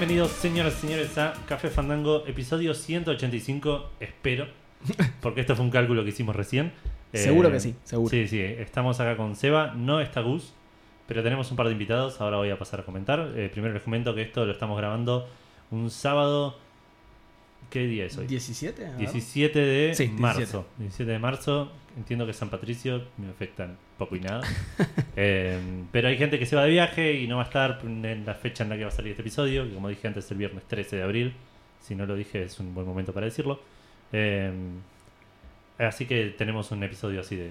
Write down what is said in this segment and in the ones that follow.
Bienvenidos, señoras y señores, a Café Fandango, episodio 185, espero, porque esto fue un cálculo que hicimos recién. Seguro Eh, que sí, seguro. Sí, sí, estamos acá con Seba, no está Gus, pero tenemos un par de invitados, ahora voy a pasar a comentar. Eh, primero les comento que esto lo estamos grabando un sábado, ¿qué día es hoy? ¿17? A ver. 17 de Sí, 17. marzo. 17 de marzo. Entiendo que San Patricio me afectan poco y nada. Eh, pero hay gente que se va de viaje y no va a estar en la fecha en la que va a salir este episodio, que como dije antes es el viernes 13 de abril. Si no lo dije es un buen momento para decirlo. Eh, así que tenemos un episodio así de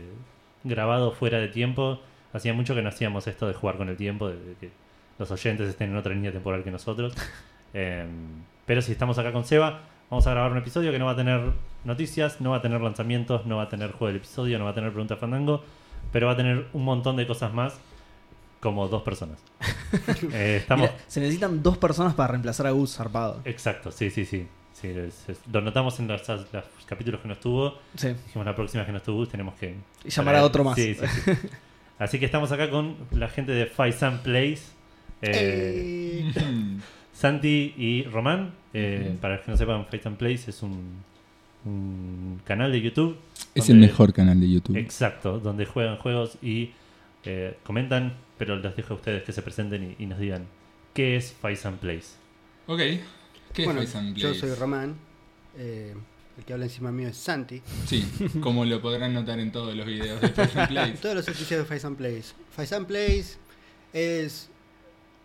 grabado fuera de tiempo. Hacía mucho que no hacíamos esto de jugar con el tiempo, de, de que los oyentes estén en otra línea temporal que nosotros. Eh, pero si estamos acá con Seba, vamos a grabar un episodio que no va a tener noticias, no va a tener lanzamientos, no va a tener juego del episodio, no va a tener pregunta fandango, pero va a tener un montón de cosas más, como dos personas. Eh, estamos. Mira, se necesitan dos personas para reemplazar a Gus zarpado. Exacto, sí, sí, sí. sí es- es- lo notamos en los, los capítulos que no estuvo. Sí. Dijimos la próxima que no estuvo, tenemos que. Y llamar a otro más. Sí, sí, sí. Así que estamos acá con la gente de Faisan Plays. eh, Santi y Román. eh. Para los que no sepan, Fight and Plays es un, un canal de YouTube. Es donde- el mejor canal de YouTube. Exacto, donde juegan juegos y eh, comentan, pero les dejo a ustedes que se presenten y, y nos digan qué es Fight and Plays. Ok. ¿Qué bueno, es Face and yo Plays? soy Román. eh, el que habla encima mío es Santi. Sí, como lo podrán notar en todos los videos de Face and Plays. Todos los episodios de Face and Plays. Face and Plays es,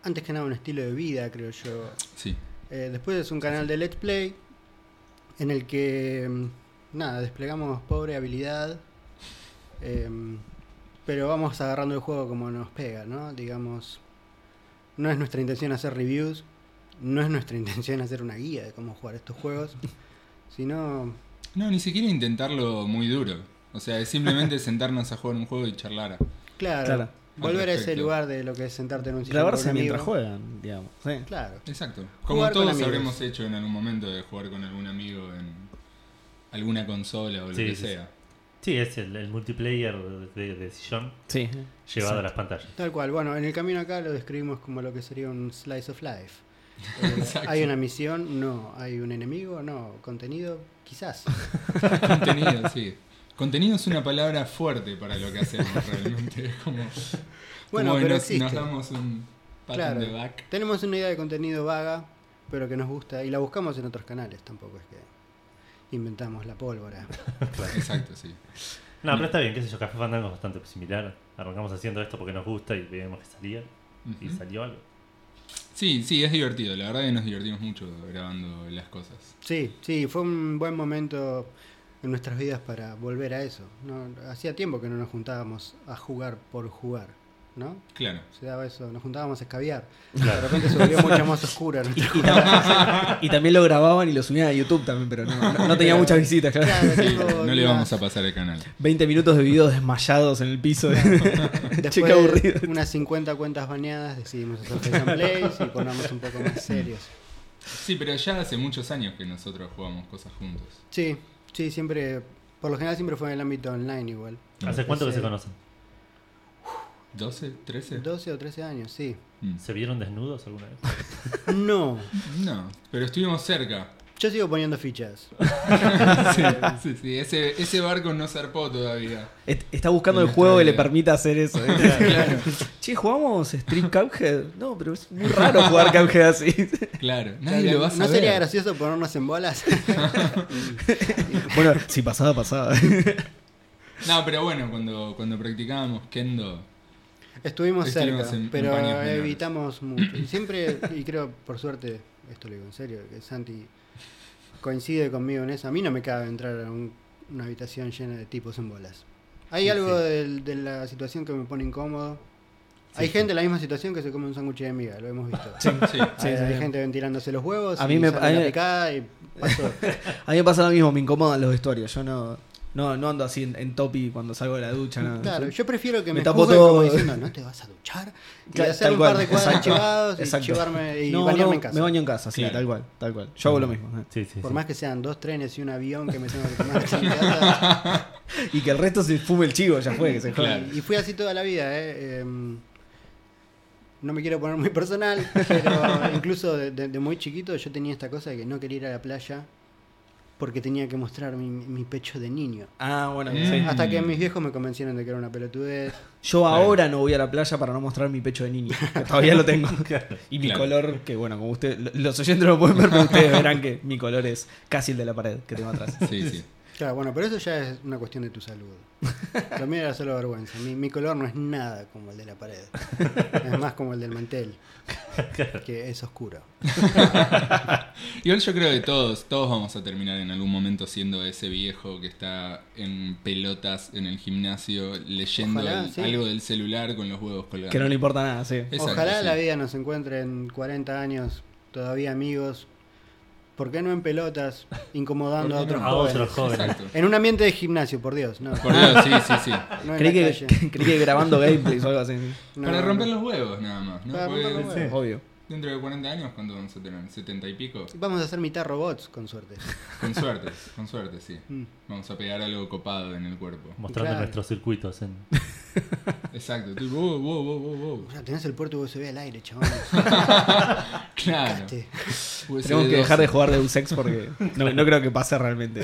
antes que nada, un estilo de vida, creo yo. Sí. Eh, después es un canal de Let's Play en el que, mm, nada, desplegamos pobre habilidad. em, pero vamos agarrando el juego como nos pega, ¿no? Digamos, no es nuestra intención hacer reviews, no es nuestra intención hacer una guía de cómo jugar estos juegos, sino No, ni siquiera intentarlo muy duro. O sea, es simplemente sentarnos a jugar un juego y charlar. Claro, Claro. Volver a ese lugar de lo que es sentarte en un sillón Grabarse mientras juegan, digamos. Sí. Claro. Exacto. Como Jugar con todos habremos hecho en algún momento de jugar con algún amigo en alguna consola o lo Sí, que sí, sea. Sí, es el, el multiplayer de, de sillón Sí. llevado a las pantallas. Tal cual. Bueno, en el camino acá lo describimos como lo que sería un slice of life. Eh, Exacto. ¿Hay una misión? No. ¿Hay un enemigo? No. ¿Contenido? Quizás. Contenido, sí. Contenido es una palabra fuerte para lo que hacemos realmente. Es como, Bueno, como pero nos, existe. nos damos un pat Claro. the back. Tenemos una idea de contenido vaga, pero que nos gusta y la buscamos en otros canales. Tampoco es que inventamos la pólvora. Exacto, sí. No, pero está bien, qué sé yo, Café Fandango es bastante similar. Arrancamos haciendo esto porque nos gusta y veíamos que salía y salió algo. Sí, sí, es divertido. La verdad que nos divertimos mucho grabando las cosas. Sí, sí, fue un buen momento en nuestras vidas para volver a eso. No, hacía tiempo que no nos juntábamos a jugar por jugar, ¿no? Claro. Se daba eso, nos juntábamos a escabiar. Claro. De repente se volvió mucho más oscura Y, tam- y también lo grababan y lo subían a YouTube también, pero no, no- no tenía Pero- muchas visitas, claro. No le vamos a pasar el canal. 20 minutos de videos desmayados en el piso. Después Che, qué aburrido. de unas 50 cuentas baneadas decidimos hacer Face Plays y ponernos un poco más serios. Sí, pero ya hace muchos años que nosotros jugamos cosas juntos. Sí, sí, siempre, por lo general siempre fue en el ámbito online igual. ¿Hace cuánto que se conocen? ¿12? ¿13? 12 o 13 años, sí. Mm. ¿Se vieron desnudos alguna vez? No, No, pero estuvimos cerca. Yo sigo poniendo fichas. Sí, sí, sí, Ese, ese barco no zarpó todavía. Est- Está buscando En el juego que le permita hacer eso. ¿eh? Che, ¿jugamos Street Cuphead? No, pero es muy raro jugar Cuphead así. Claro, nadie lo va a ¿No saber. sería gracioso ponernos en bolas? bueno, si pasaba, pasaba. No, pero bueno, cuando, cuando practicábamos Kendo, Estuvimos Estuvimos cerca, en- en pero menores. evitamos mucho. Y siempre, y creo por suerte, esto lo digo en serio, que Santi coincide conmigo en eso. A mí no me cabe entrar a un- una habitación llena de tipos en bolas. Hay Sí, algo sí. de, la situación que me pone incómodo. hay gente en la misma situación que se come un sándwich de miga, lo hemos visto. sí, Sí, hay, gente ventilándose los huevos, A y mí me- a mí y pasó. A mí me pasa lo mismo, me incomodan los vestuarios. Yo no, no, no ando así en, en topi cuando salgo de la ducha. nada. Claro, yo prefiero que Me me, tapo todo. como diciendo, no te vas a duchar. Y hacer un par de cuadros exacto, chivados y chivarme y no, bañarme no, en casa. me baño en casa, sí, Claro. tal cual, tal cual. Yo hago lo mismo. ¿eh? Sí, sí, Por sí. más que sean dos trenes y un avión que me tengo que tomar en casa. Y que el resto se fume el chivo, ya fue, que se. Claro. Y fui así toda la vida, ¿eh? Em, no me quiero poner muy personal, pero incluso de, de- de muy chiquito yo tenía esta cosa de que no quería ir a la playa porque tenía que mostrar mi, mi pecho de niño. Ah, bueno, Mm. sí. Hasta que mis viejos me convencieron de que era una pelotudez. Yo ahora no voy a la playa para no mostrar mi pecho de niño. que todavía lo tengo. Y mi Claro. color, que bueno, como usted, los oyentes no lo pueden ver, pero ustedes verán que mi color es casi el de la pared que tengo atrás. Sí, sí. Claro, bueno, pero eso ya es una cuestión de tu salud. Lo mío era solo vergüenza. Mi, mi color no es nada como el de la pared. Es más como el del mantel, que es oscuro. Igual yo creo que todos, todos vamos a terminar en algún momento siendo ese viejo que está en pelotas en el gimnasio leyendo Ojalá, el- sí. algo del celular con los huevos colgados. Que no le importa nada, sí. Exacto, Ojalá sí. la vida nos encuentre en 40 años todavía amigos. ¿Por qué no en pelotas, incomodando a ¿Por qué otros no? A jóvenes? otros jóvenes. Exacto. En un ambiente de gimnasio, por Dios. No, Por Dios, sí, sí, sí. no Creí que, calle. creí que grabando gameplays o algo así. No, Para romper no. los huevos nada más, ¿no? Para romper los huevos. Obvio. Dentro de 40 años, ¿cuánto vamos a tener? ¿70 y pico? Vamos a hacer mitad robots, con suerte. Con suerte, con suerte, sí. Mm. Vamos a pegar algo copado en el cuerpo. Mostrando Claro. nuestros circuitos. En... Exacto. Tú, wow, wow, wow, wow. O sea, tenés el puerto USB al aire, chavales. Claro. Tenemos que dejar 12. de jugar Deus Ex porque no, no creo que pase realmente.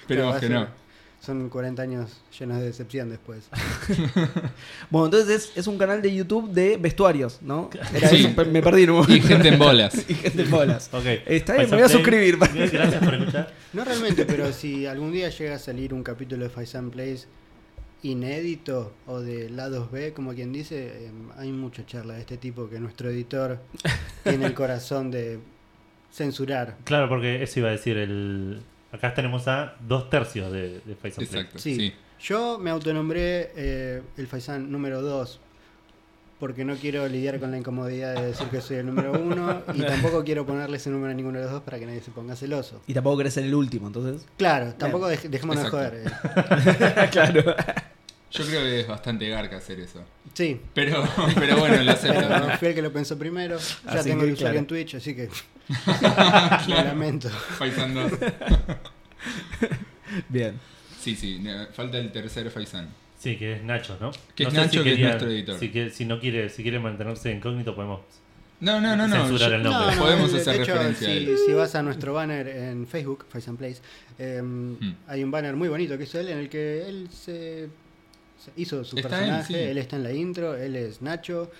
Esperemos Claro, que no. Son 40 años llenos de decepción después. Bueno, entonces es, es un canal de YouTube de vestuarios, ¿no? Era Sí. eso, me perdí un momento. Y gente en bolas. Y gente en bolas. Ok. Está bien, me voy a suscribir. Gracias por escuchar. No realmente, pero si algún día llega a salir un capítulo de Faisan Plays inédito o de lados B, como quien dice, eh, hay mucha charla de este tipo que nuestro editor tiene el corazón de censurar. Claro, porque eso iba a decir. el Acá tenemos a dos tercios de, de Play. Exacto, Sí. sí. Yo me autonombré eh, el Faisan número 2 porque no quiero lidiar con la incomodidad de decir que soy el número uno y tampoco quiero ponerle ese número a ninguno de los dos para que nadie se ponga celoso. Y tampoco querés ser el último, entonces. Claro, tampoco dej- dejémonos de joder. Eh. claro. Yo creo que es bastante garca hacer eso. Sí, Pero, pero bueno, lo acepto. Pero ¿no? fui el que lo pensó primero. Ya Así tengo que, el usuario claro. en Twitch, así que. Lo lamento. Faisan 2. Bien. Sí, sí, falta el tercer Faisan. Sí, que es Nacho, ¿no? Que No es Nacho, que es nuestro editor. Si, que- si no quiere, si quiere mantenerse incógnito, podemos. No, no, no, no. Censurar el nombre. Podemos de- hacer de hecho, referencia a si, él. si vas a nuestro banner en Facebook, Face and Place, eh, Hmm. hay un banner muy bonito que hizo él en el que él se hizo su Está él, personaje, sí. él, está en la intro, él es Nacho,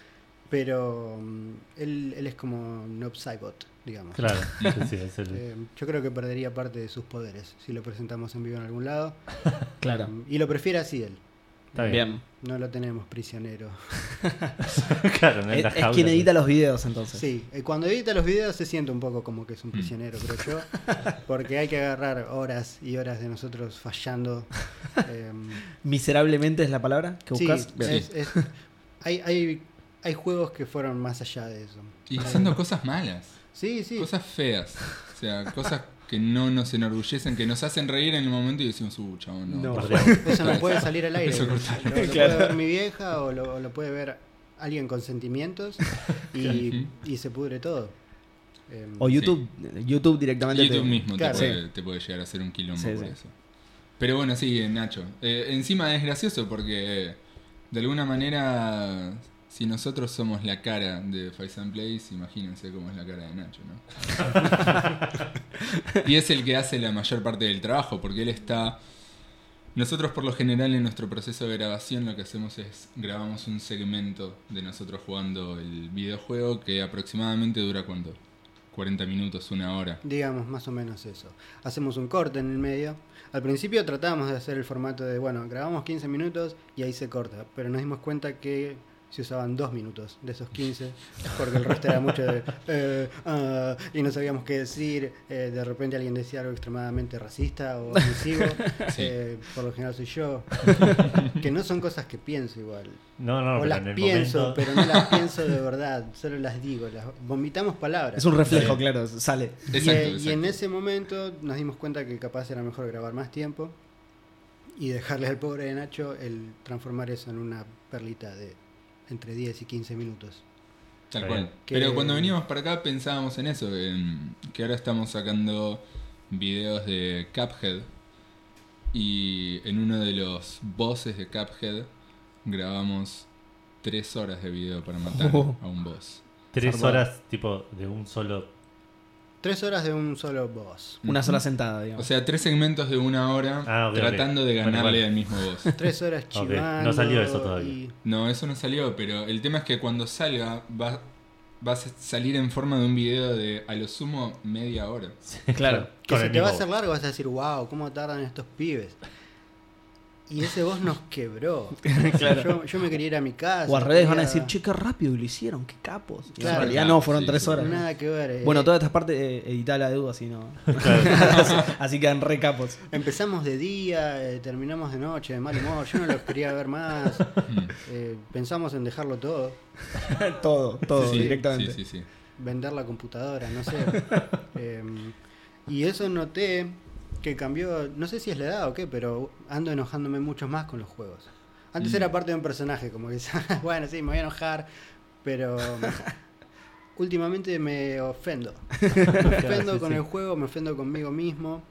pero mm, él, él es como Noob Cybot, digamos. Claro, sí, sí, es el- Eh, yo creo que perdería parte de sus poderes si lo presentamos en vivo en algún lado. Claro. Eh, y lo prefiere así él. Está bien. Bien. No lo tenemos prisionero. claro, en Es, es quien edita los videos, entonces. Sí, eh, cuando edita los videos se siente un poco como que es Mm. un prisionero, creo yo. Porque hay que agarrar horas y horas de nosotros fallando. em, Miserablemente es la palabra que sí, buscas. Es- es- hay, hay, hay juegos que fueron más allá de eso. Y haciendo cosas malas. Sí, sí. Cosas feas. O sea, cosas que no nos enorgullecen, que nos hacen reír en el momento y decimos, uh, chabón, no. No. por Perdón. favor". Eso no puede salir al aire. Eso Lo, lo puede ver mi vieja o lo, o lo puede ver alguien con sentimientos y, y se pudre todo. Em, O YouTube. YouTube directamente. YouTube te- mismo Claro. te, puede, Sí. te puede llegar a hacer un quilombo Sí, por sí. eso. Pero bueno, sí, Nacho. Eh, encima es gracioso porque de alguna manera, si nosotros somos la cara de Faisan Place, imagínense cómo es la cara de Nacho, ¿no? y es el que hace la mayor parte del trabajo porque él está... Nosotros por lo general en nuestro proceso de grabación lo que hacemos es grabamos un segmento de nosotros jugando el videojuego que aproximadamente dura cuánto? 40 minutos, una hora. Digamos, más o menos eso. Hacemos un corte en el medio. Al principio tratábamos de hacer el formato de, bueno, grabamos 15 minutos y ahí se corta, pero nos dimos cuenta que se usaban dos minutos de esos 15, porque el resto era mucho de, eh, ah, y no sabíamos qué decir, eh, de repente alguien decía algo extremadamente racista o ofensivo, Sí. eh, por lo general soy yo, que no son cosas que pienso igual. No, no, o las pienso, momento. pero no las pienso de verdad, solo las digo, las vomitamos palabras. Es un reflejo, Sí. claro. Sale. Y, Exacto, y en ese momento nos dimos cuenta que capaz era mejor grabar más tiempo y dejarle al pobre de Nacho el transformar eso en una perlita de entre 10 y 15 minutos. Tal cual. Pero cuando veníamos para acá pensábamos en eso, en que ahora estamos sacando videos de Cuphead y en uno de los bosses de Cuphead grabamos tres horas de video para matar Oh. a un boss. Tres horas, tipo, de un solo. Tres horas de un solo boss. Una sola sentada, digamos. O sea, tres segmentos de una hora Ah, ok, tratando de Bueno, ganarle al mismo boss. Tres horas Ok, no salió eso todavía. y- No, eso no salió, pero el tema es que cuando salga va, va a salir en forma de un video de a lo sumo media hora. Claro. Que Con se el te va a mismo hacer largo, vas a decir, wow, ¿cómo tardan estos pibes? Y ese boss nos quebró. Claro. yo, yo me quería ir a mi casa. O al revés van a decir, che, qué rápido lo hicieron, qué capos. Y Claro. en realidad no, fueron Sí, tres sí. horas. Nada que ver. eh. Bueno, toda esta parte eh, editala de duda, así no. así quedan re capos. Empezamos de día, eh, terminamos de noche, de mal humor. Yo no los quería ver más. Mm. Eh, pensamos en dejarlo todo. todo, todo, Sí, directamente. Sí, sí, sí. vender la computadora, no sé. Eh, y eso noté que cambió, no sé si es la edad o qué, pero ando enojándome mucho más con los juegos. Antes Mm. era parte de un personaje, como que, bueno, sí, me voy a enojar, pero últimamente me ofendo. Me ofendo con sí. el juego, me ofendo conmigo mismo.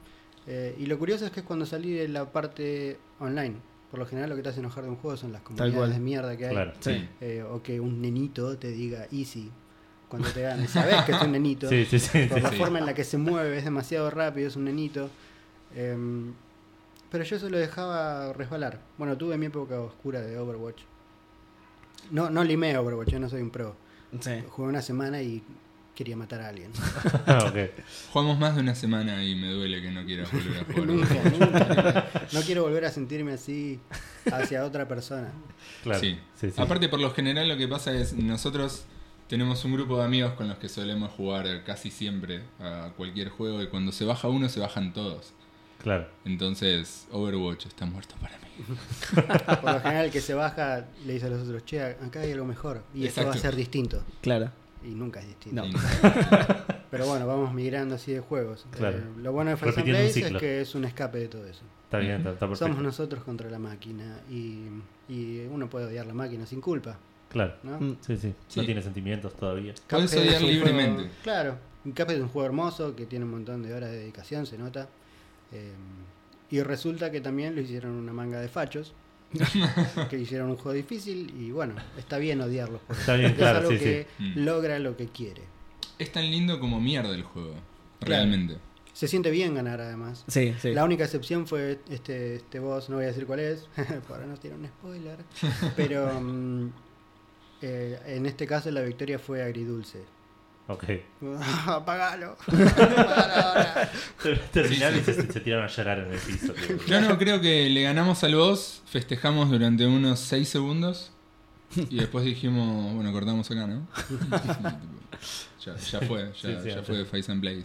Eh, y lo curioso es que es cuando salí de la parte online. Por lo general lo que te hace enojar de un juego son las comunidades de mierda que hay. Claro. Sí. Eh, o que un nenito te diga easy cuando te gane. Sabes que es un nenito. Sí, sí, sí. Por la forma en la que se mueve, es demasiado rápido, es un nenito. Em, pero yo eso lo dejaba resbalar. Bueno, tuve mi época oscura de Overwatch. No, no limé Overwatch, yo no soy un pro. Sí. Jugué una semana y quería matar a alguien. Jugamos más de una semana y me duele que no quieras volver a jugar. nunca, nunca. No quiero volver a sentirme así hacia otra persona. Claro. Sí. Sí, sí. Aparte, por lo general, lo que pasa es nosotros tenemos un grupo de amigos con los que solemos jugar casi siempre a cualquier juego y cuando se baja uno, se bajan todos. Claro. Entonces, Overwatch está muerto para mí. Por lo general el que se baja le dice a los otros, che, acá hay algo mejor. Y esto va a Exacto. ser distinto. Claro. Y nunca es distinto. No. Pero bueno, vamos migrando así de juegos. Claro. Eh, lo bueno de Fire and Blaze es que es un escape de todo eso. Está bien, está, está perfecto. Somos nosotros contra la máquina y, y uno puede odiar la máquina sin culpa. Claro. ¿no? Mm. Sí, sí. Sí. No tiene sentimientos todavía. Puedes odiar es un libremente. juego- claro, Cuphead es un juego hermoso que tiene un montón de horas de dedicación, se nota. Eh, y resulta que también lo hicieron una manga de fachos. que hicieron un juego difícil y bueno, está bien odiarlos por eso. Está bien, es claro, algo sí, que sí. Mm. logra lo que quiere. Es tan lindo como mierda el juego. Claro. Realmente. Se siente bien ganar además. Sí, sí. La única excepción fue este, este boss, no voy a decir cuál es, para no tirar un spoiler. Pero mm, eh, en este caso la victoria fue agridulce. Ok. Apagalo. Apagalo ahora. Terminal y se, se tiraron a llorar en el piso. tío. No, no, creo que le ganamos al boss, festejamos durante unos 6 segundos y después dijimos, bueno, cortamos acá, ¿no? ya, ya fue, ya, Sí, sí, fue Face and Blaze.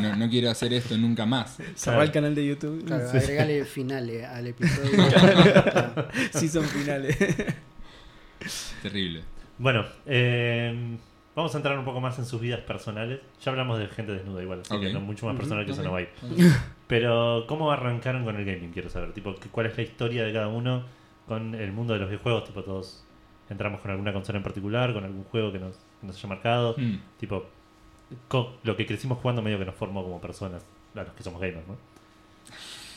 no, no quiero hacer esto nunca más. Cerrá el canal de YouTube. Claro, Sí. agregale finales al episodio. Está. Season finales. Terrible. Bueno, eh, vamos a entrar un poco más en sus vidas personales. Ya hablamos de gente desnuda igual, así que no mucho más personal que eso no va a ir. Pero, ¿cómo arrancaron con el gaming? Quiero saber. Tipo, ¿qué- ¿cuál es la historia de cada uno con el mundo de los videojuegos? Tipo, todos entramos con alguna consola en particular, con algún juego que nos, que nos haya marcado. Mm. Tipo, co- lo que crecimos jugando medio que nos formó como personas, a los que somos gamers, ¿no?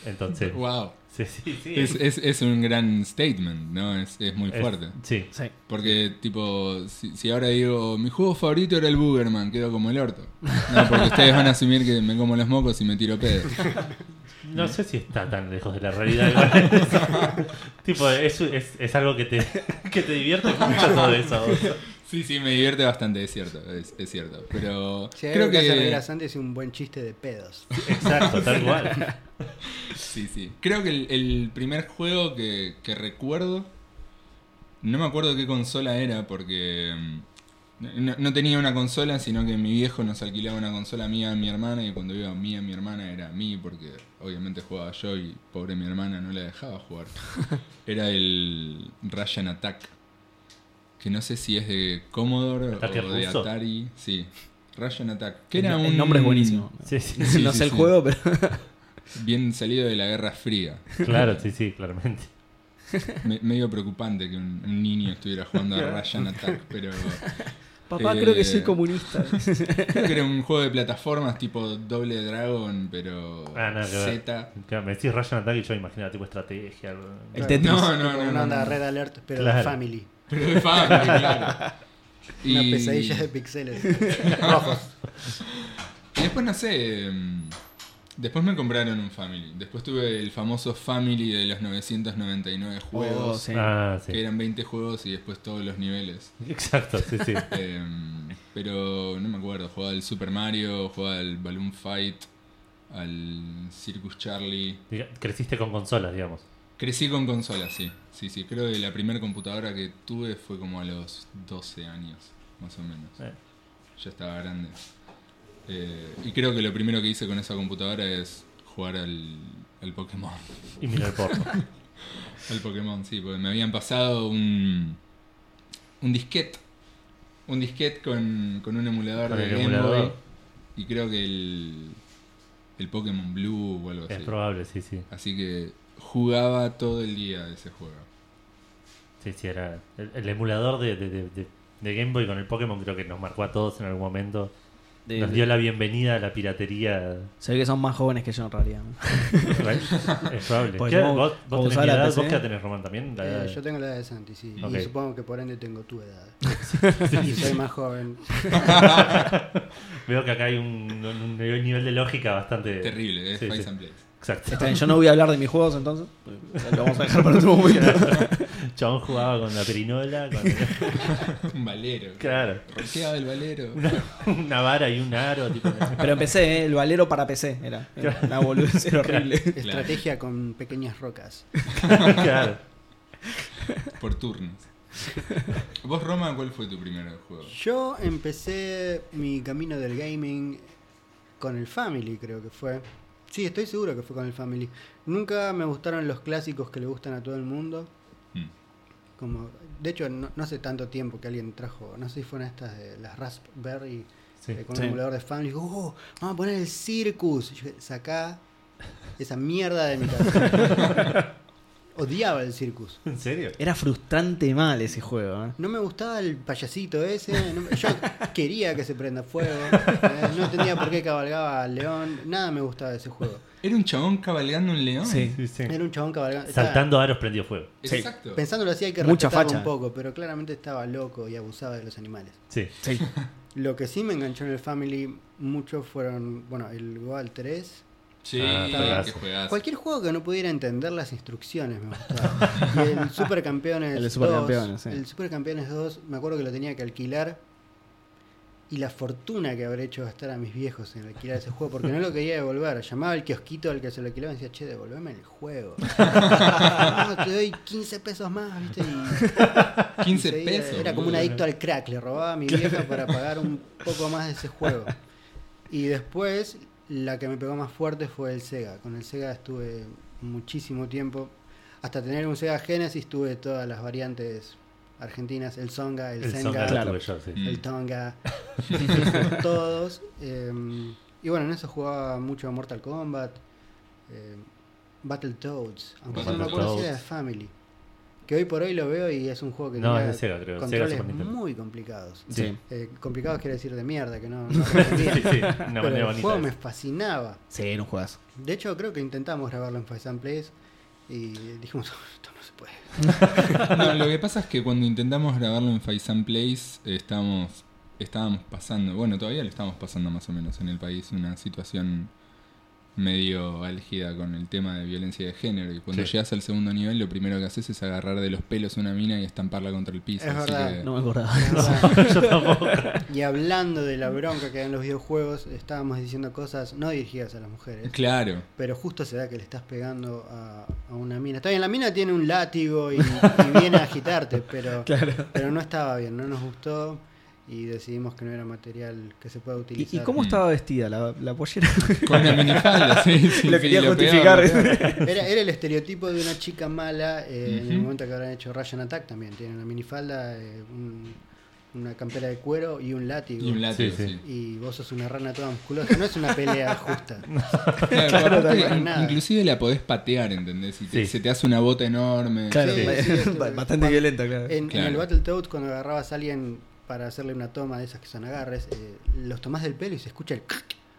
Entonces, Wow. sí, sí, sí. Es, es, es un gran statement, ¿no? Es, es muy Es- fuerte. sí, Sí. Porque, tipo, si, si ahora digo, mi juego favorito era el Boogerman, quedo como el orto. No, porque ustedes van a asumir que me como los mocos y me tiro pedo. No sé si está tan lejos de la realidad. igual. tipo, es, es, es algo que te, que te divierte mucho todo eso. Sí, sí, me divierte bastante, es cierto, es, es cierto. Pero Si hay creo algo que que... a Santi es un buen chiste de pedos. Exacto, tal cual. Sí, sí. Creo que el, el primer juego que, que recuerdo, no me acuerdo qué consola era porque mm, no, no tenía una consola, sino que mi viejo nos alquilaba una consola mía a mi hermana y cuando iba mía a mi hermana era a mí porque obviamente jugaba yo y pobre mi hermana no la dejaba jugar. Era el Russian Attack, que no sé si es de Commodore ¿Ataque o de? Atari. Sí, Russian Attack. Que El- era el un nombre es buenísimo. Sí, sí, Sí, no sí, sé el sí. juego, pero. bien salido de la Guerra Fría. claro, sí, sí, claramente. Me- medio preocupante que un, un niño estuviera jugando a Russian Attack, pero Papá, Eh, creo que soy comunista. Creo que era un juego de plataformas tipo Doble Dragon, pero Ah, ver. Z. Claro, me decís Ryan Attack y yo imagino tipo estrategia. algo. El Tetris. No, no, no. una no, onda no. Red Alert, pero Claro. de Family. Pero de Family, claro. Una pesadilla de pixeles rojos. Y después no sé. Después me compraron un Family. Después tuve el famoso Family de los 999 juegos. Oh, sí. Ah, sí. Que eran 20 juegos y después todos los niveles. Exacto, sí, sí. Em, pero no me acuerdo. Jugaba al Super Mario, jugaba al Balloon Fight, al Circus Charlie. Diga- Creciste con consolas, digamos. Crecí con consolas, sí. Sí, sí. Creo que la primera computadora que tuve fue como a los 12 años, más o menos. Eh, Ya estaba grande. Eh, y creo que lo primero que hice con esa computadora es jugar al, al Pokémon. Y mira el porno. Al Pokémon, sí, porque me habían pasado un, un disquete. Un disquete con, con un emulador Con de Game emulador. Boy. Y creo que el, el Pokémon Blue o algo es así. probable, sí, sí. Así que jugaba todo el día ese juego. Sí, sí, era. El, el emulador de, de, de- de- de Game Boy con el Pokémon creo que nos marcó a todos en algún momento. De- Nos dio la bienvenida a la piratería. Se ve que son más jóvenes que yo en realidad. es probable. Pues ¿Vos, vos tenés mi la edad? ¿Vos qué tenés, Román, también? Eh, de- yo tengo la edad de Santi, sí. Ok. Y supongo que por ende tengo tu edad. y soy más joven. Veo que acá hay un, un nivel de lógica bastante. Terrible, es Sí, Fight sí. and Place. Exacto. Bien, yo no voy a hablar de mis juegos entonces. porque Lo vamos a dejar para otro momento. Chabón jugaba con la perinola, con Un valero. Claro. Roqueaba el valero. una vara y un aro. Tipo, Pero empecé, ¿eh? el valero para PC era. Era una boludez era horrible. Estrategia con pequeñas rocas. claro. Por turnos. ¿Vos, Roma, cuál fue tu primer juego? Yo empecé mi camino del gaming con el Family, creo que fue. Sí, estoy seguro que fue con el Family. Nunca me gustaron los clásicos que le gustan a todo el mundo. Como, de hecho, no, no hace tanto tiempo que alguien trajo, no sé si fueron estas de las Raspberry Sí. eh, con Sí. un emulador de Family. Digo, "Oh, vamos a poner el Circus. Y yo, sacá esa mierda de mi casa. Odiaba el Circus. ¿En serio? Era frustrante mal ese juego. ¿eh? No me gustaba el payasito ese. no me- yo quería que se prenda fuego. eh, no entendía por qué cabalgaba al león. Nada me gustaba de ese juego. ¿Era un chabón cabalgando un león? Sí. Sí, sí. Era un chabón cabalgando. estaba- Saltando aros prendió fuego. Sí. Exacto. Pensándolo así hay que Mucha facha. un poco, pero claramente estaba loco y abusaba de los animales. Sí. Sí. Lo que sí me enganchó en el Family mucho fueron, bueno, el Goal 3. Sí, Ah. Cualquier juego que no pudiera entender las instrucciones me gustaba. Y el Supercampeones El de 2, Supercampeones, sí. el Supercampeones 2, me acuerdo que lo tenía que alquilar. Y la fortuna que habré hecho gastar a mis viejos en alquilar ese juego, porque no lo quería devolver. Llamaba al kiosquito al que se lo alquilaba y decía, che, devolveme el juego. no, te doy 15 pesos más, ¿viste? Y 15 seguía- pesos. Era como un adicto al crack, le robaba a mi vieja para pagar un poco más de ese juego. Y después, la que me pegó más fuerte fue el Sega. Con el Sega estuve muchísimo tiempo. Hasta tener un Sega Genesis tuve todas las variantes argentinas, el Songa, el, El Senga, Songa Claro. tuve yo, sí. Mm. el Tonga, todos. eh, y bueno, en eso jugaba mucho Mortal Kombat, eh, Battletoads, aunque ya no me acuerdo si era. Family. Que hoy por hoy lo veo y es un juego que No, es de Sega, creo. Controles muy complicados. Sí. Eh, complicados quiere decir de mierda, que no, no aprendía. Sí, sí. Una Pero manera el bonita. juego me fascinaba. Sí, era un juegazo. De hecho, creo que intentamos grabarlo en Five and Place y dijimos, "Oh, esto no lo que pasa es que cuando intentamos grabarlo en Faisan Place, eh, estábamos, estábamos pasando, bueno, todavía lo estamos pasando más o menos en el país, una situación medio álgida con el tema de violencia de género. Y cuando Sí. llegas al segundo nivel, lo primero que haces es agarrar de los pelos a una mina y estamparla contra el piso. Es así verdad. que- No me acordaba. Yo tampoco. y hablando de la bronca que hay en los videojuegos, estábamos diciendo cosas no dirigidas a las mujeres. Claro. Pero justo se da que le estás pegando a, a una mina. Está bien, la mina tiene un látigo y, y viene a agitarte, pero, pero no estaba bien, no nos gustó y decidimos que no era material que se pueda ¿Y, utilizar. y cómo estaba vestida la, la pollera? Con la minifalda, sí, sí, Lo sí, quería lo justificar. peor. Era, era el estereotipo de una chica mala eh, en el momento que habrán hecho Ryan Attack también. Tienen una minifalda, eh, un- una campera de cuero y un látigo. Y un látigo, Sí, sí. sí. Y vos sos una rana toda musculosa. No es una pelea justa. Claro, aparte, tal cual, in- nada. inclusive la podés patear, ¿entendés? Y te- Sí. se te hace una bota enorme. Claro, Sí, ba- sí, esto- bastante cuando- violenta, claro. En, en Claro. el Battletoads, cuando agarrabas a alguien para hacerle una toma de esas que son agarres, eh, los tomás del pelo y se escucha el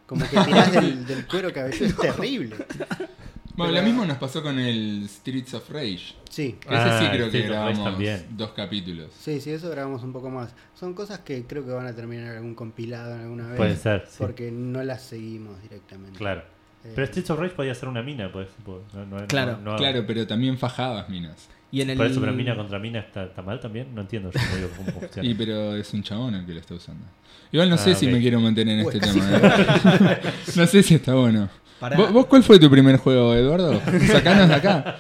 como que tirás del, del cuero cabelludo, es terrible. Bueno, Pero- lo mismo nos pasó con el Streets of Rage. Sí, Ese sí Ah, creo que grabamos dos capítulos. sí, sí, eso grabamos un poco más. Son cosas que creo que van a terminar en algún compilado en alguna vez. Puede ser, sí. Porque no las seguimos directamente. Claro. Eh, Pero Streets of Rage podía ser una mina, pues. no- no- no- Claro. no- Claro, pero también fajabas minas. Y en el... Por eso, pero mina contra mina está, está mal también. No entiendo yo no digo cómo funciona. Y pero es un chabón el que lo está usando. Igual no sé Ah, si ok. me quiero mantener en Uy, este tema. ¿eh? no sé si está bueno. ¿Vos, vos cuál fue tu primer juego, Eduardo? Sacanos de acá.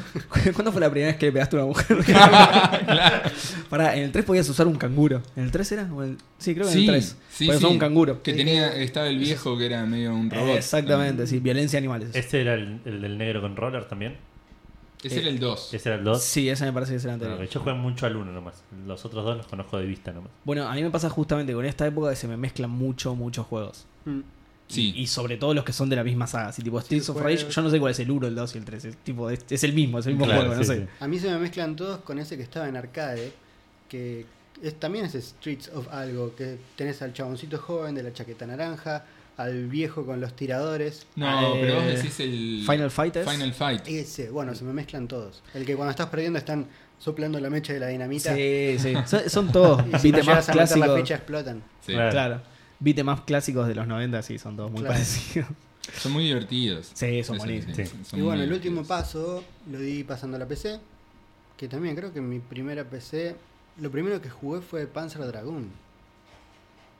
¿Cuándo fue la primera vez que le pegaste a una mujer? Pará, en el 3 podías usar un canguro. ¿En el 3 era? ¿O en el- Sí, creo que en el 3. sí, podías sí. usar un canguro. Que tenía, estaba el viejo que era medio un robot. Eh, Exactamente, sí, violencia animales. ¿Ese era el, el del negro con roller también? Ese era el 2. ¿Ese era el 2? Sí, esa me parece que es el anterior. Yo juego mucho al 1 nomás. Los otros dos los conozco de vista nomás. Bueno, a mí me pasa justamente con esta época que se me mezclan mucho, muchos juegos. mm, Sí. Y sobre todo los que son de la misma saga. Así, tipo Streets of juegos. Rage, yo no sé cuál es el 1, el 2 y el 3. Es, tipo, es, es el mismo, es el mismo Claro, juego, no sí, sé. sí. A mí se me mezclan todos con ese que estaba en arcade, que es, también es Streets of algo, que tenés al chaboncito joven de la chaqueta naranja, al viejo con los tiradores. No, Eh, pero vos decís el. Final Fight es? Final Fight. Ese, bueno, se me mezclan todos. El que cuando estás perdiendo están soplando la mecha de la dinamita. Sí, sí. Son, son todos Y si no ups a meter la clásicos. fecha explotan. Sí. Claro. Claro. Ups clásicos de los 90, sí, son todos muy Claro. parecidos. Son muy divertidos. Sí, son buenísimos. Sí. son y bueno, el último paso lo di pasando a la PC, que también creo que mi primera PC, lo primero que jugué fue Panzer Dragoon,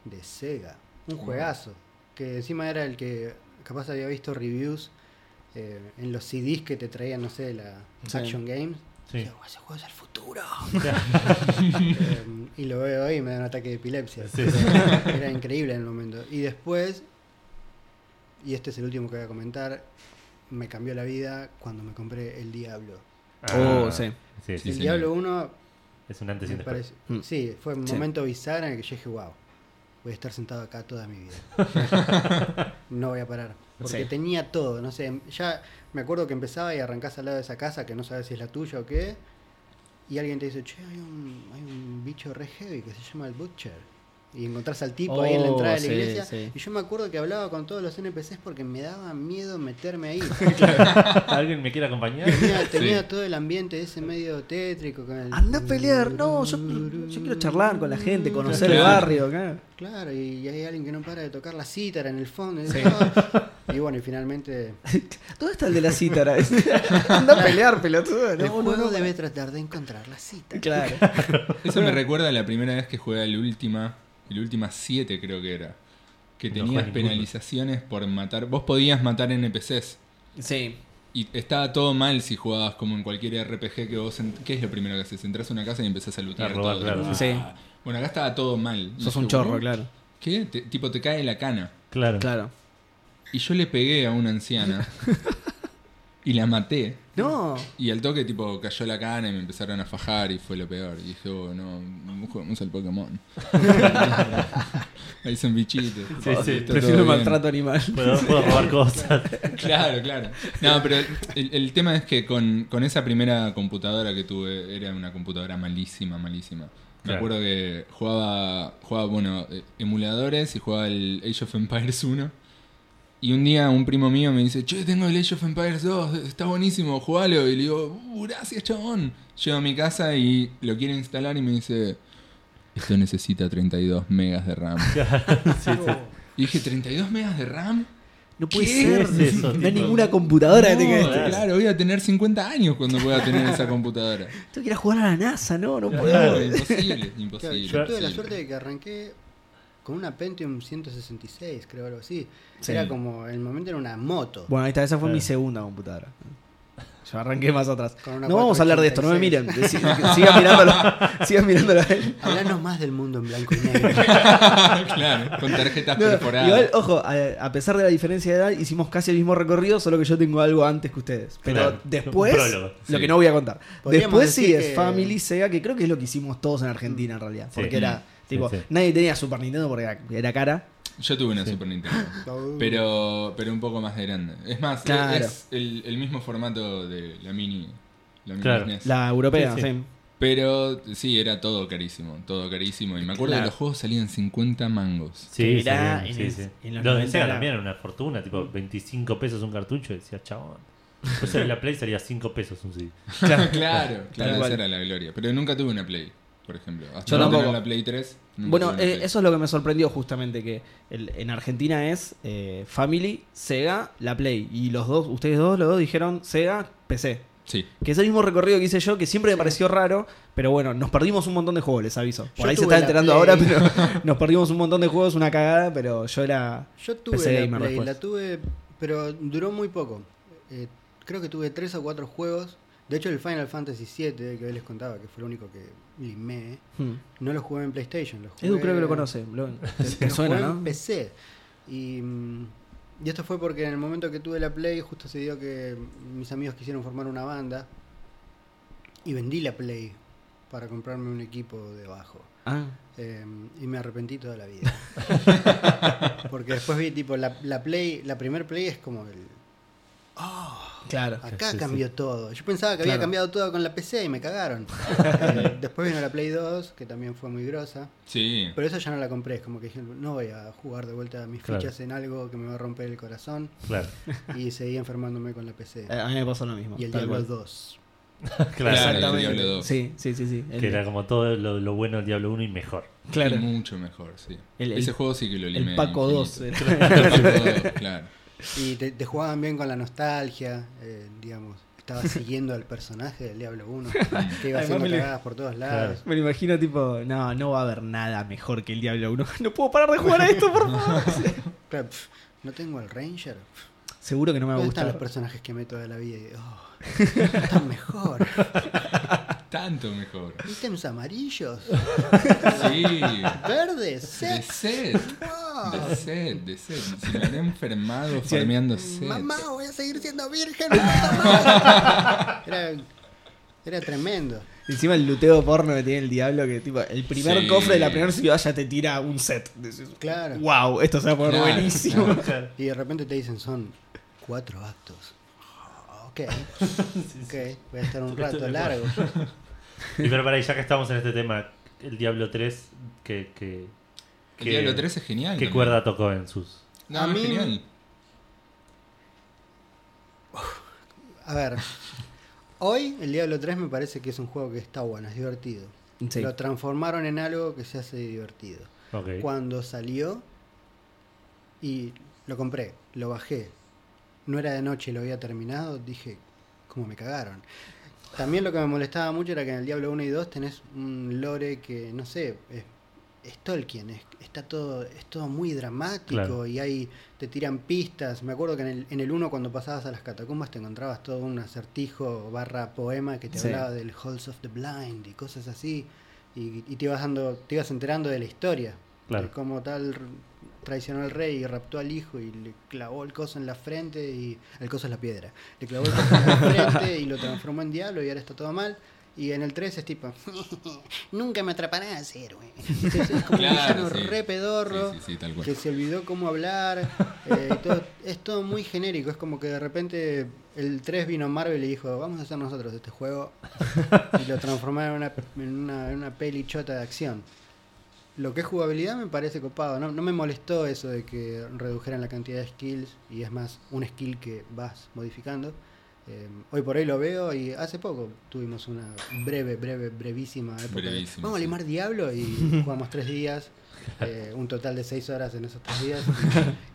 de Sega, un juegazo, que encima era el que capaz había visto reviews eh, en los CDs que te traían, no sé, la Sí. Action Games. Sí. Decía, "Oh, ese juego es el futuro. Eh, y lo veo hoy y me da un ataque de epilepsia. Sí. Era increíble en el momento. Y después, y este es el último que voy a comentar, me cambió la vida cuando me compré el Diablo. Oh, sí. Sí, sí, el. Diablo 1 Es un antes y un después. parece, Mm. sí, fue un Sí. momento bisagra en el que yo dije, wow, voy a estar sentado acá toda mi vida. no voy a parar. Porque Sí. tenía todo, no sé, ya me acuerdo que empezaba y arrancás al lado de esa casa que no sabes si es la tuya o qué. Y alguien te dice, che, hay un, hay un bicho re heavy que se llama el Butcher. Y encontrás al tipo ahí en la Oh, entrada de la sí, iglesia. sí. Y yo me acuerdo que hablaba con todos los NPCs porque me daba miedo meterme ahí. ¿Alguien me quiere acompañar? tenía tenía Sí. todo el ambiente ese medio tétrico. Con el... Anda a pelear. No, yo, yo quiero charlar con la gente, conocer el barrio. claro. Claro, y hay alguien que no para de tocar la cítara en el fondo. Y, Sí. "Oh". Y bueno, y finalmente ¿Dónde está el de la cítara? Anda a pelear, pelotudo. el No, no, juego no. debe tratar de encontrar la cítara. Claro. Eso me recuerda a la primera vez que jugué el última. El última 7 creo que era. Que No tenías penalizaciones por matar. Vos podías matar NPCs. Sí. Y estaba todo mal si jugabas como en cualquier RPG que vos... en- ¿Qué es lo primero que haces? Entras a una casa y empezás a lootear A robar, todo. claro. Ah. Sí. Bueno, acá estaba todo mal. Y Sos un chorro, "Uh, claro. ¿Qué? Te- tipo, te cae la cana. Claro. Claro. Y yo le pegué a una anciana. y la maté. No. Y al toque, tipo, cayó la cana y me empezaron a fajar y fue lo peor. Y dije, oh, no, juguemos al Pokémon. Ahí son bichitos. Sí, sí. Prefiero el maltrato animal. Puedo, puedo robar cosas. Claro, claro. No, pero el, el tema es que con, con esa primera computadora que tuve, era una computadora malísima, malísima. Me Claro. acuerdo que jugaba, jugaba, bueno, eh, emuladores y jugaba el Age of Empires 1. Y un día un primo mío me dice, che, tengo el Age of Empires 2, está buenísimo, jugalo. Y le digo, "Uh, gracias, chabón. Llego a mi casa y lo quiero instalar y me dice, esto necesita 32 megas de RAM. Sí, sí. Y dije, ¿32 megas de RAM? No puede ¿Qué ser. es eso, no hay ninguna computadora que tenga No, esto. Claro. voy a tener 50 años cuando pueda tener esa computadora. Ir a jugar a la NASA, no, no puedo. Claro, imposible, Claro, imposible. yo tuve la suerte de que arranqué con una Pentium 166, creo algo así. Sí. Era como, en el momento era una moto. Bueno, ahí está, esa fue Claro. mi segunda computadora. Yo arranqué más atrás. No vamos a hablar de esto, no me 486. miren. Sigan mirándolo. Sigan mirándolo a él. Hablanos más del mundo en blanco y negro. claro, con tarjetas No, perforadas. igual, ojo, a, a pesar de la diferencia de edad, hicimos casi el mismo recorrido, solo que yo tengo algo antes que ustedes. Pero Claro, después, prólogo, lo sí. que no voy a contar. Podríamos Después sí es que- Family Sega, que creo que es lo que hicimos todos en Argentina en realidad. Sí. Porque era, tipo, sí. nadie tenía Super Nintendo porque era, era cara. Yo tuve una Super Nintendo. Pero, pero un poco más de grande. Es más, Claro. es el, el mismo formato de la mini. La mini Claro. SNES. La europea, Sí, sí. sí. Pero sí, era todo carísimo, todo carísimo. Y me acuerdo Claro. que los juegos salían 50 mangos. Sí, era en sí, el- sí. en los Los de 90 Sega era- también era una fortuna, tipo 25 pesos un cartucho, y decía, chabón. Pues en la Play salía 5 pesos un CD. Claro, claro, claro, esa era la gloria. Pero nunca tuve una Play, por ejemplo. Hasta Yo no tampoco. la Play 3. nunca Bueno, eh, Play. eso es lo que me sorprendió justamente, que el- en Argentina es eh, Family, Sega, la Play. Y los dos, ustedes dos, los dos dijeron Sega, PC. Sí. Que es el mismo recorrido que hice yo, que siempre me pareció raro, pero bueno, nos perdimos un montón de juegos, les aviso. Por Yo ahí se está enterando Play. ahora, pero nos perdimos un montón de juegos, una cagada, pero yo era... Yo tuve PC la gamer Play, la tuve, pero duró muy poco. Eh, creo que tuve tres o cuatro juegos. De hecho, el Final Fantasy VII, que hoy les contaba, que fue el único que limé, Hmm. no lo jugué en PlayStation. Lo jugué, Edu creo que lo conoce, lo, te lo suena, jugué ¿no? en PC. Y, mm, y esto fue porque en el momento que tuve la Play, justo se dio que mis amigos quisieron formar una banda. Y vendí la Play para comprarme un equipo de bajo. Ah, Eh, y me arrepentí toda la vida. Porque después vi, tipo, la, la Play, la primer Play es como el. Claro. Acá Sí, sí. cambió todo. Yo pensaba que había cambiado todo con la PC y me cagaron. Eh, después vino la Play 2, que también fue muy grosa. Sí. Pero esa ya no la compré. Es como que dije, no voy a jugar de vuelta mis Claro. fichas en algo que me va a romper el corazón. Claro, Y seguí enfermándome con la PC. Eh, a mí me pasó lo mismo. y el Diablo cual. 2. claro. Claro, Exactamente. el Diablo 2. Sí, sí, sí. sí. El, Que era como todo lo, lo bueno del Diablo 1 y mejor. claro. Y mucho mejor, sí. El- el- Ese juego sí que lo limé. el Paco 2. infinito. era. El Paco 2, claro. Y te, te jugaban bien con la nostalgia, eh, digamos. Estaba siguiendo al personaje del Diablo 1, que iba Además haciendo cagadas por todos lados. Me lo imagino tipo, no, no va a haber nada mejor que el Diablo 1. No puedo parar de jugar a esto, por favor. Claro, pf, no tengo el Ranger. Seguro que no me va a ¿Dónde están los personajes que meto de la vida? Y, oh, están mejor. Tanto mejor. Ítems amarillos, Sí. verdes, De sex. sed. wow. De sed, de sed. Si me habré enfermado farmeando sed. Mamá, voy a seguir siendo virgen. Era, era tremendo. Encima el luteo porno que tiene el Diablo, que tipo, el primer Sí. cofre de la primera ciudad ya te tira un set. Decís, Claro. Wow, esto se va a poner Claro, buenísimo. claro. Y de repente te dicen, son cuatro actos. Ah, Ok, ok, voy a estar un rato largo. Y pero para ahí, ya que estamos en este tema, el Diablo 3, que, que- Diablo 3 es genial. ¿Qué también. cuerda tocó en sus...? No, A es mí- genial. A ver, hoy el Diablo 3 me parece que es un juego que está bueno, es divertido. Sí. Lo transformaron en algo que se hace divertido. Cuando salió y lo compré, lo bajé, no era de noche y lo había terminado, dije, ¿cómo me cagaron? También lo que me molestaba mucho era que en el Diablo 1 y 2 tenés un lore que, no sé, es, es Tolkien, es- está todo, es todo muy dramático Claro. y ahí te tiran pistas. Me acuerdo que en el, en el 1 cuando pasabas a las catacumbas te encontrabas todo un acertijo barra poema que te Sí. hablaba del Halls of the Blind y cosas así. Y, y te ibas dando, te ibas enterando de la historia. Claro. De cómo tal traicionó al rey y raptó al hijo y le clavó el coso en la frente y el coso es la piedra. Le clavó el coso en la frente y lo transformó en diablo y ahora está todo mal. Y en el 3 es tipo, nunca me atraparás, héroe. Es, es como Claro, un villano sí. re pedorro Sí, sí, sí, tal cual. que se olvidó cómo hablar. eh, todo- es todo muy genérico. Es como que de repente el 3 vino Marvel y dijo, vamos a hacer nosotros este juego. y lo transformaron en una, en una, en una peli chota de acción. Lo que es jugabilidad me parece copado. No, no me molestó eso de que redujeran la cantidad de skills. Y es más, un skill que vas modificando. Eh, hoy por hoy lo veo y hace poco tuvimos una breve, breve, brevísima época. de, Vamos a limar Diablo y jugamos tres días. eh, un total de seis horas en esos tres días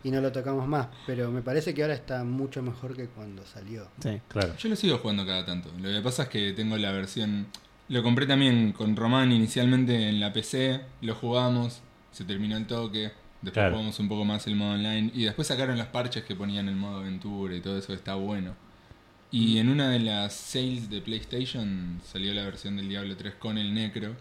y, y no lo tocamos más. Pero me parece que ahora está mucho mejor que cuando salió. Sí. Claro. Yo lo sigo jugando cada tanto. Lo que pasa es que tengo la versión. Lo compré también con Román inicialmente en la PC. Lo jugamos. Se terminó el toque. Después Claro. jugamos un poco más el modo online. Y después sacaron los parches que ponían el modo aventura y todo eso. Está bueno. Y en una de las sales de PlayStation salió la versión del Diablo 3 con el Necro.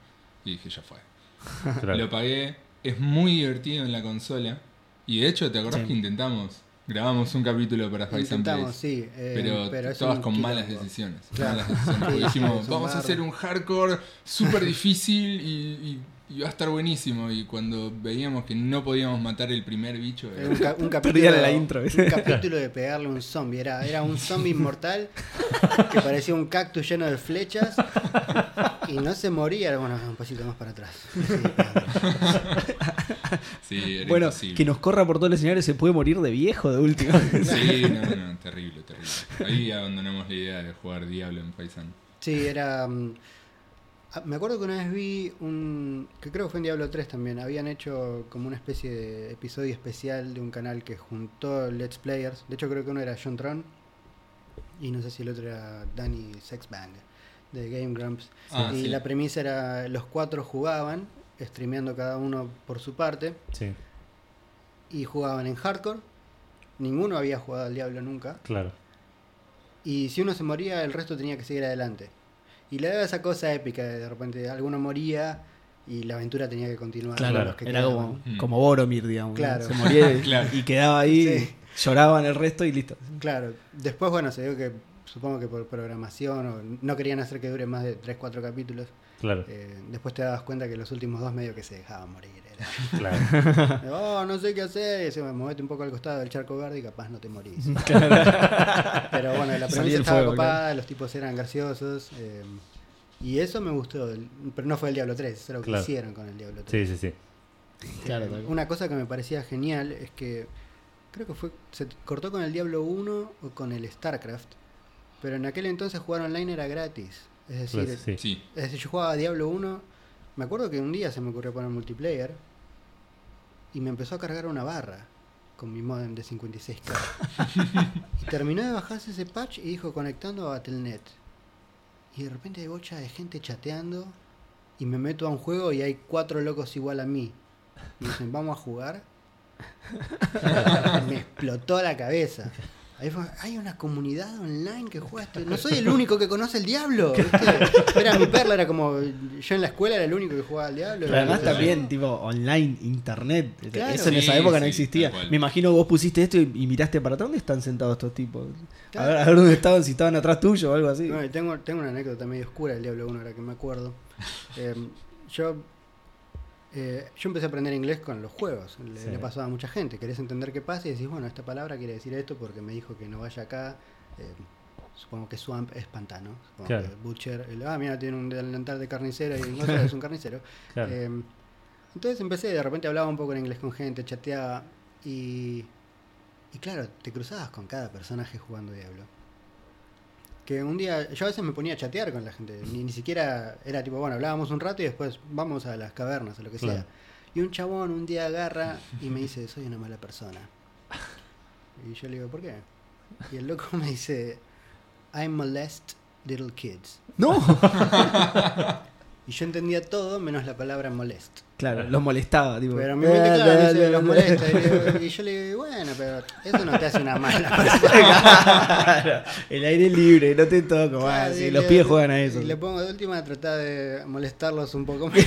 Y dije, ya fue. claro. Lo pagué. Es muy divertido en la consola. Y de hecho, ¿te acordás Sí. que intentamos? Grabamos un capítulo para and Intentamos, sí. eh, Pero, es todas con malas decisiones. Claro. Malas decisiones. Porque Sí, dijimos, vamos a hacer un hardcore súper difícil y, y- y va a estar buenísimo. Y cuando veíamos que no podíamos matar el primer bicho, Era un, ca- un capítulo, Perdían la intro. un capítulo de pegarle a un zombie. Era, era un zombie inmortal que parecía un cactus lleno de flechas. Y no se moría, bueno, un pasito más para atrás. Sí, era Bueno, imposible. que nos corra por todos los escenarios se puede morir de viejo de último. Sí, no, no, terrible, terrible. Ahí abandonamos la idea de jugar Diablo en Paisan. Sí, era. Ah, Me acuerdo que una vez vi un. que creo que fue en Diablo 3 también. Habían hecho como una especie de episodio especial de un canal que juntó Let's Players. De hecho, creo que uno era John Tron. Y no sé si el otro era Danny Sexbang de Game Grumps. Ah, y sí. la premisa era: los cuatro jugaban, streameando cada uno por su parte. Sí, Y jugaban en hardcore. Ninguno había jugado al Diablo nunca. claro. Y si uno se moría, el resto tenía que seguir adelante. Y le daba esa cosa épica de de repente alguno moría y la aventura tenía que continuar. Claro, Los que era quedaban. como, Mm. como Boromir, digamos. Claro. Se moría y, Claro. y quedaba ahí, Sí. lloraban el resto y listo. Claro. Después, bueno, se dio que supongo que por programación o no querían hacer que dure más de 3-4 capítulos. Claro, Eh, después te dabas cuenta que los últimos dos medio que se dejaban morir. Era, claro. oh, no sé qué hacer. Y decía, movete un poco al costado del charco verde y capaz no te morís. Pero bueno, la premisa estaba fuego, copada, los tipos eran graciosos. eh, y eso me gustó. Pero no fue el Diablo 3, eso es lo que Claro. hicieron con el Diablo 3. Sí, sí, sí. Claro, cual. Una cosa que me parecía genial es que creo que fue se cortó con el Diablo 1 o con el StarCraft, pero en aquel entonces jugar online era gratis. Es decir, Pues, sí. Sí, es decir, yo jugaba Diablo 1, me acuerdo que un día se me ocurrió poner multiplayer y me empezó a cargar una barra con mi modem de 56K. y terminó de bajarse ese patch y dijo conectando a Battle.net. Y de repente hay bocha de gente chateando y me meto a un juego y hay cuatro locos igual a mí. Y dicen, vamos a jugar. me explotó la cabeza. Hay una comunidad online que juega esto. No soy el único que conoce el diablo. ¿viste? Era mi perla, era como. Yo en la escuela era el único que jugaba al diablo. Pero además también, tipo, online, internet. Claro. Eso en esa Sí, época no existía. Me imagino vos pusiste esto y, y miraste para atrás. ¿Dónde están sentados estos tipos? A ver, a ver dónde estaban, si estaban atrás tuyo o algo así. Bueno, tengo, tengo una anécdota medio oscura del Diablo 1, ahora que me acuerdo. Eh, yo, eh, yo empecé a aprender inglés con los juegos. Le, Sí. le pasaba a mucha gente. Querés entender qué pasa y decís, bueno, esta palabra quiere decir esto porque me dijo que no vaya acá. Eh, supongo que swamp es pantano. Supongo Claro. que butcher, el- ah, mira, tiene un delantal de carnicero y no es un carnicero. Claro. Eh, entonces empecé, de repente hablaba un poco en inglés con gente, chateaba y, y claro, te cruzabas con cada personaje jugando Diablo. Que un día, yo a veces me ponía a chatear con la gente, ni, ni siquiera era tipo, bueno, hablábamos un rato y después vamos a las cavernas o lo que Claro. sea. Y un chabón un día agarra y me dice, soy una mala persona. Y yo le digo, ¿por qué? Y el loco me dice, I molest little kids. No, Y yo entendía todo menos la palabra molest. claro, los molestaba. Tipo, Pero mi mente, claro, dice, los molesta. Y, digo- y yo le digo, bueno, pero eso no te hace una mala persona. Claro, el aire libre, no te toco. Claro, ah, sí, los pies juegan a eso. Y le pongo de última a tratar de molestarlos un poco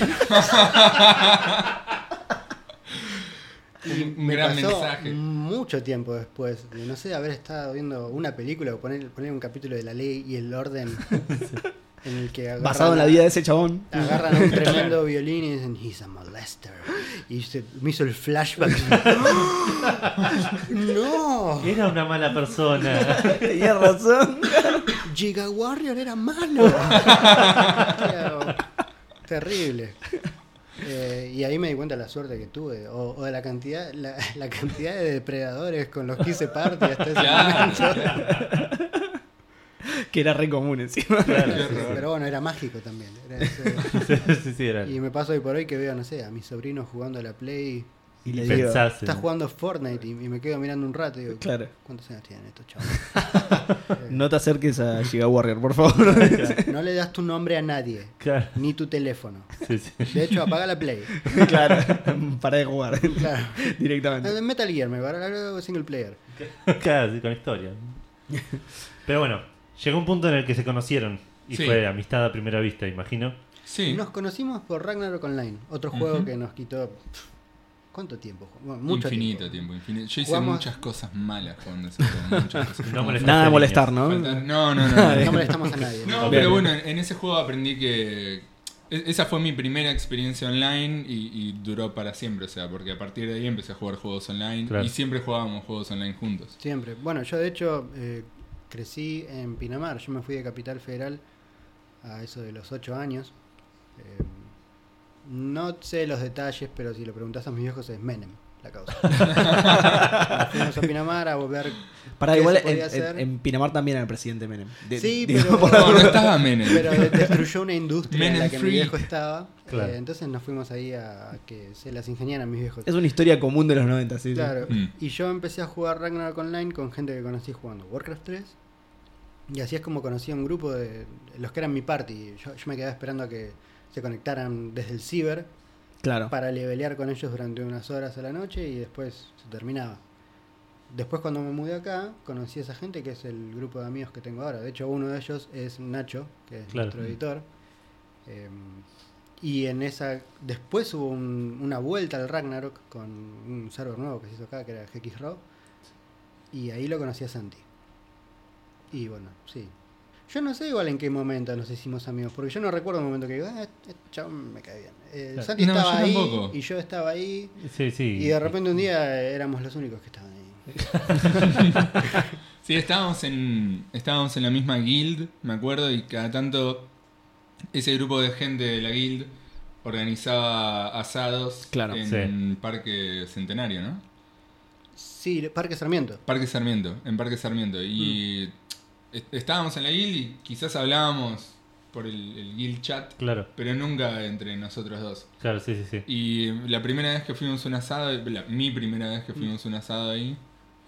y Un me gran pasó mensaje. mucho tiempo después de, no sé, haber estado viendo una película o poner, poner un capítulo de la ley y el orden en el que agarran Basado en la a- vida de ese chabón. Agarran un tremendo violín y dicen, he's a molester. Y se, me hizo el flashback. ¡No! Era una mala persona. Tenía razón. Giga Warrior era malo. Terrible. Eh, y ahí me di cuenta de la suerte que tuve, o, o de la cantidad, la, la cantidad de depredadores con los que hice parte hasta ese momento. que era re común encima. Claro, sí. Pero bueno, era mágico también. era ese- sí, sí, sí, era. Y me paso hoy por hoy que veo, no sé, a mis sobrinos jugando a la Play. Y Y le digo, pensás en- Está jugando Fortnite y, y me quedo mirando un rato y digo, Claro. ¿cuántos años tienen estos chavos? no te acerques a Giga Warrior, por favor. No le das tu nombre a nadie, Claro, ni tu teléfono. sí, sí. De hecho, apaga la Play. claro, para de jugar Claro. directamente. Metal Gear, me va a single player. Claro, sí, con historia. Pero bueno, llegó un punto en el que se conocieron. Y Sí. fue amistad a primera vista, imagino. Sí. Nos conocimos por Ragnarok Online, otro juego Ujú. que nos quitó. ¿Cuánto tiempo? Bueno, mucho infinito tiempo. tiempo. infinito. Yo hice Jugamos- muchas cosas malas jugando ese juego. Muchas cosas. No molestaste Nada de molestar, ¿no? No, no, no. no. No molestamos a nadie. No, pero bueno, en ese juego aprendí que e- esa fue mi primera experiencia online y, y duró para siempre, o sea, porque a partir de ahí empecé a jugar juegos online Claro. y siempre jugábamos juegos online juntos. Siempre. Bueno, yo de hecho eh, crecí en Pinamar. Yo me fui de Capital Federal a eso de los 8 años. Eh, no sé los detalles, pero si lo preguntas a mis viejos es Menem la causa. Fuimos a Pinamar a ver. Para ¿Qué igual se en, podía en- hacer? en Pinamar también era el presidente Menem. De- Sí, digo, pero, por- No, no estaba Menem. pero de- destruyó una industria en la que free. mi viejo estaba. Claro. Eh, entonces nos fuimos ahí a, que se las ingeniaran mis viejos. Es una historia común de los 90, sí. sí. Claro. Mm. Y yo empecé a jugar Ragnarok Online con gente que conocí jugando Warcraft 3. Y así es como conocí a un grupo de los que eran mi party. Yo, yo me quedaba esperando a que se conectaran desde el ciber Claro. para levelear con ellos durante unas horas a la noche y después se terminaba. Después cuando me mudé acá, conocí a esa gente que es el grupo de amigos que tengo ahora. De hecho, uno de ellos es Nacho, que es Claro. nuestro editor. Eh, y en esa después hubo un- una vuelta al Ragnarok con un server nuevo que se hizo acá, que era GXRO. Y ahí lo conocí a Santi. Y bueno, sí. Yo no sé igual en qué momento nos hicimos amigos, porque yo no recuerdo un momento que digo, ah, este chabón me cae bien. Eh, Claro. Santi No, estaba ahí tampoco. y yo estaba ahí. Sí, sí. Y de repente un día éramos los únicos que estaban ahí. Sí, estábamos en, estábamos en la misma guild, me acuerdo, y cada tanto ese grupo de gente de la guild organizaba asados Claro. en Parque Centenario, ¿no? Sí, Parque Sarmiento. Parque Sarmiento, en Parque Sarmiento. Y Mm. Est- estábamos en la guild y quizás hablábamos por el, el guild chat, Claro, pero nunca entre nosotros dos. claro, sí, sí, sí. Y la primera vez que fuimos un asado, la- mi primera vez que Mm. fuimos a un asado ahí,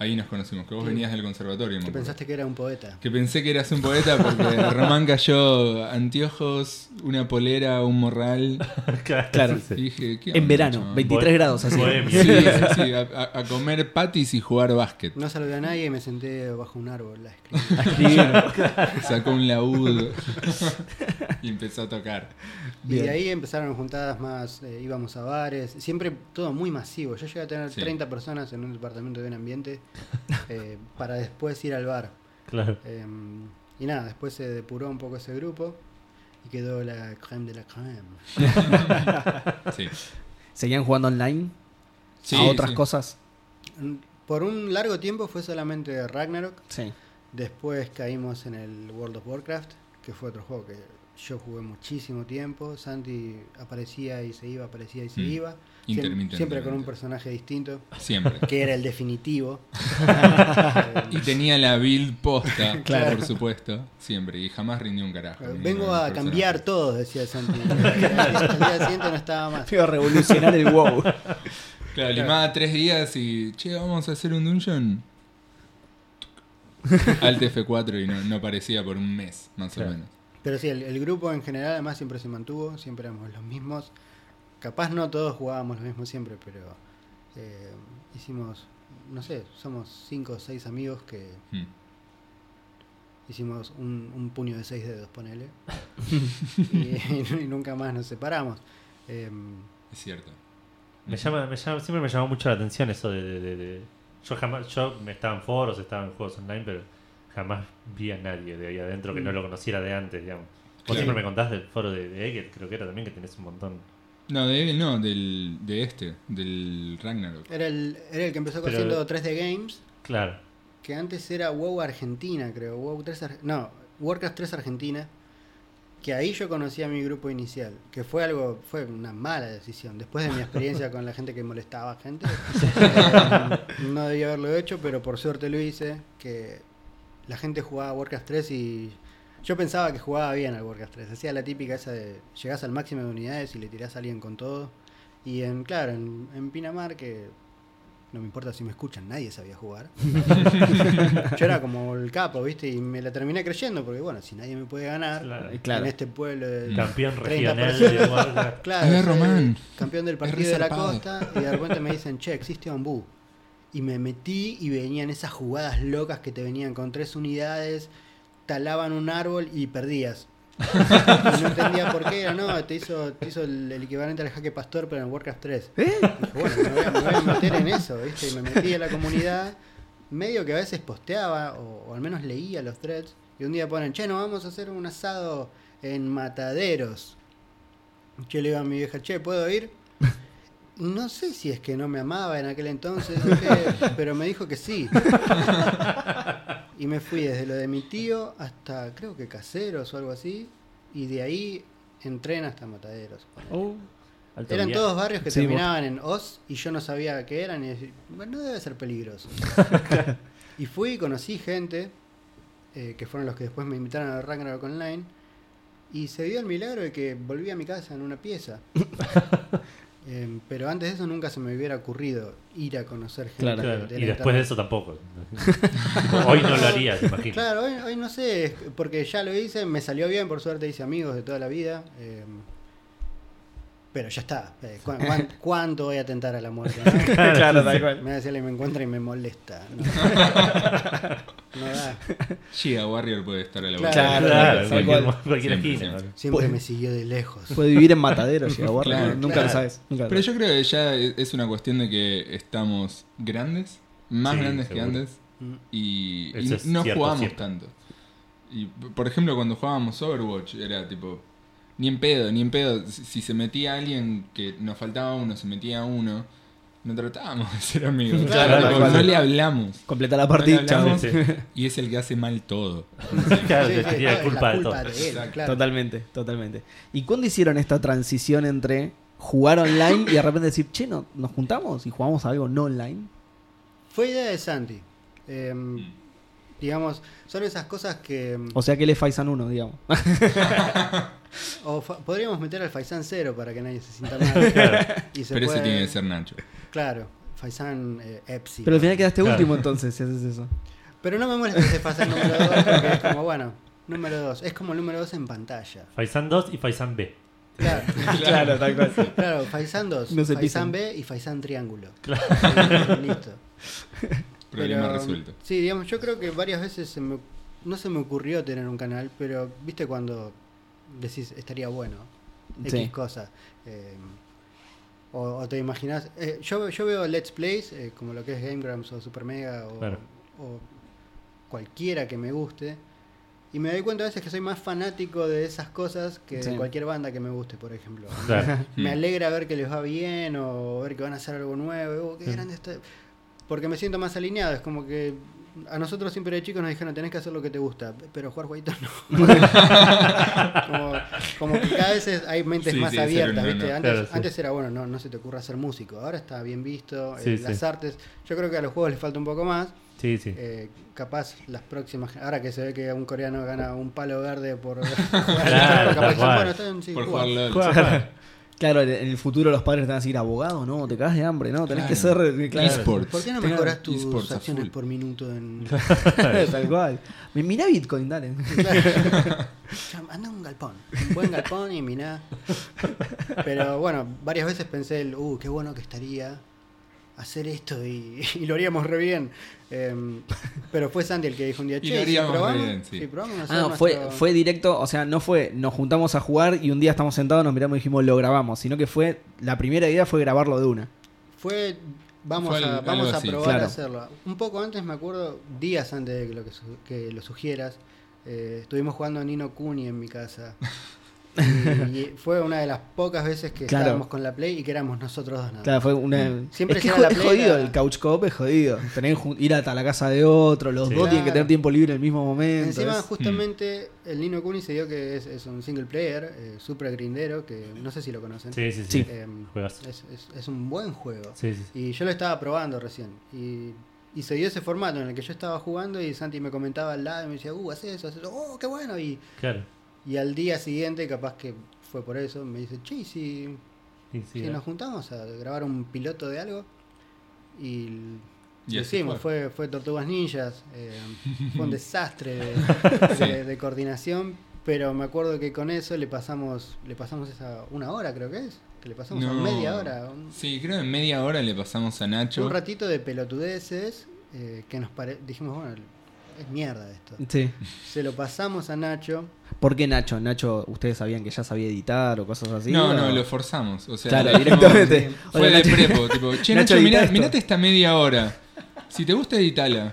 ahí nos conocimos, que vos Sí. venías del conservatorio. Que pensaste que era un poeta. Que pensé que eras un poeta porque Román cayó anteojos, una polera, un morral. claro. Sí, dije, ¿qué En verano, chabón? 23 Bohe- grados así. Sí, sí, a, comer patis y jugar básquet. No saludé a nadie y me senté bajo un árbol a escribir. Escribir. Sacó un laúd y empezó a tocar. Y de ahí empezaron juntadas más, eh, íbamos a bares, siempre todo muy masivo. Yo llegué a tener Sí. 30 personas en un departamento de buen ambiente eh, para después ir al bar. Claro. Eh, y nada, después se depuró un poco ese grupo y quedó la creme de la creme. Sí. ¿Seguían jugando online? Sí, ¿A otras sí. cosas? Por un largo tiempo fue solamente Ragnarok. Sí. Después caímos en el World of Warcraft, que fue otro juego que yo jugué muchísimo tiempo. Santi aparecía y se iba, aparecía y se Mm. iba. Intermitentemente. Siempre con un personaje distinto, Siempre. que era el definitivo. Y tenía la build posta, Claro. por supuesto, siempre. Y jamás rindió un carajo. Vengo a cambiar todo, decía Santi. Al día siguiente no estaba más. Iba a revolucionar el WoW. Claro, limaba tres días y, che, vamos a hacer un dungeon. Alt F4 y no, no aparecía por un mes, más Claro. o menos. Pero sí, el, el grupo en general además siempre se mantuvo, siempre éramos los mismos. Capaz no todos jugábamos lo mismo siempre, pero eh, hicimos, no sé, somos cinco o seis amigos que Mm. hicimos un, un puño de seis dedos, ponele. y, y nunca más nos separamos. Eh, Es cierto. Me llama, me llama, siempre me llamó mucho la atención eso de, de- de- de- Yo jamás, yo me estaba en foros, estaba en juegos online, pero jamás vi a nadie de ahí adentro que no lo conociera de antes, digamos. Vos Claro. siempre me contás del foro de, creo que era también que tenés un montón. No, de él no, del, de este, del Ragnarok. era, el, era el que empezó Pero- haciendo 3D Games, Claro, que antes era WoW Argentina, creo. WoW 3 Ar- no, Warcraft 3 Argentina. Que ahí yo conocí a mi grupo inicial, que fue algo, fue una mala decisión. Después de mi experiencia con la gente que molestaba a gente, eh, no debía haberlo hecho, pero por suerte lo hice. Que la gente jugaba Warcraft 3 y yo pensaba que jugaba bien al Warcraft 3. Hacía la típica esa de llegás al máximo de unidades y le tirás a alguien con todo. Y en, claro, en, en Pinamar, que no me importa si me escuchan, nadie sabía jugar. Yo era como el capo, ¿viste? Y me la terminé creyendo, porque bueno, si nadie me puede ganar claro. Claro. en este pueblo de Campeón 30 regional. sea, Claro, Es soy Román. campeón del partido de la costa y de repente me dicen, che, existe Bambú. Y me metí y venían esas jugadas locas que te venían con tres unidades, talaban un árbol y perdías. y no entendía por qué era, no, te hizo, te hizo el, el equivalente al jaque pastor, pero en Warcraft 3. ¿Eh? Bueno, me voy, a, me voy a meter en eso, ¿viste? Y me metí en la comunidad, medio que a veces posteaba, o, o al menos leía los threads, y un día ponen, che, no vamos a hacer un asado en mataderos. Yo le digo a mi vieja, che, ¿puedo ir? No sé si es que no me amaba en aquel entonces, pero me dijo que sí. Y me fui desde lo de mi tío hasta creo que caseros o algo así. Y de ahí en tren hasta Mataderos. Oh, Eran viaje. todos barrios que Sí, vos- terminaban en Oz y yo no sabía qué eran y decía, bueno, no debe ser peligroso. y fui y conocí gente eh, que fueron los que después me invitaron a Ragnarok Online y se dio el milagro de que volví a mi casa en una pieza. Em, pero antes de eso nunca se me hubiera ocurrido ir a conocer gente. Claro. Claro, de y después de eso tampoco. Hoy no lo haría, te imagino. Claro, hoy, hoy no sé, porque ya lo hice, me salió bien, por suerte hice amigos de toda la vida. eh, pero ya está. eh, ¿cu- cuán- ¿Cuánto voy a tentar a la muerte? no? claro, tal cual. Me va a decir, me encuentra y me molesta. No, No da. Giga Warrior puede estar a la Claro. vuelta. Claro, Claro, cualquier, cual. cualquier Siempre, esquina. siempre. Siempre me siguió de lejos. Puede vivir en Matadero, llega Warner, Claro, nunca claro. lo sabes. Nunca lo Pero sabes. yo creo que ya es una cuestión de que estamos grandes, más Sí, grandes que antes, Mm. y, y Eso es no cierto, jugamos cierto. tanto. Y p- por ejemplo, cuando jugábamos Overwatch, era tipo, ni en pedo, ni en pedo. Si, si se metía alguien que nos faltaba uno, se metía uno, no tratábamos de ser amigos. Claro, cual. no le hablamos. Completa la partida, No le chao. hablamos, Sí. Y es el que hace mal todo. Claro, Sí, culpa la de todo. de él, Exacto. claro. Totalmente, totalmente. ¿Y cuándo hicieron esta transición entre jugar online y de repente decir, che, no, nos juntamos y jugamos a algo no online? Fue idea de Santi. Em, digamos, son esas cosas que... em, O sea que él es Faisan 1, digamos. O fa- podríamos meter al Faisan cero para que nadie se sienta mal. Y se Pero ese puede- tiene que ser Nacho. Claro, Faisan eh, Epsi. Pero al final quedaste Claro. último entonces, si haces eso. Pero no me molesta ese Faisan número 2 porque es como, bueno, número 2. Es como el número 2 en pantalla. Faisan 2 y Faisan B. Claro, claro, tal cual. claro Faisan 2, No pisan. B y Faisan Triángulo. Claro. Listo. Problema Pero, resuelto. Sí, digamos, yo creo que varias veces se me- no se me ocurrió tener un canal, pero viste cuando decís estaría bueno X Sí. cosa. eh, o, o te imaginas. eh, yo, yo veo Let's Plays, eh, como lo que es Game Grumps o Super Mega o, Claro. o cualquiera que me guste. Y me doy cuenta a veces que soy más fanático de esas cosas que Sí. de cualquier banda que me guste, por ejemplo. Claro. Me Mm. alegra ver que les va bien o ver que van a hacer algo nuevo. oh, qué Mm. grande está. Porque me siento más alineado. Es como que a nosotros siempre de chicos nos dijeron tenés que hacer lo que te gusta, pero jugar jueguitos no. como, como que cada vez es- hay mentes Sí, más sí, abiertas, ¿viste? no, no. Antes, Claro, sí. antes era bueno, no, no se te ocurra ser músico. Ahora está bien visto. eh, Sí, las artes. Yo creo que a los juegos les falta un poco más. Sí, sí. Eh, capaz las próximas. Ahora que se ve que un coreano gana un palo verde por jugar. Claro, capaz bueno, está bien, sí, Por jugar Claro, en el futuro los padres te van a decir, abogado, no, te cagas de hambre, no, tenés que ser... Claro. Claro, Esports. ¿Por qué no mejoras tus esports acciones por minuto en. tal cual. Mi- Mirá Bitcoin, dale. Anda un galpón, un buen galpón y miná. Pero bueno, varias veces pensé, el, uh, qué bueno que estaría hacer esto y, y lo haríamos re bien. Em, pero fue Santi el que dijo un día, Y che, lo si haríamos re probamos, bien, sí. si probamos hacer Ah, fue, nuestro- fue directo, o sea, no fue, nos juntamos a jugar y un día estamos sentados, nos miramos y dijimos, lo grabamos, sino que fue, la primera idea fue grabarlo de una. Fue, vamos Fue a, algo vamos a probar Claro. a hacerlo. Un poco antes, me acuerdo, días antes de que lo, que, su- que lo sugieras, eh, estuvimos jugando a Nino Kuni en mi casa. y, y fue una de las pocas veces que Claro. estábamos con la Play y que éramos nosotros dos nada. Claro, fue una... Mm. Siempre es que la es Play, jodido, el couch co-op es jodido. Tener ir hasta la casa de otro, los Sí. dos tienen que tener tiempo libre en el mismo momento. Encima, es- justamente, el Nino Kuni se dio que es, es un single player, eh, super grindero, que no sé si lo conocen. Sí, sí, Sí. sí. Em, Juegas. es, es- es un buen juego. Sí, sí. sí. Y yo lo estaba probando recién. Y, y se dio ese formato en el que yo estaba jugando y Santi me comentaba al lado y me decía, uh, haz eso, haz eso, oh, qué bueno. Y, Claro. Y al día siguiente, capaz que fue por eso, me dice, che, ¿y si, Sí, sí, si eh. nos juntamos a grabar un piloto de algo. Y, Y hicimos, fue. fue. Fue, Tortugas Ninjas. eh, fue un desastre de, de- de coordinación. Pero me acuerdo que con eso le pasamos, le pasamos esa una hora creo que es. Que le pasamos a media hora. Un, Sí, creo que en media hora le pasamos a Nacho. un ratito de pelotudeces eh, que nos pare dijimos, bueno, es mierda esto. Sí. Se lo pasamos a Nacho. ¿Por qué Nacho? Nacho, ¿ustedes sabían que ya sabía editar o cosas así? no, o- no, lo forzamos. O sea, Claro, directamente. Fue Hola, de Nacho. prepo, tipo, che, Nacho, Nacho, mirá, esto. mirate esta media hora. Si te gusta, editala.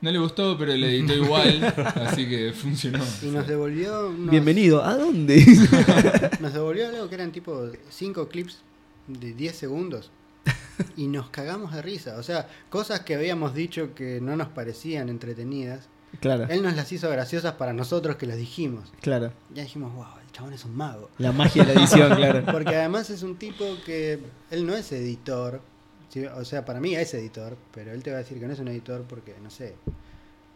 No le gustó, pero le editó igual, así que funcionó. Y nos devolvió unos- Bienvenido, ¿a dónde? Nos devolvió algo que eran tipo 5 clips de 10 segundos. Y nos cagamos de risa. O sea, cosas que habíamos dicho que no nos parecían entretenidas. claro, Él nos las hizo graciosas para nosotros que las dijimos. claro. Ya dijimos, wow, el chabón es un mago. La magia de la edición, claro. Porque además es un tipo que él no es editor. O sea, para mí es editor, pero él te va a decir que no es un editor porque, no sé,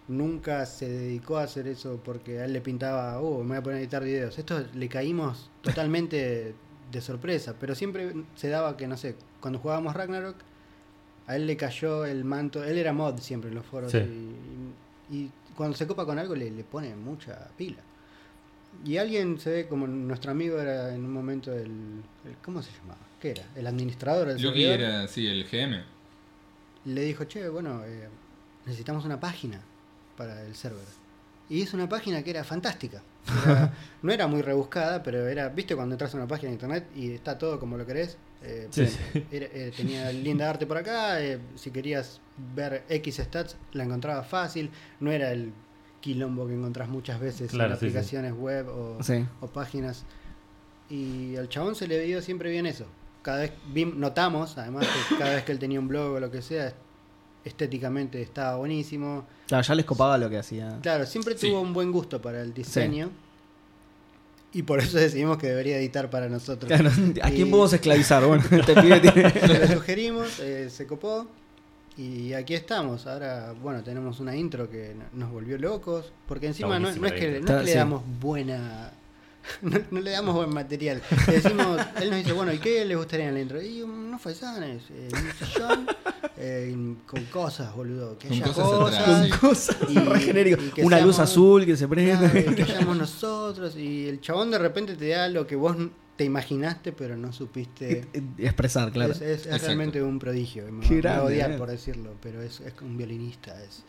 nunca se dedicó a hacer eso porque a él le pintaba, oh, me voy a poner a editar videos. Esto le caímos totalmente de sorpresa, pero siempre se daba que, no sé, cuando jugábamos Ragnarok, a él le cayó el manto, él era mod siempre en los foros Sí. y, y cuando se copa con algo le, le pone mucha pila. Y alguien se ve como nuestro amigo era en un momento el, el- ¿cómo se llamaba? ¿Qué era? El administrador del Lucky servidor. era, sí, el GM. Le dijo, che, bueno, eh, necesitamos una página para el server. Y hizo una página que era fantástica. Era- no era muy rebuscada, pero era, ¿viste cuando entras a una página de internet y está todo como lo querés? Eh, Sí, sí. era- eh, tenía linda arte por acá, eh, si querías ver X stats la encontrabas fácil, no era el quilombo que encontrás muchas veces Claro, en sí, sí. aplicaciones web o, Sí. o páginas. Y al chabón se le dio siempre bien eso. Cada vez notamos, además, que cada vez que él tenía un blog o lo que sea, estéticamente estaba buenísimo. Claro, ya les copaba lo que hacía. Claro, siempre Sí. tuvo un buen gusto para el diseño. Y por eso decidimos que debería editar para nosotros. Claro, ¿A quién podemos esclavizar? Bueno, este pibe tiene. Se lo sugerimos, eh, se copó. Y aquí estamos. Ahora, bueno, tenemos una intro que no- nos volvió locos. Porque encima no, es que, no es que le damos buena. No, no le damos buen material. Le decimos, él nos dice, bueno, ¿y qué les gustaría en la intro? Y unos faisanes, eh, un sillón, eh, con cosas, boludo. Que Con haya cosas sí. Cosas Y- re genérico. y Una luz azul que se prende. Claro, que hayamos nosotros. Y el chabón de repente te da lo que vos te imaginaste, pero no supiste. Expresar, claro. Es, es- es Exacto. realmente un prodigio. Me, Qué me va a odiar eh. por decirlo, pero es, es un violinista. Es,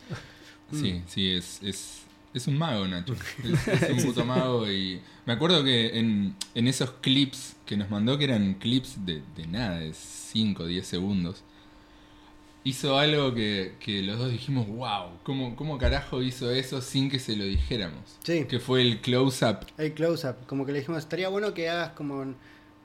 Sí, sí, es, es, es un mago, Nacho. Es, es un puto mago y... Me acuerdo que en, en esos clips que nos mandó, que eran clips de, de nada, de 5 o 10 segundos, hizo algo que, que los dos dijimos, wow, ¿cómo, ¿cómo carajo hizo eso sin que se lo dijéramos? Sí. Que fue el close-up. el close-up. Como que le dijimos, estaría bueno que hagas como.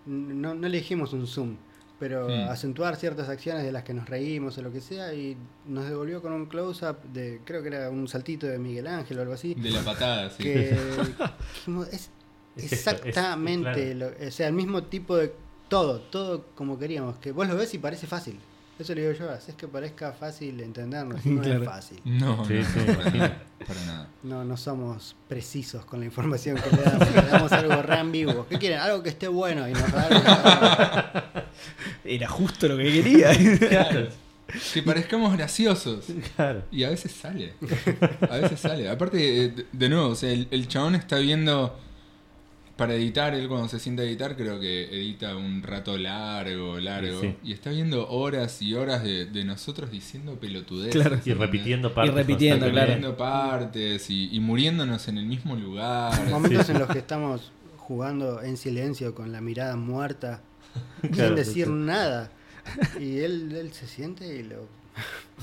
No, no le dijimos un zoom, pero Hmm. acentuar ciertas acciones de las que nos reímos o lo que sea. Y nos devolvió con un close-up de. Creo que era un saltito de Miguel Ángel o algo así. De la patada, sí. que dijimos, es Es esto, es- exactamente, claro. lo- o sea, el mismo tipo de todo, todo como queríamos, que vos lo ves y parece fácil. Eso le digo yo, es que parezca fácil entendernos, no Claro. es fácil. No, Sí, no, sí, para nada. Para nada. No, no somos precisos con la información que le damos, le damos algo re ambiguo. ¿Qué quieren? Algo que esté bueno y nos da algo que- Era justo lo que quería. Claro, Que parezcamos graciosos. claro. Y a veces sale. A veces sale. Aparte, eh, de, nuevo, o sea, el, el chabón está viendo. Para editar, él cuando se sienta a editar, creo que edita un rato largo, largo. Sí. Y está viendo horas y horas de, de nosotros diciendo pelotudeces. Claro. Y repitiendo partes. repitiendo, claro. Repitiendo partes y, y muriéndonos en el mismo lugar. Momentos Sí. en los que estamos jugando en silencio con la mirada muerta, Claro, sin decir sí. nada. Y él, él se siente y lo...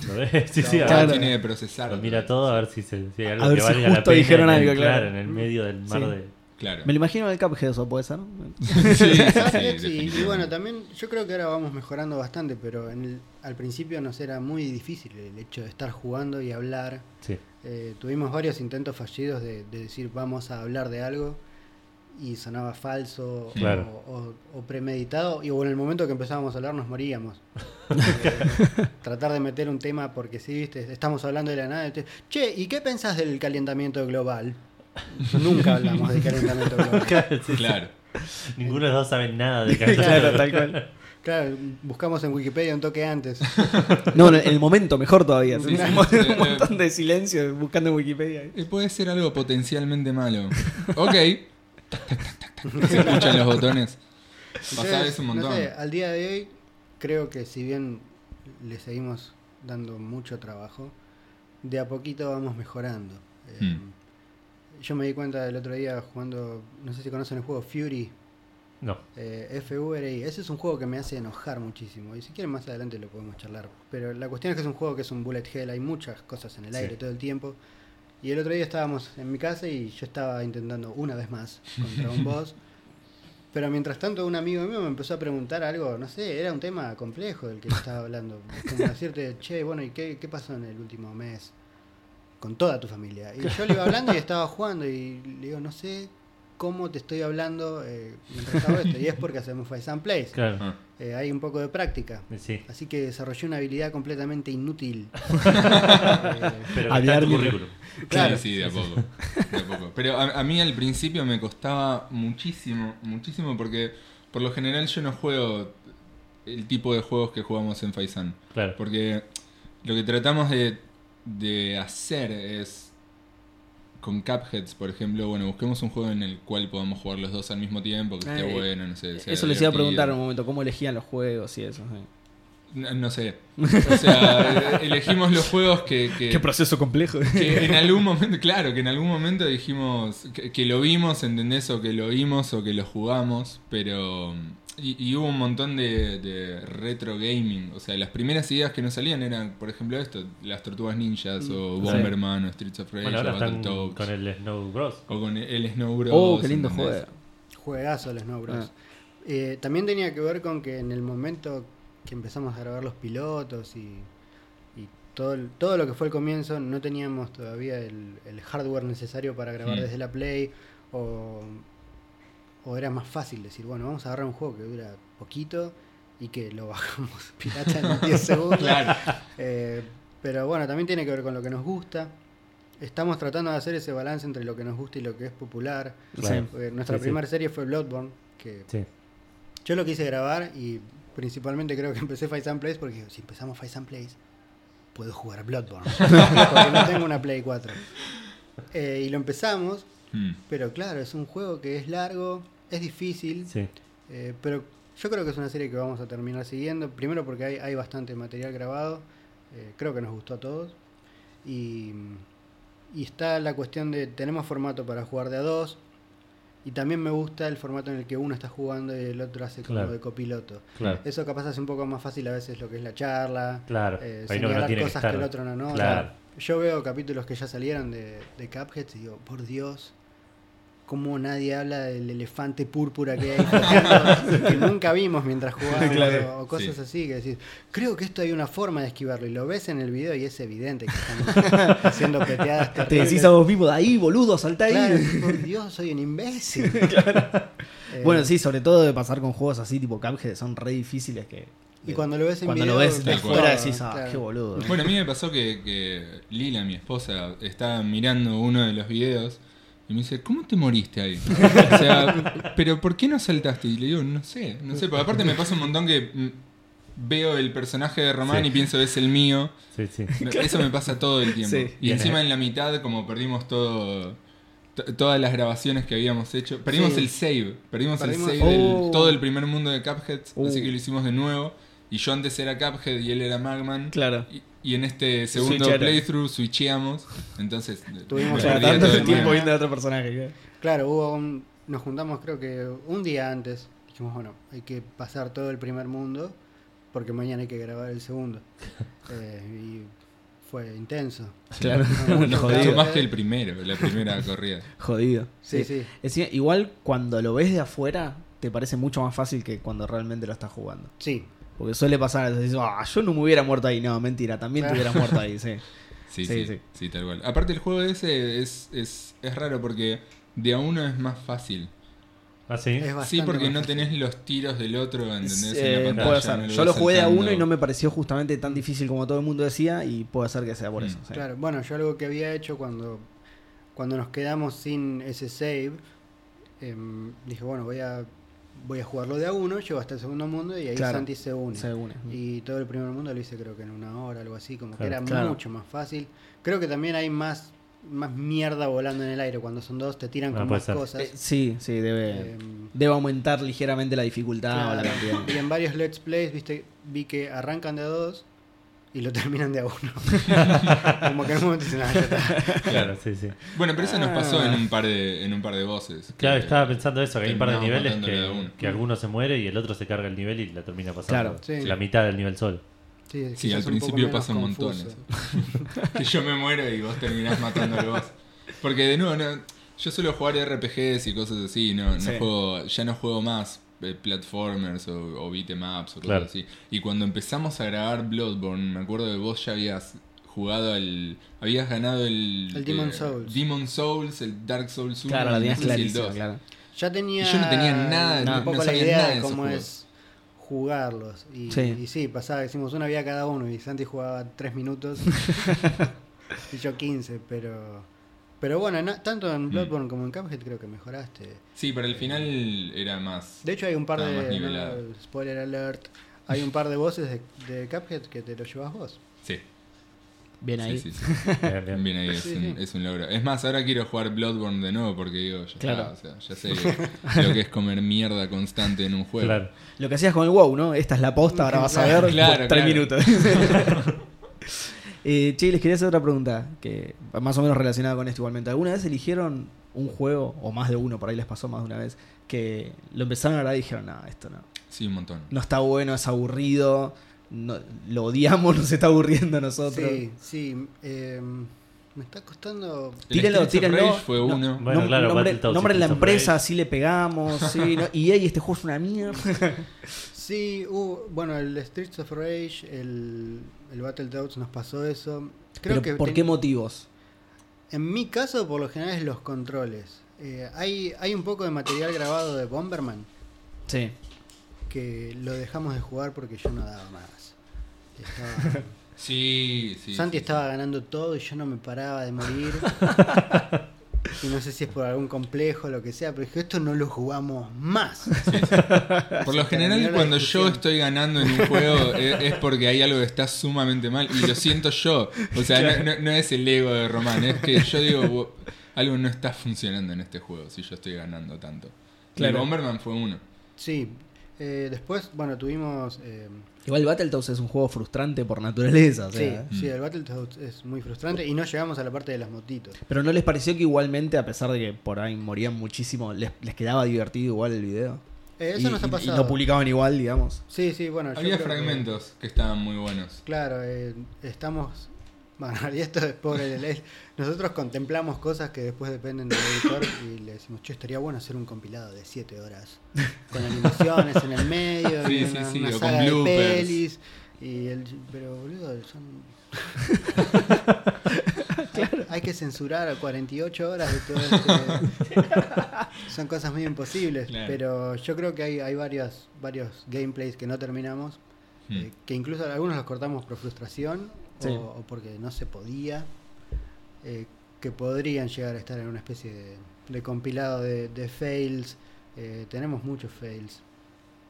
¿Lo ves? Sí, sí, Claro. Tiene que procesar. lo mira todo a ver si, se, si hay algo A ver que si valga la justo pena. dijeron en el- algo, claro. en el medio del mar Sí. de. Claro. Me lo imagino en el Cuphead, eso puede ser. ¿no? Sí, sí, sí, y, y bueno, también yo creo que ahora vamos mejorando bastante, pero en el- al principio nos era muy difícil el hecho de estar jugando y hablar. Sí. Eh, tuvimos varios intentos fallidos de, de decir vamos a hablar de algo y sonaba falso o- Claro. o, o premeditado y o en el momento que empezábamos a hablar nos moríamos. Eh, tratar de meter un tema porque sí, viste, estamos hablando de la nada. te- che, ¿y qué pensás del calentamiento global? Nunca hablamos de calentamiento global. Claro, sí, sí. Claro. Ninguno de los dos sabe nada de claro, tal cual. Claro, buscamos en Wikipedia un toque antes. No, en el momento mejor todavía. Sí, sí. un montón de silencio buscando en Wikipedia. Eh, Puede ser algo potencialmente malo. Ok. Se escuchan los botones. Entonces, eso un no montón. sé, al día de hoy creo que si bien le seguimos dando mucho trabajo, de a poquito vamos mejorando. Eh, Hmm. Yo me di cuenta el otro día jugando, no sé si conocen el juego Fury, No. eh, F-U-R-I. Ese es un juego que me hace enojar muchísimo. Y si quieren más adelante lo podemos charlar. Pero la cuestión es que es un juego que es un bullet hell. Hay muchas cosas en el Sí. aire todo el tiempo. Y el otro día estábamos en mi casa y yo estaba intentando una vez más contra un boss. Pero mientras tanto un amigo mío me empezó a preguntar algo, no sé, era un tema complejo del que estaba hablando. Como decirte, che, bueno, ¿y qué, qué pasó en el último mes? Con toda tu familia. Y yo le iba hablando y estaba jugando y le digo, no sé cómo te estoy hablando eh, mientras hago esto. Y es porque hacemos and Plays. Claro. Eh, hay un poco de práctica. Sí. Así que desarrollé una habilidad completamente inútil. Eh, Pero está en tu currículum. Claro. Sí, sí, de a poco. de a poco. Pero a, a mí al principio me costaba muchísimo, muchísimo porque por lo general yo no juego el tipo de juegos que jugamos en Faisan. Claro. Porque lo que tratamos de, de hacer es con Cupheads, por ejemplo, bueno, busquemos un juego en el cual podamos jugar los dos al mismo tiempo, que esté Eh, bueno, no sé. sea Eso les iba a preguntar en un momento, ¿cómo elegían los juegos y eso? sí. No, no sé. O sea, elegimos los juegos que, que- Qué proceso complejo. que en algún momento, claro, que en algún momento dijimos que, que lo vimos, ¿entendés? O que lo vimos o que lo jugamos, pero... Y, y hubo un montón de, de retro gaming. O sea, las primeras ideas que nos salían eran, por ejemplo, esto, las Tortugas Ninjas o Sí. Bomberman o Streets of Rage Bueno, ahora o Battletoads. con el Snow Bros. O con el Snow Bros. oh, qué lindo juego. Juegazo el Snow Bros. Ah. Eh, también tenía que ver con que en el momento que empezamos a grabar los pilotos y, y todo, el- todo lo que fue el comienzo, no teníamos todavía el, el hardware necesario para grabar Mm. desde la Play o, o era más fácil decir, bueno, vamos a agarrar un juego que dura poquito y que lo bajamos pirata en 10 segundos. Claro. Eh, pero bueno, también tiene que ver con lo que nos gusta. Estamos tratando de hacer ese balance entre lo que nos gusta y lo que es popular. Claro. Porque nuestra Sí, sí. primera serie fue Bloodborne, que Sí. yo lo quise grabar y principalmente creo que empecé Fight and Plays porque si empezamos Fight and Plays puedo jugar a Bloodborne. porque no tengo una Play 4. Eh, y lo empezamos, Hmm. pero claro, es un juego que es largo, es difícil, Sí. eh, pero yo creo que es una serie que vamos a terminar siguiendo. Primero porque hay, hay bastante material grabado, eh, creo que nos gustó a todos. Y, y está la cuestión de, tenemos formato para jugar de a dos. Y también me gusta el formato en el que uno está jugando y el otro hace como de copiloto. Claro. Eso capaz hace un poco más fácil a veces lo que es la charla. Claro. eh, no, no señalar que cosas que el otro no nota. Yo veo capítulos que ya salieron de, de Cuphead y digo, por Dios, cómo nadie habla del elefante púrpura que hay flotando, que nunca vimos mientras jugábamos Claro. o cosas Sí. así que decís, creo que esto hay una forma de esquivarlo y lo ves en el video y es evidente que estamos haciendo peteadas Te decís a vos mismo, de ahí, boludo, salta ahí. Claro, por Dios, soy un imbécil. Eh, Bueno, sí, sobre todo de pasar con juegos así tipo Cuphead, son re difíciles que... Y cuando lo ves en cuando video, lo ves de fuera decís, ah, claro. qué boludo. Bueno, a mí me pasó que, que Lila, mi esposa, estaba mirando uno de los videos y me dice, ¿cómo te moriste ahí? O sea, ¿pero por qué no saltaste? Y le digo, no sé, no sé, porque aparte me pasa un montón que mm, veo el personaje de Román Sí. y pienso es el mío. Sí, sí. Eso me pasa todo el tiempo. Sí. Y Bien, encima eh. en la mitad, como perdimos todo... to- Todas las grabaciones que habíamos hecho. Perdimos Sí. el save. Perdimos, Perdimos- el save del Oh. todo el primer mundo de Cuphead. Uh. Así que lo hicimos de nuevo. Y yo antes era Cuphead y él era Magman. Claro. Y, y en este segundo playthrough switcheamos. Entonces, Tuvimos Claro, tanto todo el tiempo viendo a otro personaje. claro. Claro, hubo un, nos juntamos creo que un día antes. Dijimos, bueno, hay que pasar todo el primer mundo porque mañana hay que grabar el segundo. Eh, y fue intenso. Claro, jodido. Más que el primero, la primera corrida. Jodido. Sí, sí. Es decir, igual cuando lo ves de afuera, te parece mucho más fácil que cuando realmente lo estás jugando. Sí, Porque suele pasar, decís, ah, yo no me hubiera muerto ahí. No, mentira, también te hubieras muerto ahí, sí. Sí, Sí, sí, sí. sí, tal cual. Aparte el juego ese es, es, es raro porque de a uno es más fácil. ¿Ah, sí? Sí, porque no tenés los tiros del otro, ¿entendés? Eh, en la pantalla, puede ser. no yo lo jugué de a saltando. uno y no me pareció justamente tan difícil como todo el mundo decía y puede ser que sea por Mm. eso. sí. Claro, bueno, yo algo que había hecho cuando, cuando nos quedamos sin ese save, em, dije, bueno, voy a, voy a jugarlo de a uno, llego hasta el segundo mundo y ahí Claro. Santi se une. Se une. Y todo el primer mundo lo hice creo que en una hora, algo así, como que era Claro. mucho más fácil. Creo que también hay más, más mierda volando en el aire cuando son dos, te tiran con más ser. cosas. Eh, sí, sí, debe, Em, debe aumentar ligeramente la dificultad o la cantidad. y en varios Let's Plays, viste, vi que arrancan de a dos y lo terminan de a uno. como que en un momento dicen, "Ah, ya está". Claro, sí, sí. Bueno, pero eso nos pasó Ah. en un par de, en un par de voces. Claro, que- estaba pensando eso, que hay un par de niveles que, que alguno se muere y el otro se carga el nivel y la termina pasando. Claro. Sí. La mitad del nivel solo. Sí, Sí, al principio pasa un montón que yo me muero y vos terminás matando al boss. Porque de nuevo, no, yo suelo jugar RPGs y cosas así, no, no Sí. juego, ya no juego más platformers o, o beat'em ups o cosas Claro. así. Y cuando empezamos a grabar Bloodborne, me acuerdo que vos ya habías jugado al. Habías ganado el. El Demon Souls. Demon Souls, el Dark Souls 1. Claro, la y no el clarísima, 2. claro. Ya tenía. Y yo no tenía nada, no- no la sabía idea nada de de cómo juegos. es jugarlos. Y Sí. y sí, pasaba, decimos una vida cada uno y Santi jugaba 3 minutos y yo 15, pero. Pero bueno, tanto Mm. en Bloodborne como en Cuphead creo que mejoraste. Sí, para el final era más. De hecho hay un par de... no, spoiler alert. Hay un par de voces de, de Cuphead que te lo llevas vos. Sí, Bien ahí. sí, sí, sí. Bien, bien. Bien ahí, es, Sí, un, sí. es un logro. Es más, ahora quiero jugar Bloodborne de nuevo porque digo, ya, Claro. está, o sea, ya sé lo que es comer mierda constante en un juego. Claro. Lo que hacías con el WoW, ¿no? Esta es la posta, ahora vas a ver Claro, tres claro. minutos. eh, che, les quería hacer otra pregunta, que va más o menos relacionada con esto igualmente. ¿Alguna vez eligieron un juego, o más de uno, por ahí les pasó más de una vez, que lo empezaron a ver y dijeron, no, esto no. Sí, un montón. No está bueno, es aburrido, no- lo odiamos, nos está aburriendo a nosotros. Sí, sí. eh, me está costando... Tírenlo, tírenlo. Rage fue No, uno. Bueno, Nom- claro, nombre, nombre la empresa, así le pegamos. Sí, no, y ey, este juego es una mierda. Sí, hubo- bueno, el Streets of Rage, el, el Battletoads nos pasó eso. Creo Pero que ¿Por ten- qué motivos? En mi caso, por lo general, es los controles. Eh, hay, hay un poco de material grabado de Bomberman Sí. que lo dejamos de jugar porque yo no daba más. Estaba- Sí, sí. Santi sí, estaba ganando todo y yo no me paraba de morir. y no sé si es por algún complejo o lo que sea, pero dije, esto no lo jugamos más. sí. Por lo general, cuando yo estoy ganando en un juego es, es porque hay algo que está sumamente mal y lo siento yo. O sea, no, no- no es el ego de Román, es que yo digo, "Wo- algo no está funcionando en este juego si yo estoy ganando tanto. Claro. Y Bomberman fue uno. Sí. Eh, después, bueno, tuvimos... eh, Igual Battletoads es un juego frustrante por naturaleza. o sea, sí, sí, el Battletoads es muy frustrante y no llegamos a la parte de las motitos. Pero ¿no les pareció que igualmente, a pesar de que por ahí morían muchísimo, les, les quedaba divertido igual el video? Eh, eso y, nos ha y- y pasado. lo publicaban igual, digamos. Sí, sí, bueno. Había creo que- fragmentos que estaban muy buenos. Claro, eh, estamos. Bueno, y esto es pobre de ley. Nosotros contemplamos cosas que después dependen del editor y le decimos, che, estaría bueno hacer un compilado de 7 horas. Con animaciones en el medio, Sí, y una, sí, una o con saga de pelis. Y el, pero boludo, son. Hay que censurar a 48 horas de todo este... Son cosas muy imposibles. Claro. Pero yo creo que hay, hay varios, varios gameplays que no terminamos. Hmm. Eh, que incluso algunos los cortamos por frustración Sí. o, o porque no se podía, eh, que podrían llegar a estar en una especie de, de compilado de, de fails. Eh, tenemos muchos fails.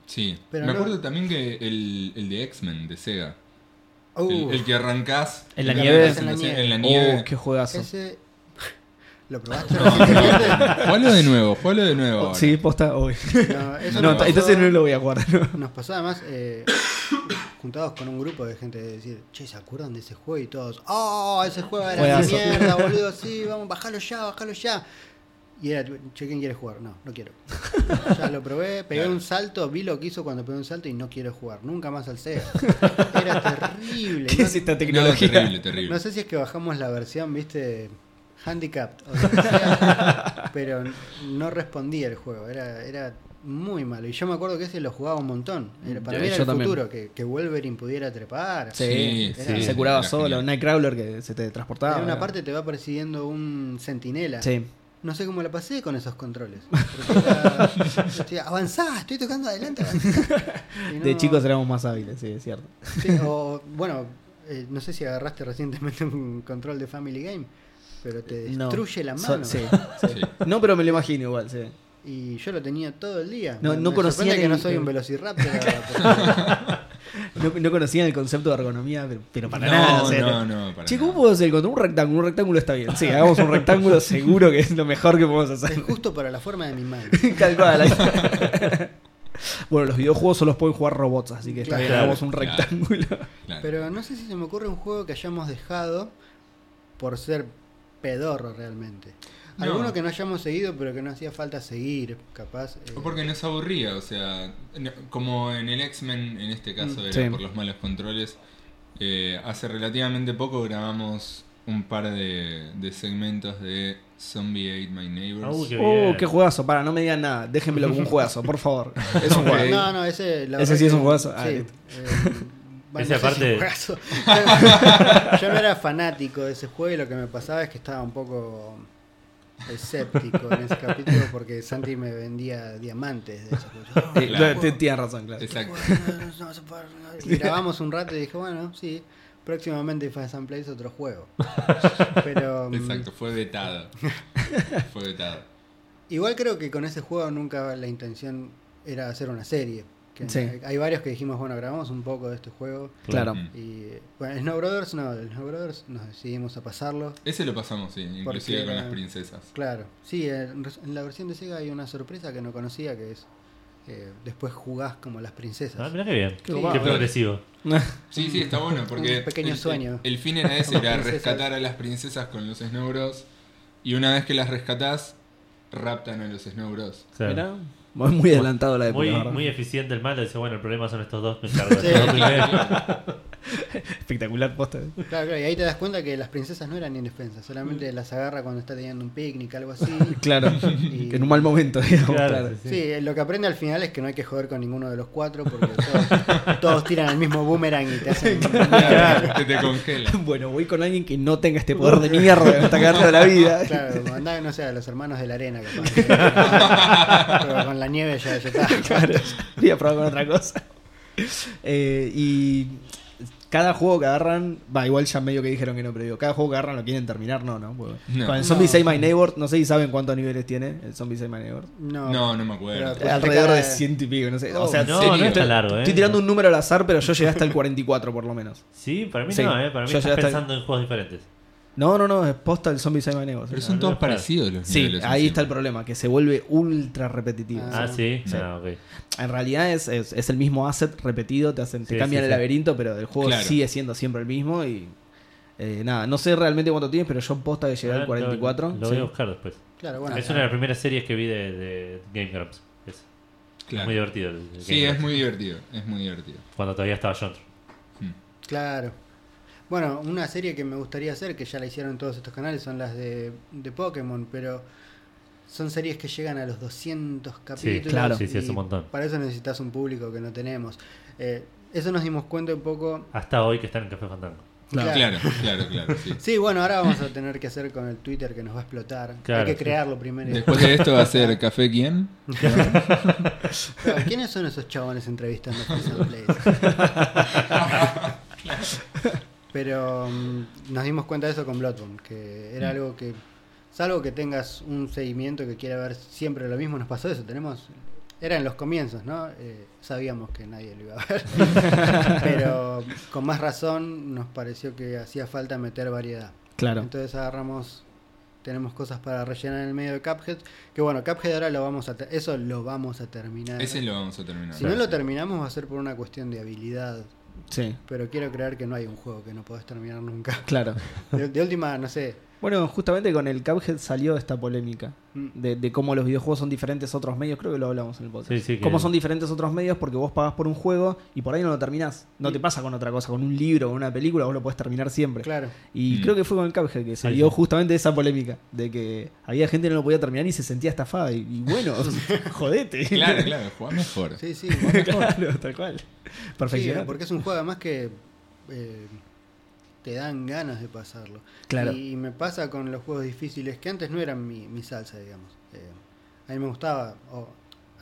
Sí. Pero Me no- acuerdo también que el, el de X-Men de Sega. Uh, El, el que arrancás ¿En la nieve? En la nieve. en la nieve. Oh, qué juegazo. ese... ¿Lo probaste? No? Jugalo de nuevo, jugalo de nuevo. ahora. Sí, posta. uy. No, eso No, nos pasó- entonces no lo voy a. ¿no? Nos pasó además eh, juntados con un grupo de gente de decir, che, ¿se acuerdan de ese juego? Y todos, ¡oh! Ese juego era una Juegazo. mierda, boludo, sí, vamos, bájalo ya, bájalo ya. Y era, che, ¿quién quiere jugar? No, no quiero. Ya lo probé, pegué Claro. un salto, vi lo que hizo cuando pegué un salto y no quiero jugar. Nunca más al Sega. Era terrible. ¿Qué no- es esta No, tecnología? terrible, terrible. no sé si es que bajamos la versión, viste, handicapped o sea, pero no respondía el juego, era, era muy malo. Y yo me acuerdo que ese lo jugaba un montón. Era, para mí era yo el también. futuro, que, que Wolverine pudiera trepar. Sí, Sí, sí, sí, se curaba era solo. genial. Nightcrawler que se te transportaba. En una parte te va persiguiendo un sentinela. Sí. No sé cómo la pasé con esos controles. Era- estoy, avanzá, estoy tocando adelante. Y De no- chicos éramos más hábiles, sí, es cierto. Sí, o, bueno, eh, no sé si agarraste recientemente un control de Family Game, pero te No. destruye la So- mano. sí, Sí. No, pero me lo imagino igual, sí. Y yo lo tenía todo el día. No- Me- no me conocía que el- no soy un el- velociraptor. No, no conocían el concepto de ergonomía, pero, pero para no, nada. o sea, no, no, para Che. ¿cómo puedo hacer el control? Un rectángulo, un rectángulo está bien. Sí, hagamos un rectángulo, seguro que es lo mejor que podemos hacer. es justo para la forma de mi mano. Tal cual. bueno, los videojuegos solo pueden jugar robots, así que está bien, Claro, hagamos un claro. rectángulo. Claro. Pero no sé si se me ocurre un juego que hayamos dejado por ser pedorro realmente. No. Alguno que no hayamos seguido, pero que no hacía falta seguir, capaz. eh, O porque nos aburría, o sea, como en el X-Men, en este caso Mm, era sí. por los malos controles, eh, hace relativamente poco grabamos un par de, de segmentos de Zombie Ate My Neighbors. Uh, qué Oh, qué juegazo. Para, no me digan nada. Déjenmelo como un juegazo, por favor. Es un juego. No, no, ese. la Ese verdad sí es un juegazo. Ah, sí, eh, Bueno, Ese no sé si aparte- juegazo. Yo no era fanático de ese juego y lo que me pasaba es que estaba un poco escéptico en ese capítulo porque Santi me vendía diamantes de ese juego. Eh, Claro. Tienes razón, claro. Exacto. Y grabamos un rato y dije, bueno, sí, próximamente Fast and Place otro juego. Pero mm, Exacto, fue vetado. Fue vetado. igual creo que con ese juego nunca la intención era hacer una serie. Que Sí. hay, hay varios que dijimos, bueno, grabamos un poco de este juego. Claro. Y bueno, Snow Brothers no, el Snow Brothers nos decidimos a pasarlo. Ese lo pasamos, sí, inclusive Porque con las princesas. Claro, sí, en, en la versión de Sega hay una sorpresa que no conocía que es eh, después jugás como las princesas. Ah, mirá qué bien. Qué progresivo. Sí, sí, está bueno porque Un pequeño el, sueño. El, el fin era ese, era rescatar a las princesas con los Snow Bros. Y una vez que las rescatás, raptan a los Snow Bros. O sea, Mirá, muy muy adelantado la época. muy, muy eficiente el malo. Dice, bueno, el problema son estos dos. Me encargo de Sí. Espectacular posta. Claro, claro, y ahí te das cuenta que las princesas no eran indefensas, solamente las agarra cuando está teniendo un picnic, algo así. Claro, Y- en un mal momento, digamos. Claro, claro. sí, Sí, lo que aprende al final es que no hay que joder con ninguno de los cuatro porque todos, todos tiran el mismo boomerang y te hacen... Claro, que te congela. Bueno, voy con alguien que no tenga este poder de mierda que me está cagando la vida. Claro, mandá, no sé, a los hermanos de la arena capaz. Pero con la nieve ya, ya está. Claro, voy a probar con otra cosa. Eh, y cada juego que agarran, va, igual ya medio que dijeron que no, pero digo, cada juego que agarran lo quieren terminar, no, ¿no? Porque No. Con el Zombie No. Say My Neighbor, no sé si saben cuántos niveles tiene el Zombie Say My Neighbor. No, No, no me acuerdo. Pero- Eh, Alrededor de ciento y pico, no sé. Oh, o sea, No, no está largo, ¿eh? Estoy tirando un número al azar, pero yo llegué hasta el 44 por lo menos. Sí, para mí Sí. no, ¿eh? Para mí Yo estás pensando en juegos diferentes. No, no, no, es posta el Zombie My Neighbor. Pero son todos parecidos los Sí, niveles. ahí está el problema, que se vuelve ultra repetitivo. Ah, sí. Sí. Ah, ok. En realidad es, es, es el mismo asset repetido, te, hacen, te Sí, cambian sí, el sí. laberinto, pero el juego Claro. sigue siendo siempre el mismo y eh, nada, no sé realmente cuánto tienes, pero yo posta que llegué Ah, al 44. Lo, lo sí. voy a buscar después. Claro, bueno. es una de las primeras series que vi de, de Game Grumps. Es Claro. muy divertido. el- el Sí, Game es Grumps. muy divertido. Es muy divertido. Cuando todavía estaba John. Mm. Claro. Bueno, una serie que me gustaría hacer, que ya la hicieron todos estos canales, son las de, de Pokémon, pero son series que llegan a los 200 capítulos. claro. Sí, sí, es un montón. Para eso necesitas un público que no tenemos. Eh, eso nos dimos cuenta un poco. Hasta hoy que están en Café Fandango. Claro. Claro, claro, claro. sí. Sí, bueno, ahora vamos a tener que hacer con el Twitter que nos va a explotar. Claro, Hay que sí. crearlo primero. y Después de esto va a ser Café quién? Claro, ¿Quiénes son esos chabones entrevistando a Place? Pero mm, nos dimos cuenta de eso con Bloodborne, que era Mm. algo que, salvo que tengas un seguimiento que quiera ver siempre lo mismo, nos pasó eso, tenemos, era en los comienzos, ¿no? Eh, sabíamos que nadie lo iba a ver, pero con más razón nos pareció que hacía falta meter variedad. Claro. Entonces agarramos, tenemos cosas para rellenar en el medio de Cuphead, que bueno, Cuphead ahora lo vamos a, eso lo vamos a terminar. Ese lo vamos a terminar. Si no lo Sí. terminamos va a ser por una cuestión de habilidad. Sí, Pero quiero creer que no hay un juego que no podés terminar nunca. claro. De, de última, no sé. Bueno, justamente con el Cuphead salió esta polémica mm, de, de cómo los videojuegos son diferentes a otros medios. Creo que lo hablamos en el podcast. Sí, sí, que- Cómo son diferentes a otros medios porque vos pagás por un juego y por ahí no lo terminás. No te pasa con otra cosa, con un libro o una película, vos lo podés terminar siempre. Claro. Y Mm. creo que fue con el Cuphead que salió sí. justamente esa polémica de que había gente que no lo podía terminar y se sentía estafada. Y, y bueno, jodete. Claro, claro, juega mejor. Sí, sí. vos mejor. claro, tal cual. Sí, Perfeccionar. porque es un juego además que eh, te dan ganas de pasarlo. Claro. Y me pasa con los juegos difíciles que antes no eran mi, mi salsa, digamos. Eh, a mí me gustaba, o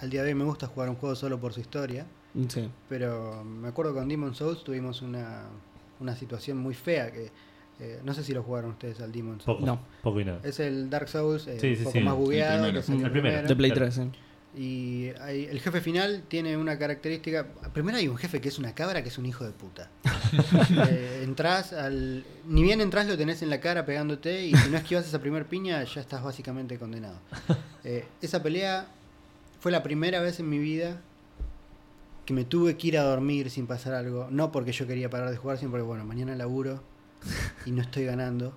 al día de hoy me gusta jugar un juego solo por su historia. Sí. Pero me acuerdo con Demon Souls tuvimos una, una situación muy fea que eh, no sé si lo jugaron ustedes al Demon Souls. Poco. No. Poco y nada. Es el Dark Souls, eh, Sí, sí, un poco sí, más el bugueado, primero. que El primero. De Play Claro. 3, sí. Y hay- el jefe final tiene una característica. Primero hay un jefe que es una cabra que es un hijo de puta. Eh, entras al. Ni bien entras lo tenés en la cara pegándote y si no esquivas esa primer piña ya estás básicamente condenado. Eh, esa pelea fue la primera vez en mi vida que me tuve que ir a dormir sin pasar algo. No porque yo quería parar de jugar, sino porque, bueno, mañana laburo y no estoy ganando.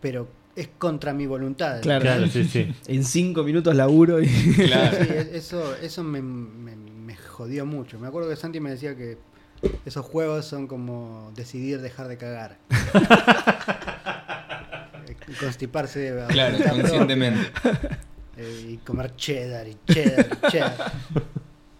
Pero es contra mi voluntad. Claro. Claro, sí, sí. En 5 minutos laburo y. Claro. Sí, eso, eso me, me- me jodió mucho. Me acuerdo que Santi me decía que esos juegos son como decidir dejar de cagar. Constiparse a Claro, conscientemente. propia, eh, y comer cheddar y cheddar y cheddar.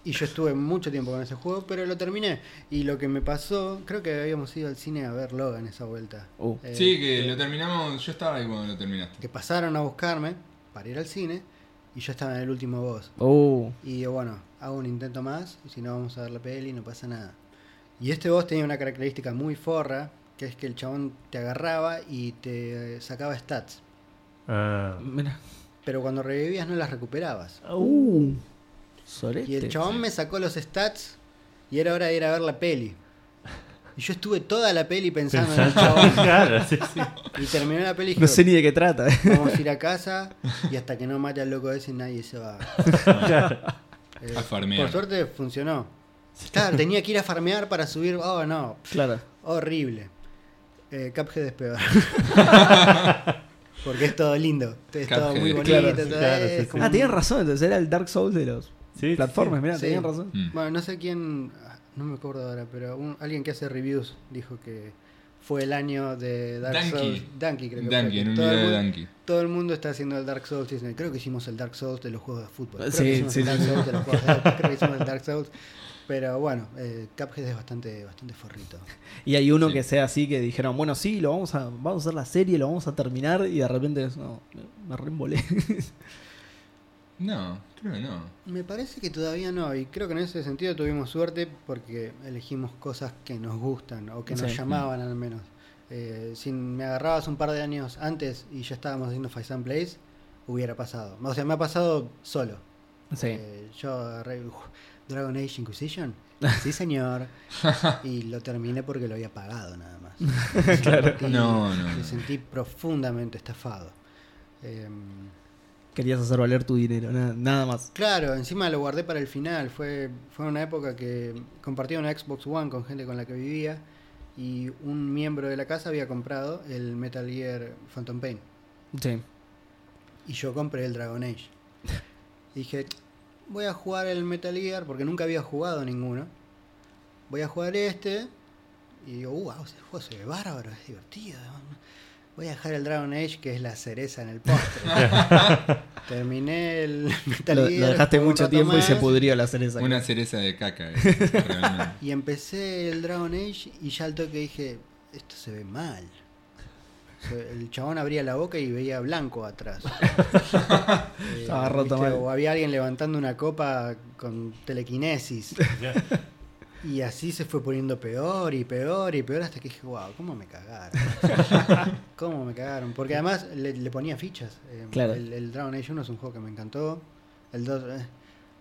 Y yo estuve mucho tiempo con ese juego, pero lo terminé. Y lo que me pasó, creo que habíamos ido al cine a ver Logan esa vuelta. Uh. Eh, Sí, que lo terminamos. Yo estaba ahí cuando lo terminaste. que pasaron a buscarme para ir al cine y yo estaba en el último boss. Uh, Y digo, bueno, hago un intento más y si no vamos a ver la peli, no pasa nada. Y este boss tenía una característica muy forra, que es que el chabón te agarraba y te sacaba stats. Ah. mira. Pero cuando revivías no las recuperabas. Uh, sorete. Y el chabón sí. me sacó los stats y era hora de ir a ver la peli. Y yo estuve toda la peli pensando en el chabón. claro, sí, sí. Y terminé la peli y No sé ni de qué trata. eh. vamos a ir a casa y hasta que no mate al loco ese nadie se va. Claro. Eh, A farmear. Por suerte funcionó. Claro, tenía que ir a farmear para subir. Oh, no. Claro. Horrible. Eh, Cuphead es peor. Porque es todo lindo. Es todo muy bonito. claro, todo claro, es sí, sí. como Ah, tenían razón, entonces era el Dark Souls de los Sí, sí, plataformas, mira, Sí. tenían razón. Mm. Bueno, no sé quién. No me acuerdo ahora, pero un- alguien que hace reviews dijo que fue el año de Dark. Souls. Donkey, creo que que en un todo el video de. Todo el mundo está haciendo el Dark Souls. Dicen, creo que hicimos el Dark Souls de los juegos de fútbol. Creo Sí, que hicimos sí, el Dark sí. Souls de los juegos de Creo que hicimos el Dark Souls. Pero bueno, eh, Cuphead es bastante, bastante forrito. Y hay uno Sí. que sea así que dijeron, bueno, sí, lo vamos a, vamos a hacer la serie, lo vamos a terminar, y de repente no, me reembolé. No, creo que no. Me parece que todavía no, y creo que en ese sentido tuvimos suerte porque elegimos cosas que nos gustan o que nos Sí. llamaban al menos. Eh, si me agarrabas un par de años antes y ya estábamos haciendo Five Place, hubiera pasado. O sea, me ha pasado solo. sí. Eh, yo agarré Dragon Age Inquisition. Sí, señor. y lo terminé porque lo había pagado nada más. Claro. Y No, no, Me sentí profundamente estafado. Em, Querías hacer valer tu dinero, nada, nada más. Claro, encima lo guardé para el final. Fue, fue una época que compartía una Xbox One con gente con la que vivía y un miembro de la casa había comprado el Metal Gear Phantom Pain Sí. y yo compré el Dragon Age. Dije, voy a jugar el Metal Gear porque nunca había jugado ninguno. Voy a jugar este y digo, wow, ese juego se ve bárbaro, es divertido. Voy a dejar el Dragon Age que es la cereza en el postre. Terminé el Metal Lo, Gear. lo dejaste mucho tiempo y se pudrió la cereza. Una cereza de caca, eh, realmente. Y empecé el Dragon Age y ya al toque dije, esto se ve mal. El chabón abría la boca y veía blanco atrás. Eh, Estaba roto mal. O había alguien levantando una copa con telequinesis. Y así se fue poniendo peor y peor y peor hasta que dije, wow, ¿cómo me cagaron? ¿Cómo me cagaron? Porque además le, le ponía fichas. Eh, Claro. el, el Dragon Age 1 es un juego que me encantó. El 2, eh,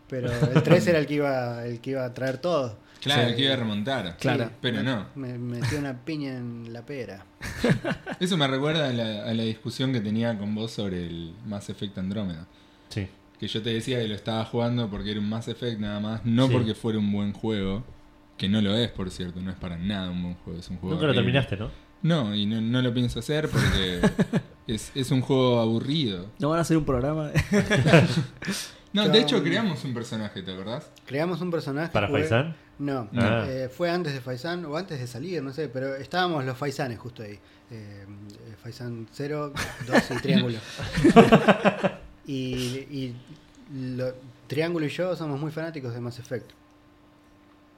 pero el 3 era el que iba el que iba a traer todo. Claro, Sí. que iba a remontar. Claro. Sí, Pero me- no. Me metió una piña en la pera. Eso me recuerda a la, a la discusión que tenía con vos sobre el Mass Effect Andrómeda. Sí. Que yo te decía que lo estaba jugando porque era un Mass Effect nada más, no Sí. porque fuera un buen juego. Que no lo es, por cierto, no es para nada un buen juego. Es un juego Nunca lo terminaste, ¿no? No, y no, no lo pienso hacer porque es, es un juego aburrido. ¿No van a hacer un programa? No, de hecho creamos un personaje, ¿te acordás? Creamos un personaje. ¿Para jugué- Faisán? No, Ah. eh, fue antes de Faisan o antes de salir, no sé, pero estábamos los Faisanes justo ahí. Eh, eh, Faisan 0, 2 y Triángulo. y y lo- Triángulo y yo somos muy fanáticos de Mass Effect.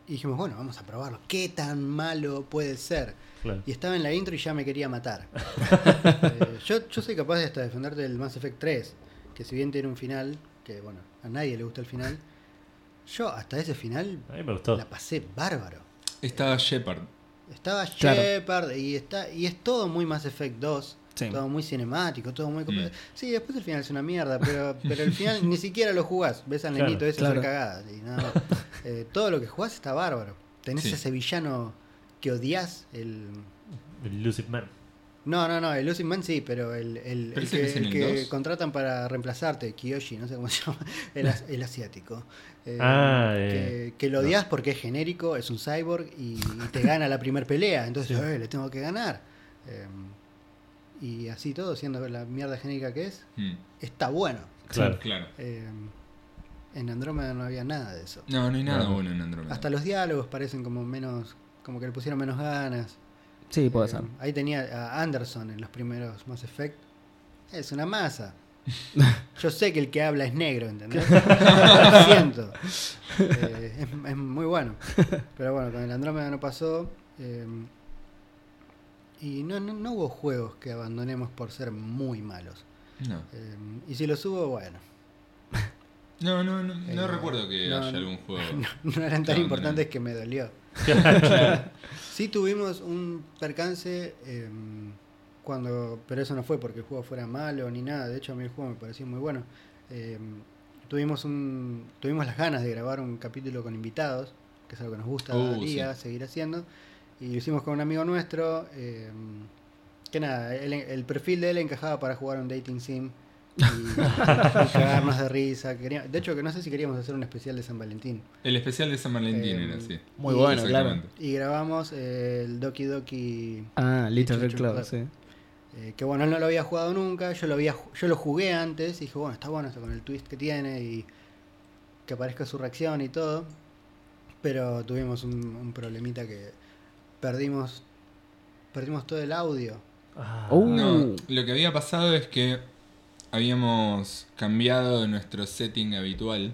Y dijimos, bueno, vamos a probarlo. ¿Qué tan malo puede ser? Claro. Y estaba en la intro y ya me quería matar. Eh, yo, yo soy capaz de hasta defenderte del Mass Effect 3, que si bien tiene un final, que bueno, a nadie le gusta el final, yo hasta ese final A mí me gustó. la pasé bárbaro. Estaba Shepard. Estaba Claro. Shepard y está y es todo muy Mass Effect 2. Sí. Todo muy cinemático, todo muy... Mm. Sí, después el final es una mierda, pero, pero el final ni siquiera lo jugás. Ves al Claro, nenito ese claro. hacer cagadas y nada más. Eh, todo lo que jugás está bárbaro. Tenés Sí. ese villano que odias, el... El Elusive Man. No, no, no, el Losing Man sí, pero el, el, Pero el ese que, el que 2. contratan para reemplazarte, Kiyoshi, no sé cómo se llama, el, as- el asiático. Eh, Ah, que, eh, que lo no. odias porque es genérico, es un cyborg y, y te gana la primer pelea, entonces eh, le tengo que ganar. Eh, y así todo, siendo la mierda genérica que es, Mm, está bueno. Claro. Claro. Eh, en Andrómeda no había nada de eso. No, no hay nada No. bueno en Andromeda. Hasta los diálogos parecen como menos, como que le pusieron menos ganas. Sí, puede Eh, ser. Ahí tenía a Anderson en los primeros Mass Effect. Es una masa. Yo sé que el que habla es negro, ¿entendés? Lo siento. Eh, es, es muy bueno. Pero bueno, con el Andrómeda no pasó. Y no, no, no hubo juegos que abandonemos por ser muy malos. No, Eh, y si los hubo, bueno, no, no, no, no Eh, recuerdo que no, haya algún juego. no, no eran tan importantes que me dolió. Sí tuvimos un percance eh, cuando, pero eso no fue porque el juego fuera malo ni nada. De hecho a mí el juego me pareció muy bueno. Eh, tuvimos un, tuvimos las ganas de grabar un capítulo con invitados, que es algo que nos gusta Uh, día sí. seguir haciendo. Y lo hicimos con un amigo nuestro. eh, que nada, él- el perfil de él encajaba para jugar un dating sim y, y cagarnos de risa. Quería- de hecho, que no sé si queríamos hacer un especial de San Valentín. El especial de San Valentín Eh, era así. Muy Y- bueno, claro. Y grabamos el Doki Doki. Ah, Little Red Club, Club. sí. eh, que bueno, él no lo había jugado nunca. Yo lo, había, yo lo jugué antes y dije, bueno, está bueno eso con el twist que tiene y que aparezca su reacción y todo. Pero tuvimos un, un problemita que perdimos perdimos todo el audio. Ah, Uh. No, lo que había pasado es que habíamos cambiado de nuestro setting habitual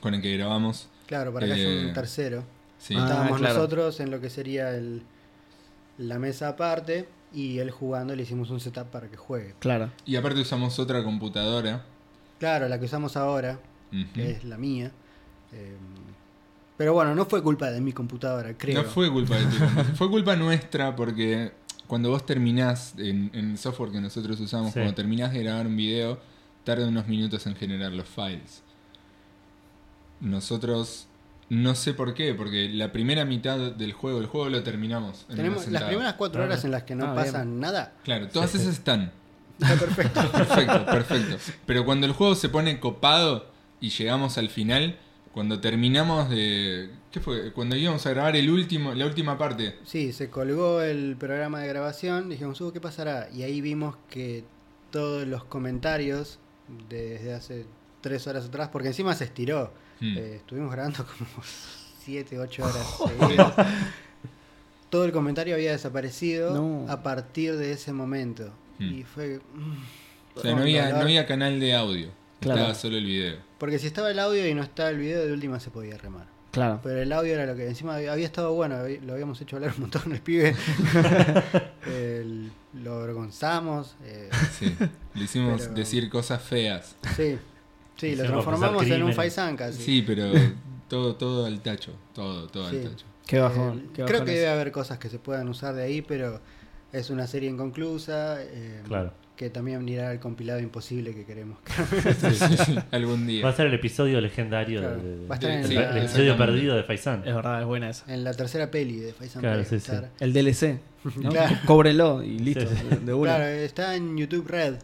con el que grabamos. Claro, para que haya Eh, un tercero. Sí, Ah, Estábamos claro. nosotros en lo que sería el, la mesa aparte y él jugando le hicimos un setup para que juegue. Claro. y aparte usamos otra computadora. Claro, la que usamos ahora, que es la mía. eh, pero bueno, no fue culpa de mi computadora, creo. No fue culpa de ti, fue culpa nuestra porque cuando vos terminás en, en el software que nosotros usamos, Sí. cuando terminás de grabar un video, tarda unos minutos en generar los files. Nosotros no sé por qué, porque la primera mitad del juego, el juego lo terminamos. en Tenemos las primeras cuatro horas en las que no ah, pasa bien. nada. Claro, todas esas están. Está perfecto. Perfecto, perfecto. Pero cuando el juego se pone copado y llegamos al final, cuando terminamos de. ¿Qué fue? Cuando íbamos a grabar el último, la última parte. Sí, se colgó el programa de grabación. Dijimos, "Uh, ¿qué pasará? Y ahí vimos que todos los comentarios desde hace tres horas atrás, porque encima se estiró. Hmm. Eh, estuvimos grabando como 7, 8 horas seguidas. Todo el comentario había desaparecido No. a partir de ese momento. Hmm. Y fue. mm, O sea, no había, no había canal de audio. Claro. Estaba solo el video. Porque si estaba el audio y no estaba el video, de última se podía remar. Claro. Pero el audio era lo que encima había, había estado bueno, lo habíamos hecho hablar un montón el pibe. El- lo avergonzamos. eh, Sí. Le hicimos Pero- decir cosas feas. sí, sí, lo transformamos en un faisán casi. Sí, pero todo, todo al tacho. Todo, todo Sí. al tacho. Qué bajón. Eh, qué creo que eso. debe haber cosas que se puedan usar de ahí, pero es una serie inconclusa. eh, Claro. Que también irá el compilado imposible que queremos. Algún Va a día. ser el episodio legendario Claro, de, va a estar en el, Sí, la- el episodio perdido de Faisan. Es verdad, es buena esa. en la tercera peli de Faisan Claro, estar. El DLC. ¿no? Claro. Cóbrenlo y listo. Sí, sí. de- una. Claro, está en YouTube Red.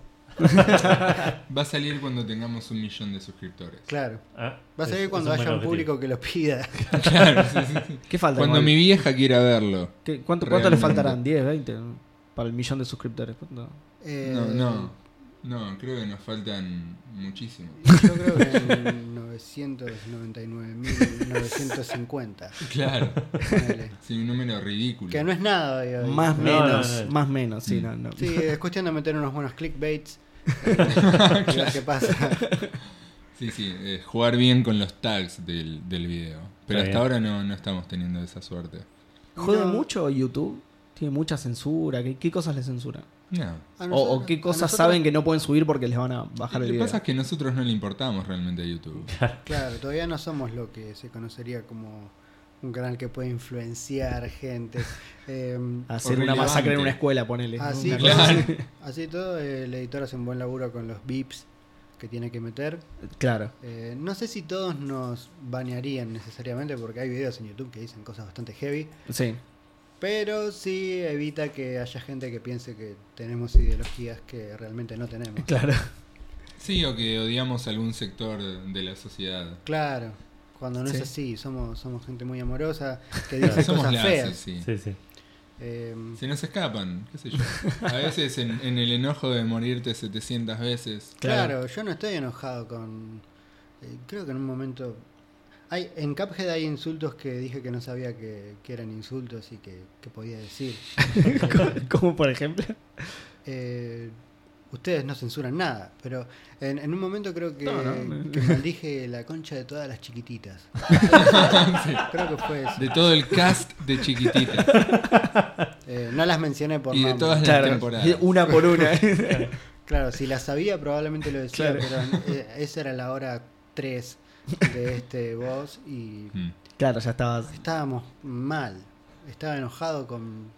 Va a salir cuando tengamos un millón de suscriptores. Claro. Ah, Va a salir es cuando haya un objetivo. público que lo pida. Claro, sí, sí, sí. ¿Qué falta? Cuando igual? mi vieja quiera verlo. ¿Qué- ¿Cuánto, cuánto le faltarán? ¿10, 20? Para el millón de suscriptores. ¿Cuánto? Eh, No, no. No, creo que nos faltan muchísimos. Yo creo que en 999.950. Claro. Sí, un número ridículo. Que no es nada. Más No, menos, no, no. más menos, sí, no, no. Sí, es cuestión de meter unos buenos clickbaits. eh, qué pasa. Sí, sí, eh, jugar bien con los tags del, del video. Pero Está hasta bien. ahora no, no estamos teniendo esa suerte. ¿Jode No. mucho YouTube? ¿Tiene mucha censura? ¿Qué, qué cosas le censuran? No. O, qué cosas nosotros- saben que no pueden subir porque les van a bajar Lo el que video? pasa es que nosotros no le importamos realmente a YouTube. Claro, todavía no somos lo que se conocería como un canal que puede influenciar gente. Eh, Hacer una relevante. masacre en una escuela, ponele. así, Claro. así todo, eh, el editor hace un buen laburo con los beeps que tiene que meter. Claro. Eh, no sé si todos nos banearían necesariamente porque hay videos en YouTube que dicen cosas bastante heavy, Sí. Pero sí evita que haya gente que piense que tenemos ideologías que realmente no tenemos. Claro. Sí, o que odiamos algún sector de la sociedad. Claro, cuando no Sí. es así, somos, somos gente muy amorosa que dice Somos cosas feas. sí. Sí, sí. Eh, Se nos escapan, qué sé yo. A veces en, en el enojo de morirte 700 veces. Claro. claro. yo no estoy enojado con... eh, creo que en un momento... Hay, en Cuphead hay insultos que dije que no sabía que, que eran insultos y que, que podía decir. Como por ejemplo. Eh, ustedes no censuran nada, pero en, en un momento creo que, No, no. que maldije la concha de todas las chiquititas. Creo que fue eso. De todo el cast de Chiquitita. Eh, no las mencioné por Y de nombre. todas las Claro, temporadas. una por una. Claro, si las sabía probablemente lo decía, Claro. pero eh, esa era la hora 3 de este boss y Mm. claro, ya estabas. estábamos mal. Estaba enojado con...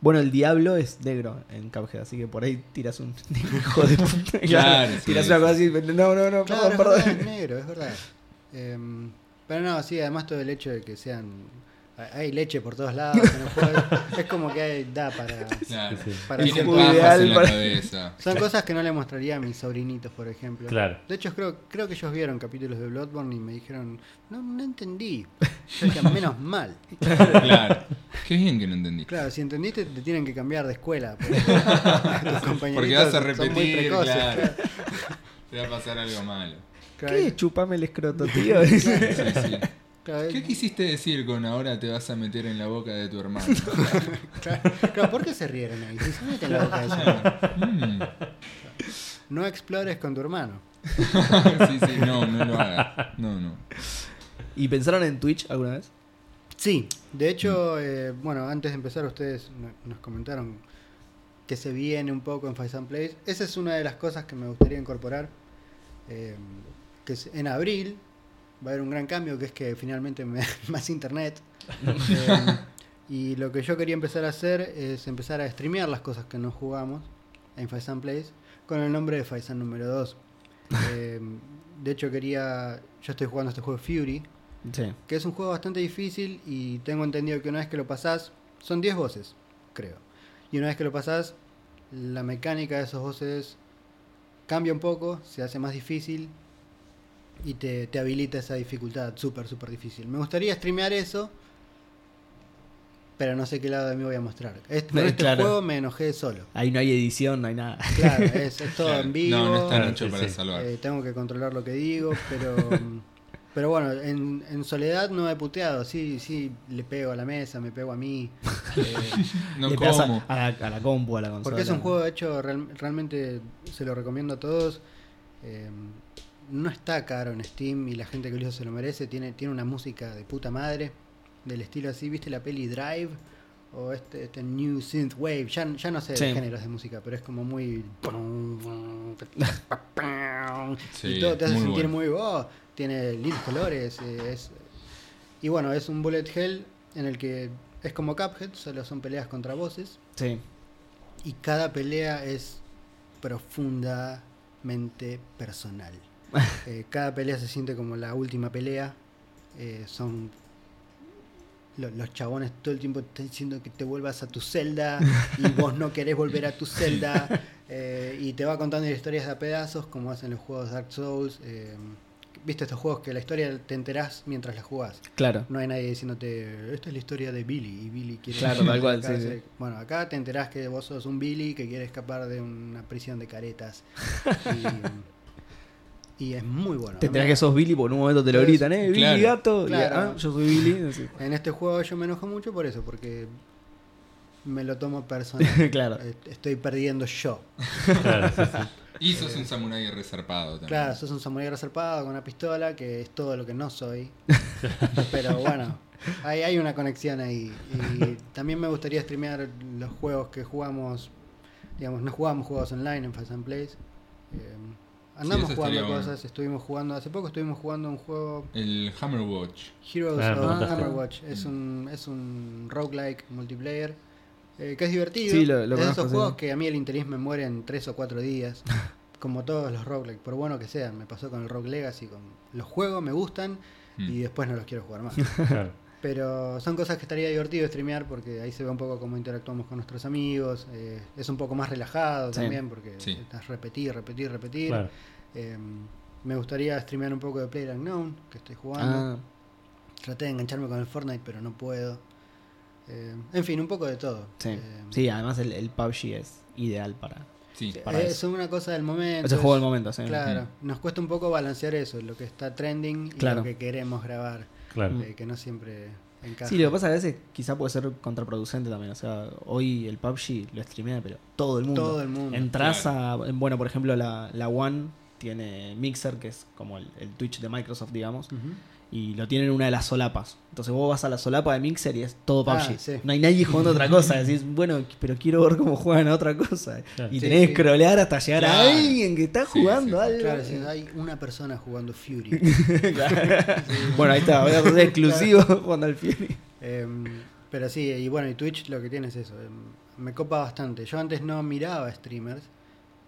Bueno, el diablo es negro en Cuphead, así que por ahí tiras un hijo de puta. Claro, tiras sí. una cosa así. No, no, no, Claro, perdón, es verdad, es negro, es verdad. Em, pero no, sí, además todo el hecho de que sean... Hay leche por todos lados. Es como que hay- da para... Claro. Sí, sí. para pajas ideal en la para- cabeza. Son cosas que no le mostraría a mis sobrinitos, por ejemplo. Claro. De hecho, creo, creo que ellos vieron capítulos de Bloodborne y me dijeron, no, no entendí. Yo decía, menos mal. Claro. Qué bien que no entendí. Claro, si entendiste, te tienen que cambiar de escuela. Porque, tus compañeritos Porque vas a son muy repetir, precoces, claro. Te va a pasar algo malo. ¿Qué? Chupame el escroto, tío. Sí, sí. ¿Qué quisiste decir con ahora te vas a meter en la boca de tu hermano? claro, claro, ¿por qué se rieron ahí? Si se meten en la boca de su- Mm. No explores con tu hermano. Sí, sí, no, no lo hagas. No, no. ¿Y pensaron en Twitch alguna vez? Sí, de hecho, eh, bueno, antes de empezar ustedes no- nos comentaron que se viene un poco en Five Place. Esa es una de las cosas que me gustaría incorporar. eh, que es- en abril va a haber un gran cambio, que es que finalmente me más internet. Eh, y lo que yo quería empezar a hacer es empezar a streamear las cosas que no jugamos en Faisan Place con el nombre de Faisan número 2. Eh, de hecho quería, yo estoy jugando este juego Fury, Sí. que es un juego bastante difícil y tengo entendido que una vez que lo pasás, son 10 voces, creo. Y una vez que lo pasás, la mecánica de esos voces cambia un poco, se hace más difícil y te, te habilita esa dificultad súper, súper difícil. Me gustaría streamear eso, pero no sé qué lado de mí voy a mostrar. Este, con este claro. juego me enojé solo. Ahí no hay edición, no hay nada. Claro, es, es todo Claro. en vivo. No, no Claro, hechos sí, para sí. salvar. Eh, tengo que controlar lo que digo, pero pero bueno, en, en soledad no he puteado, sí, sí, le pego a la mesa, me pego a mí. eh, No Le pegas a, como. a la, a la compu, a la consola. porque es un juego hecho, real- realmente se lo recomiendo a todos. eh, no está caro en Steam y la gente que lo hizo se lo merece. Tiene, tiene una música de puta madre, del estilo así, ¿viste la peli Drive? O este, este New Synth Wave, ya, ya no sé Sí. de géneros de música, pero es como muy... Sí, y todo te hace muy sentir bueno. muy oh, tiene lindos colores eh, es y bueno es un bullet hell en el que es como Cuphead solo son peleas contra voces Sí. y cada pelea es profundamente personal Eh, cada pelea se siente como la última pelea Eh, son lo- los chabones todo el tiempo están diciendo que te vuelvas a tu celda y vos no querés volver a tu celda eh, y te va contando historias de a pedazos como hacen los juegos Dark Souls viste estos juegos que la historia te enterás mientras la jugás Claro. no hay nadie diciéndote esta es la historia de Billy y Billy quiere Claro, tal cual, sí, escaparse". sí. bueno acá te enterás que vos sos un Billy que quiere escapar de una prisión de caretas y, y es muy bueno Te enterás que sos Billy, porque en un momento te lo gritan, ¿eh? Billy claro, gato. Y, claro. ah, yo soy Billy. así. En este juego yo me enojo mucho por eso, porque me lo tomo personal. Claro. Estoy perdiendo yo. Claro, sí, sí. Y sos un samurái resarpado también. Claro, sos un samurái reservado con una pistola, que es todo lo que no soy. Pero bueno, hay, hay una conexión ahí. Y también me gustaría streamear los juegos que jugamos. Digamos, no jugamos juegos online en Fast and Plays. Eh, andamos jugando bueno. cosas, estuvimos jugando, hace poco estuvimos jugando un juego El Hammer Watch. Heroes Ah, of. Hammerwatch es un, es un roguelike multiplayer eh, que es divertido. Sí, lo- lo es de esos sí. juegos que a mí el interés me muere en 3 o 4 días. como todos los roguelike, por bueno que sean. Me pasó con el Rogue Legacy. Con, los juegos me gustan Mm. y después no los quiero jugar más. Claro. Pero son cosas que estaría divertido streamear porque ahí se ve un poco cómo interactuamos con nuestros amigos. eh, es un poco más relajado Sí. también porque Sí. estás repetir, repetir, repetir. Claro. Eh, me gustaría streamear un poco de Player Unknown, que estoy jugando. Ah, Traté de engancharme con el Fortnite, pero no puedo. Eh, en fin, un poco de todo. sí. Eh, sí, además el, el PUBG es ideal para. Es eso. una cosa del momento. Es el juego del momento, sí. Claro, nos cuesta un poco balancear eso, lo que está trending y Claro. lo que queremos grabar. Claro. Eh, que no siempre encaja. Sí, lo que pasa es que a veces quizá puede ser contraproducente también. O sea, hoy el PUBG lo streamea, pero todo el mundo. Todo el mundo. Entras a. Bueno, por ejemplo, la, la One tiene Mixer, que es como el, el Twitch de Microsoft, digamos. Y lo tienen en una de las solapas. Entonces vos vas a la solapa de Mixer y es todo Ah, PUBG. sí. No hay nadie jugando a otra cosa. Decís, bueno, pero quiero ver cómo juegan a otra cosa. Claro. Y Sí, tenés que sí. scrollear hasta llegar a alguien que está Sí, jugando sí. algo. Claro, sí, hay una persona jugando Fury. bueno, ahí está, voy a ser exclusivo jugando al Fury. Em, pero sí, y bueno, y Twitch lo que tiene es eso. em, me copa bastante. Yo antes no miraba streamers.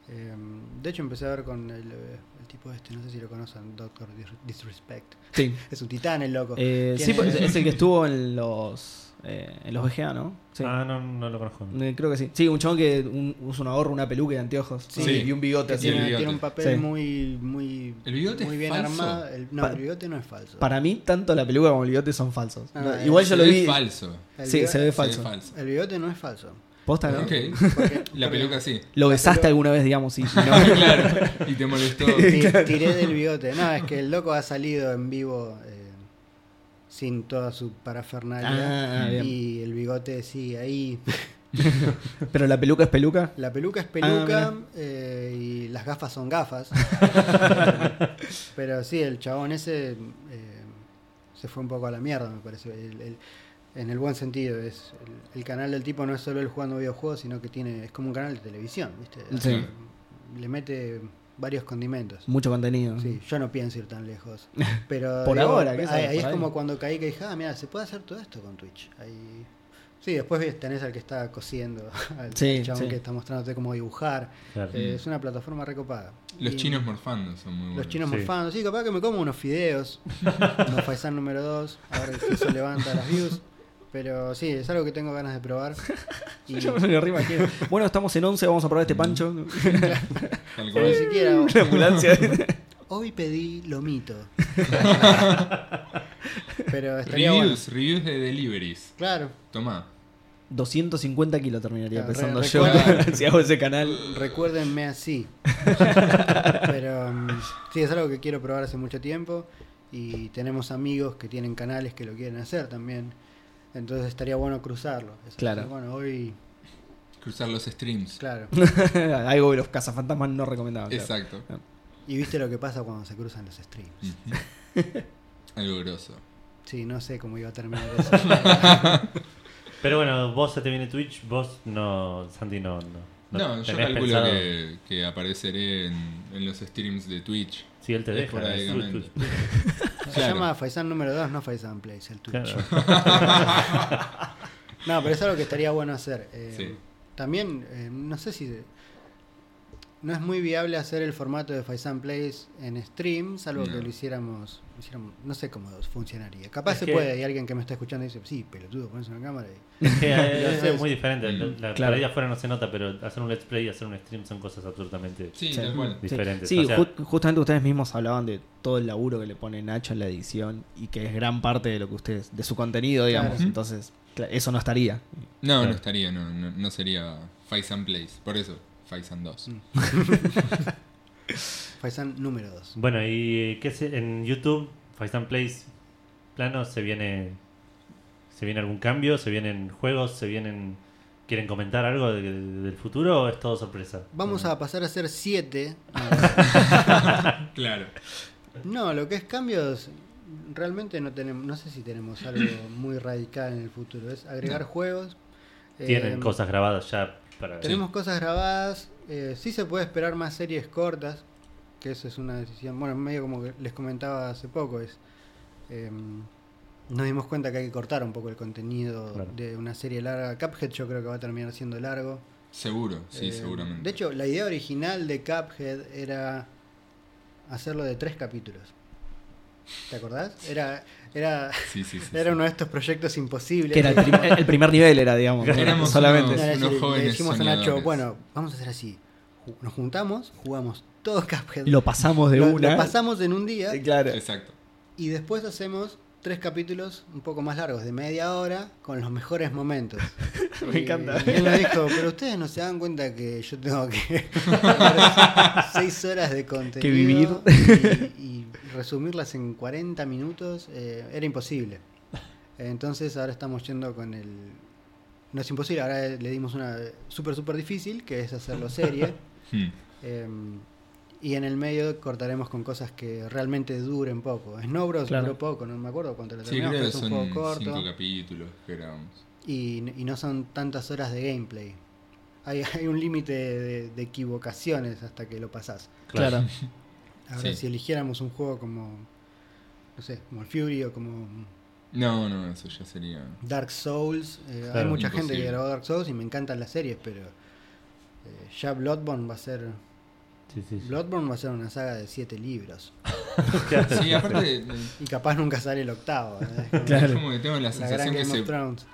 Em, de hecho, empecé a ver con el, eh, el tipo este, no sé si lo conocen, Doctor Dis- Disrespect. Sí. Es un titán el loco. Eh, sí, pues, es el que estuvo en los eh, en los VGA, ¿no? Sí. Ah, no, no lo conozco. Eh, Creo que sí. Sí, un chabón que un- usa una gorra, una peluca y anteojos. Sí. y un bigote así. tiene, bigote. tiene un papel Sí. muy, muy, ¿El bigote muy es bien falso? armado. El- no, Pa- el bigote no es falso. Para mí, tanto la peluca como el bigote son falsos. Ah, No, igual yo Se lo vi. falso. El Sí, se ve Se falso. ve falso. El bigote no es falso. Posta, ¿no? Ok. Porque- La peluca sí. Lo besaste alguna vez, digamos, y no. claro. Y te molestó. Ti- Tiré del bigote. No, es que el loco ha salido en vivo eh, sin toda su parafernalia. Ah, bien. y el bigote sí, ahí. Pero la peluca es peluca. La peluca es Ah, peluca mira. eh, y las gafas son gafas. Pero sí, el chabón ese eh, se fue un poco a la mierda, me. El- el- en el buen sentido. es el, el canal del tipo no es solo él jugando videojuegos, sino que tiene es como un canal de televisión, ¿viste? Sí. Le mete varios condimentos. Mucho contenido. Sí, yo no pienso ir tan lejos. Pero Por digo, ahora, ¿qué sabes? ahí, Por es ahí. como cuando caí que dije, ah, mira, se puede hacer todo esto con Twitch. Ahí... Sí, después tenés al que está cosiendo, al Sí, chabón sí. que está mostrándote cómo dibujar. Claro. Eh, es una plataforma recopada. Los Y chinos morfando son muy buenos. Los chinos Sí. morfando. Sí, capaz que me como unos fideos. unos faisán número 2. Ahora que eso levanta las views. Pero sí, es algo que tengo ganas de probar. Y Yo me lo reimagino. Bueno, estamos en 11, vamos a probar este pancho. Tal ni siquiera. Una ambulancia. Hoy pedí lomito. Pero estaría bueno. Reviews, reviews de deliveries. Claro. Tomá. 250 kilos terminaría Claro, pesando re- yo si hago ese canal. Recuérdenme así. Pero um, sí, es algo que quiero probar hace mucho tiempo. Y tenemos amigos que tienen canales que lo quieren hacer también. Entonces estaría bueno cruzarlo. Es Claro. Bueno, hoy, Cruzar los streams. claro. Algo que los cazafantasmas no recomendaban. claro. Exacto. Y viste lo que pasa cuando se cruzan los streams. Algo grosso. Sí, no sé cómo iba a terminar eso. Pero bueno, vos se te viene Twitch, vos no, Santi, no. No, No, yo calculo que, que apareceré en, en los streams de Twitch. Sí, él te deja. Se Claro. llama Faisan número 2, no Faisan Place, el Twitch. Claro. No, pero es algo que estaría bueno hacer. Eh, Sí. También, eh, no sé si. No es muy viable hacer el formato de Faisan Plays en stream, salvo No. que lo hiciéramos, lo hiciéramos- No sé cómo funcionaría. Capaz Es se que- puede, hay alguien que me está escuchando y dice, sí, pelotudo, pones una cámara y. Es que Lo es, haces. muy diferente. La, Claro. afuera no se nota, pero hacer un let's play y hacer un stream son cosas absolutamente Sí, Sí. tal cual. Sí. diferentes. Sí, O sea, ju- justamente ustedes mismos hablaban de todo el laburo que le pone Nacho en la edición y que es gran parte de lo que ustedes, de su contenido, digamos. Claro. Entonces, eso no estaría. No, Claro. no estaría, no, no, no sería Faisan Place. Por eso, Faisan 2. Mm. Faisan número 2. Bueno, y qué sé, en YouTube, Faisan Plays, plano, se viene. ¿Se viene algún cambio? ¿Se vienen juegos? ¿Se vienen. ¿Quieren comentar algo de- de- del futuro o es todo sorpresa? Vamos a pasar a hacer 7. Claro. No, lo que es cambios, realmente no tenemos, no sé si tenemos algo muy radical en el futuro. Es agregar No. juegos. Tienen eh, cosas grabadas ya para. Tenemos cosas grabadas. eh, sí se puede esperar más series cortas. Que eso es una decisión. Bueno, medio como que les comentaba hace poco. es eh, Nos dimos cuenta que hay que cortar un poco el contenido Claro. de una serie larga. Cuphead yo creo que va a terminar siendo largo. Seguro, sí, Eh, seguramente. De hecho, la idea original de Cuphead era hacerlo de tres capítulos. ¿Te acordás? Era, era, sí, sí, sí, era sí. uno de estos proyectos imposibles. Que era el, prim- el primer nivel, era, digamos. Éramos solamente. unos- le jóvenes dijimos a Nacho, bueno, vamos a hacer así. Nos juntamos, jugamos todo Cuphead. Lo pasamos de Lo- una. lo pasamos en un día Eh, Claro. Exacto. y después hacemos tres capítulos un poco más largos, de media hora, con los mejores momentos. Me Y- encanta. Y él nos dijo, pero ustedes no se dan cuenta que yo tengo que seis horas de contenido vivir. Y, y resumirlas en 40 minutos, eh, era imposible. Entonces ahora estamos yendo con el... No es imposible, ahora le dimos una súper, súper difícil, que es hacerlo serie. Hmm. Em, y en el medio cortaremos con cosas que realmente duren poco. Snow Bros Claro. duró poco, no me acuerdo cuánto lo Sí, terminamos, creo pero que es un son juego cinco corto. capítulos que grabamos. Y, y no son tantas horas de gameplay. Hay, hay un límite de, de equivocaciones hasta que lo pasás. Claro. Ahora, Sí. si eligiéramos un juego como, no sé, como el Fury o como No, no, eso ya sería. Dark Souls, eh, hay mucha gente que grabó Dark Souls y me encantan las series, pero eh, ya Bloodborne va a ser Sí, sí, sí. Bloodborne va a ser una saga de siete libros Sí, aparte, eh, y capaz nunca sale el octavo. ¿eh? Es como Claro. es como que tengo la sensación que se,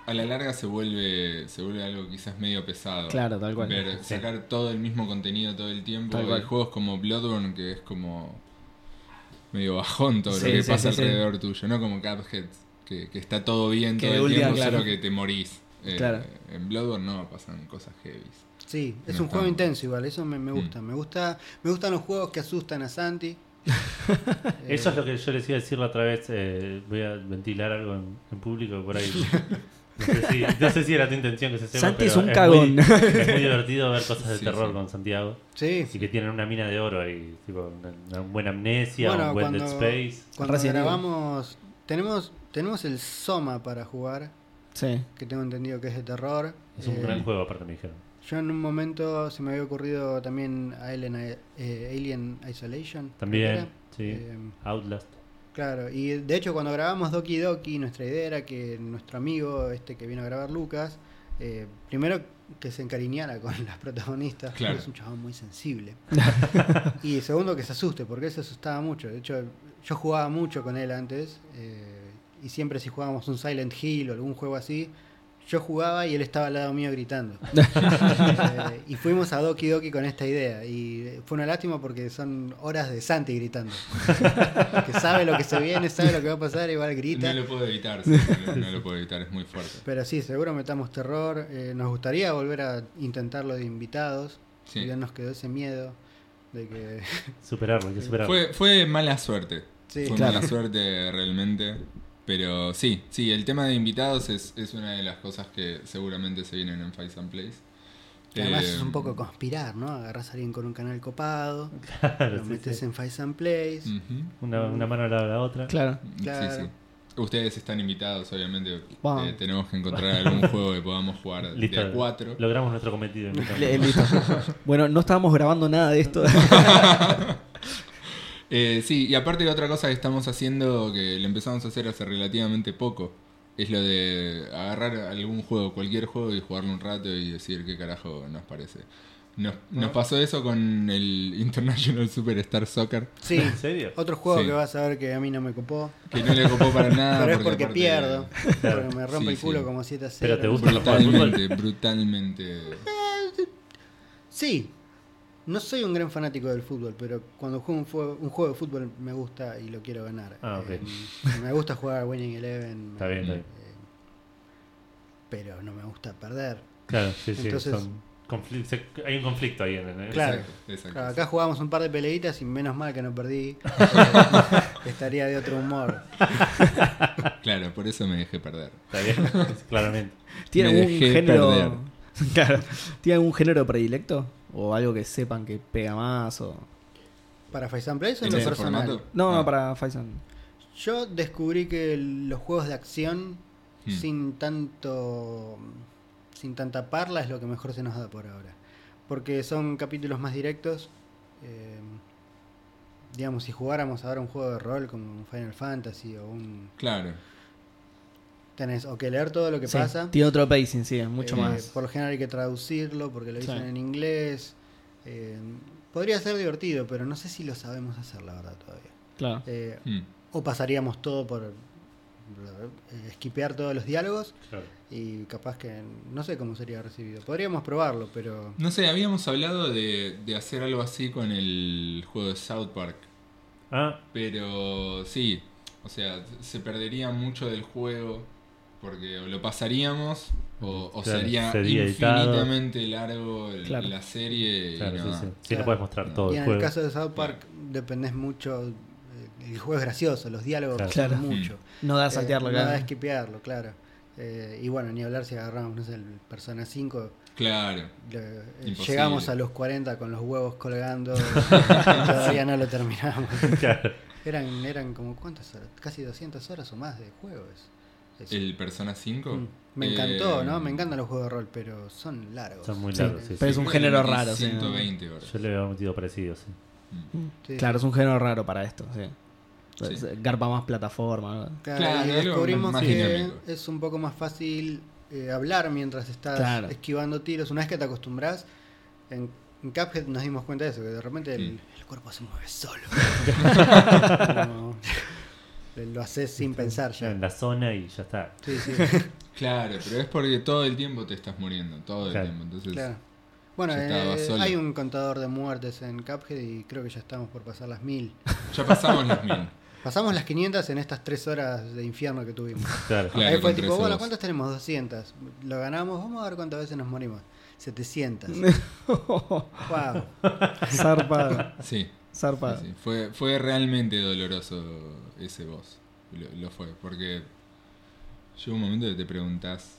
a la larga se vuelve, se vuelve algo quizás medio pesado. Claro, tal cual. Ver, Sí. sacar todo el mismo contenido todo el tiempo. Tal Hay cual. juegos como Bloodborne que es como medio bajón todo Sí, lo que sí, pasa sí, sí. alrededor tuyo, no como Cuphead, que, que está todo bien Que todo el tiempo, claro. solo que te morís. Eh, Claro. En Bloodborne no, pasan cosas heavy. Sí, es No un juego intenso igual, eso me, me gusta. Me gusta me gustan los juegos que asustan a Santi. Eso es lo que yo les iba a decir la otra vez. eh, voy a ventilar algo en, en público por ahí. No sé, si, no sé si era tu intención que se sepa. Santi es un cagón. es muy divertido ver cosas de Sí, terror sí. con Santiago. Sí, Y que tienen una mina de oro ahí. Tipo, una, una buena amnesia, Bueno, un buen cuando- Dead Space. cuando Resident grabamos tenemos tenemos el Soma para jugar, Sí. que tengo entendido que es de terror. Es un Eh, gran juego, aparte me dijeron. Yo en un momento se me había ocurrido también Alien, eh, Alien Isolation. También, sí. Eh, Outlast. claro, y de hecho cuando grabamos Doki Doki, nuestra idea era que nuestro amigo, este que vino a grabar Lucas, eh, primero que se encariñara con las protagonistas, Claro. es un chabón muy sensible. y segundo que se asuste, porque él se asustaba mucho. De hecho, yo jugaba mucho con él antes, eh, y siempre si jugábamos un Silent Hill o algún juego así, yo jugaba y él estaba al lado mío gritando. Eh, y fuimos a Doki Doki con esta idea. Y fue una lástima porque son horas de Santi gritando. que sabe lo que se viene, sabe lo que va a pasar, igual grita. No lo puedo evitar, sí, no, no lo puedo evitar, es muy fuerte. Pero sí, seguro metamos terror. Eh, nos gustaría volver a intentarlo de invitados. Sí. Ya nos quedó ese miedo de que. Superarlo, hay que superarlo. Fue, fue mala suerte. Sí. fue Claro. mala suerte realmente. Pero sí, sí, el tema de invitados es, es una de las cosas que seguramente se vienen en Fight and Place. que además Eh, es un poco conspirar, ¿no? Agarras a alguien con un canal copado, Claro, lo sí, metes sí. en Fight and Place. Una, una mano al lado de la otra. Claro. Claro. Sí, sí. Ustedes están invitados, obviamente. Eh, tenemos que encontrar algún juego que podamos jugar Listo. de a cuatro. Logramos nuestro cometido. Le- listo. Bueno, no estábamos grabando nada de esto. Eh, sí, y aparte de otra cosa que estamos haciendo, que lo empezamos a hacer hace relativamente poco, es lo de agarrar algún juego, cualquier juego y jugarlo un rato y decir qué carajo nos parece. Nos, nos pasó eso con el International Superstar Soccer, Sí, ¿En serio? otro juego Sí. que vas a ver que a mí no me copó. que no le copó para nada. pero es porque aparte- pierdo. Claro. Porque me rompe Sí, el culo sí. como 7 a 0. Pero te gusta los juegos de Brutalmente, brutalmente. Sí. No soy un gran fanático del fútbol, pero cuando juego un, juego de fútbol me gusta y lo quiero ganar. Ah, ok. Eh, me gusta jugar Winning Eleven. Está bien, está bien. eh, pero no me gusta perder. Claro, sí, sí. Entonces- son confli- se- hay un conflicto ahí en el. Claro. Exacto, acá jugamos un par de peleitas y menos mal que no perdí. Eh, estaría de otro humor. Claro, por eso me dejé perder. Está bien, claramente. ¿Tiene Me algún dejé género? perder. Claro. ¿Tiene algún género predilecto? ¿O algo que sepan que pega más? O... Para Fight and Play o en ¿En lo ese personal. formato? No, Ah. no, para Faison. Yo descubrí que los juegos de acción Hmm. sin tanto sin tanta parla es lo que mejor se nos da por ahora. Porque son capítulos más directos. eh, digamos, si jugáramos ahora un juego de rol como un Final Fantasy o un... Claro. Tenés o que leer todo lo que Sí, pasa. Tiene otro pacing, sí, mucho eh, más. Por lo general hay que traducirlo porque lo Sí. dicen en inglés. eh, podría ser divertido, pero no sé si lo sabemos hacer, la verdad, todavía. Claro. Eh, Hmm. o pasaríamos todo por esquipear todos los diálogos Claro. y capaz que no sé cómo sería recibido. Podríamos probarlo, pero No sé, habíamos hablado de, de hacer algo así con el juego de South Park. Ah, Pero sí, o sea, se perdería mucho del juego porque o lo pasaríamos o, o Claro, sería sería editado. infinitamente largo el- Claro. la serie. y claro, no, sí, sí. Sí, Claro. no puedes mostrar todo y el en juego. el caso de South Park dependés mucho eh, el juego es gracioso, los diálogos Claro. son Claro. mucho. No da a Eh, saltearlo, no claro. da a esquipearlo, claro. Eh, y bueno, ni hablar si agarramos, no sé, el Persona 5. Claro. le- eh, llegamos a los 40 con los huevos colgando. y todavía no lo terminamos. Claro. Eran, eran como, ¿cuántas horas? Casi 200 horas o más de juegos. Eso. ¿El Persona 5? Mm. Me encantó, Eh, ¿no? Me encantan los juegos de rol, pero son largos. Son muy Sí, largos. sí, pero es sí. un género raro, sí, ¿no? 120 horas. Yo le había metido parecido, sí. Mm. Sí. Claro, es un género raro para esto, sí. Sí. Garpa más plataforma. ¿no? Claro, Claro, descubrimos más que dinámico. es un poco más fácil eh, hablar mientras estás Claro. esquivando tiros. Una vez que te acostumbras, en, en Cuphead nos dimos cuenta de eso, que de repente el, Mm. el cuerpo se mueve solo. No, lo haces sin pensar ya. En la zona y ya está. Sí, sí, Claro, pero es porque todo el tiempo te estás muriendo, todo el Claro. tiempo. Entonces, claro. Bueno, eh, hay un contador de muertes en Cuphead y creo que ya estamos por pasar las mil. ya pasamos las mil. Pasamos las 500 en estas tres horas de infierno que tuvimos. Claro. Claro, Ahí fue tipo, bueno. ¿cuántas tenemos? 200. Lo ganamos, vamos a ver cuántas veces nos morimos. 700. wow. Zarpado. Sí, Zarpado. sí, sí. Fue, fue realmente doloroso ese boss. Lo, lo fue, porque llega un momento que te preguntas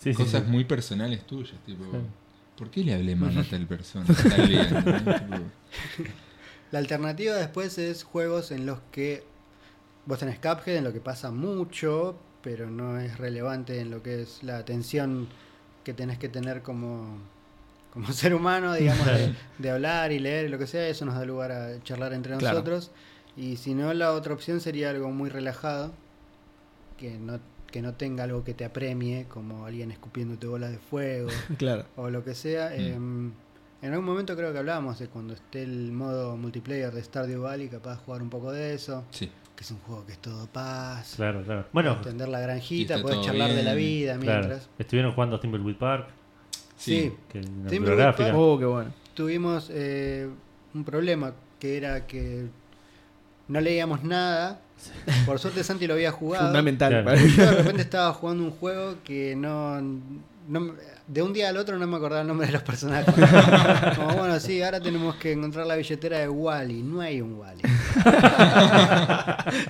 Sí, cosas sí. muy personales tuyas, tipo, Sí. ¿por qué le hablé mal a tal persona? Tal bien, ¿no? Tipo, La alternativa después es juegos en los que vos tenés Cuphead, en lo que pasa mucho, pero no es relevante en lo que es la atención que tenés que tener como, como ser humano, digamos, de, de hablar y leer y lo que sea. Eso nos da lugar a charlar entre Claro. nosotros. Y si no, la otra opción sería algo muy relajado, que no, que no tenga algo que te apremie, como alguien escupiéndote bolas de fuego Claro. o lo que sea. Mm. em, en algún momento creo que hablábamos de cuando esté el modo multiplayer de Stardew Valley, capaz de jugar un poco de eso, sí, que es un juego que es todo paz, Claro, claro. Bueno, entender la granjita, todo charlar de la vida claro. mientras. Estuvieron jugando Thimbleweed Park, sí. Sí, que gráfica. Oh, qué bueno. tuvimos eh, un problema que era que no leíamos nada. Por suerte Santi lo había jugado. Fundamental. Claro. Yo de repente estaba jugando un juego que no, no me- de un día al otro no me acordaba el nombre de los personajes. Como bueno, sí, ahora tenemos que encontrar la billetera de Wally. No hay un Wally.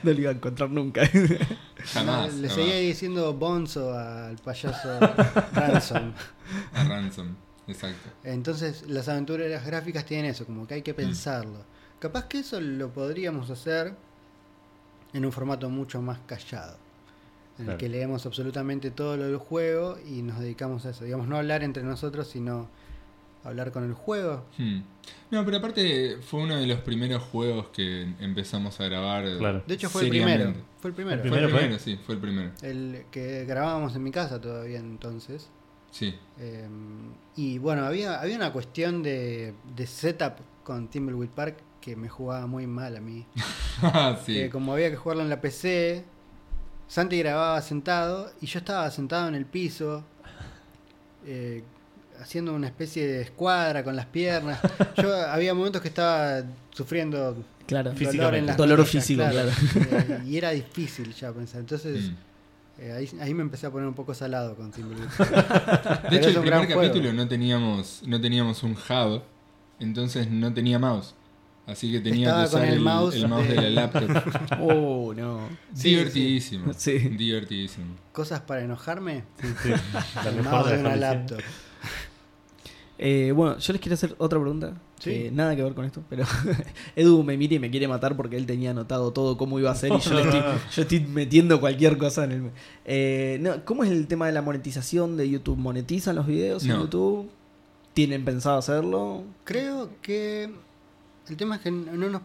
no lo iba a encontrar nunca. Jamás. le jamás. seguía diciendo Bonzo al payaso Ransom. A Ransom, exacto. Entonces las aventuras gráficas tienen eso, como que hay que Mm. pensarlo. Capaz que eso lo podríamos hacer en un formato mucho más callado. En el que leemos absolutamente todo lo del juego y nos dedicamos a eso. Digamos, no hablar entre nosotros, sino hablar con el juego. Hmm. No, pero aparte fue uno de los primeros juegos que empezamos a grabar. Claro. De hecho fue el primero. Fue el primero. El Fue el Primero fue. primero, sí, fue el primero. El que grabábamos en mi casa todavía entonces. Sí. Eh, y bueno, había, había una cuestión de, de setup con Thimbleweed Park que me jugaba muy mal a mí. Sí. que como había que jugarlo en la PC, Santi grababa sentado y yo estaba sentado en el piso, eh, haciendo una especie de escuadra con las piernas. Yo había momentos que estaba sufriendo Claro. dolor Físicamente. en las Dolor rodillas, físico, Eh, y era difícil ya pensar. Entonces Mm. Eh, ahí, ahí me empecé a poner un poco salado con Timberwolf. De hecho, el primer juego. capítulo no teníamos, no teníamos un hub, entonces no tenía mouse. Así que tenía Estaba que usar con el el, mouse el mouse de de- la laptop. Oh, no. Sí, Divertidísimo. sí. Divertidísimo. Cosas para enojarme. Sí, sí. La El mouse de una laptop. Eh, bueno, yo les quiero hacer otra pregunta. Sí. que nada que ver con esto, pero Edu me mira y me quiere matar porque él tenía anotado todo cómo iba a ser y yo, le estoy, yo estoy metiendo cualquier cosa en el... Eh, no, ¿Cómo es el tema de la monetización de YouTube? ¿Monetizan los videos en. YouTube? ¿Tienen pensado hacerlo? Creo que el tema es que no nos,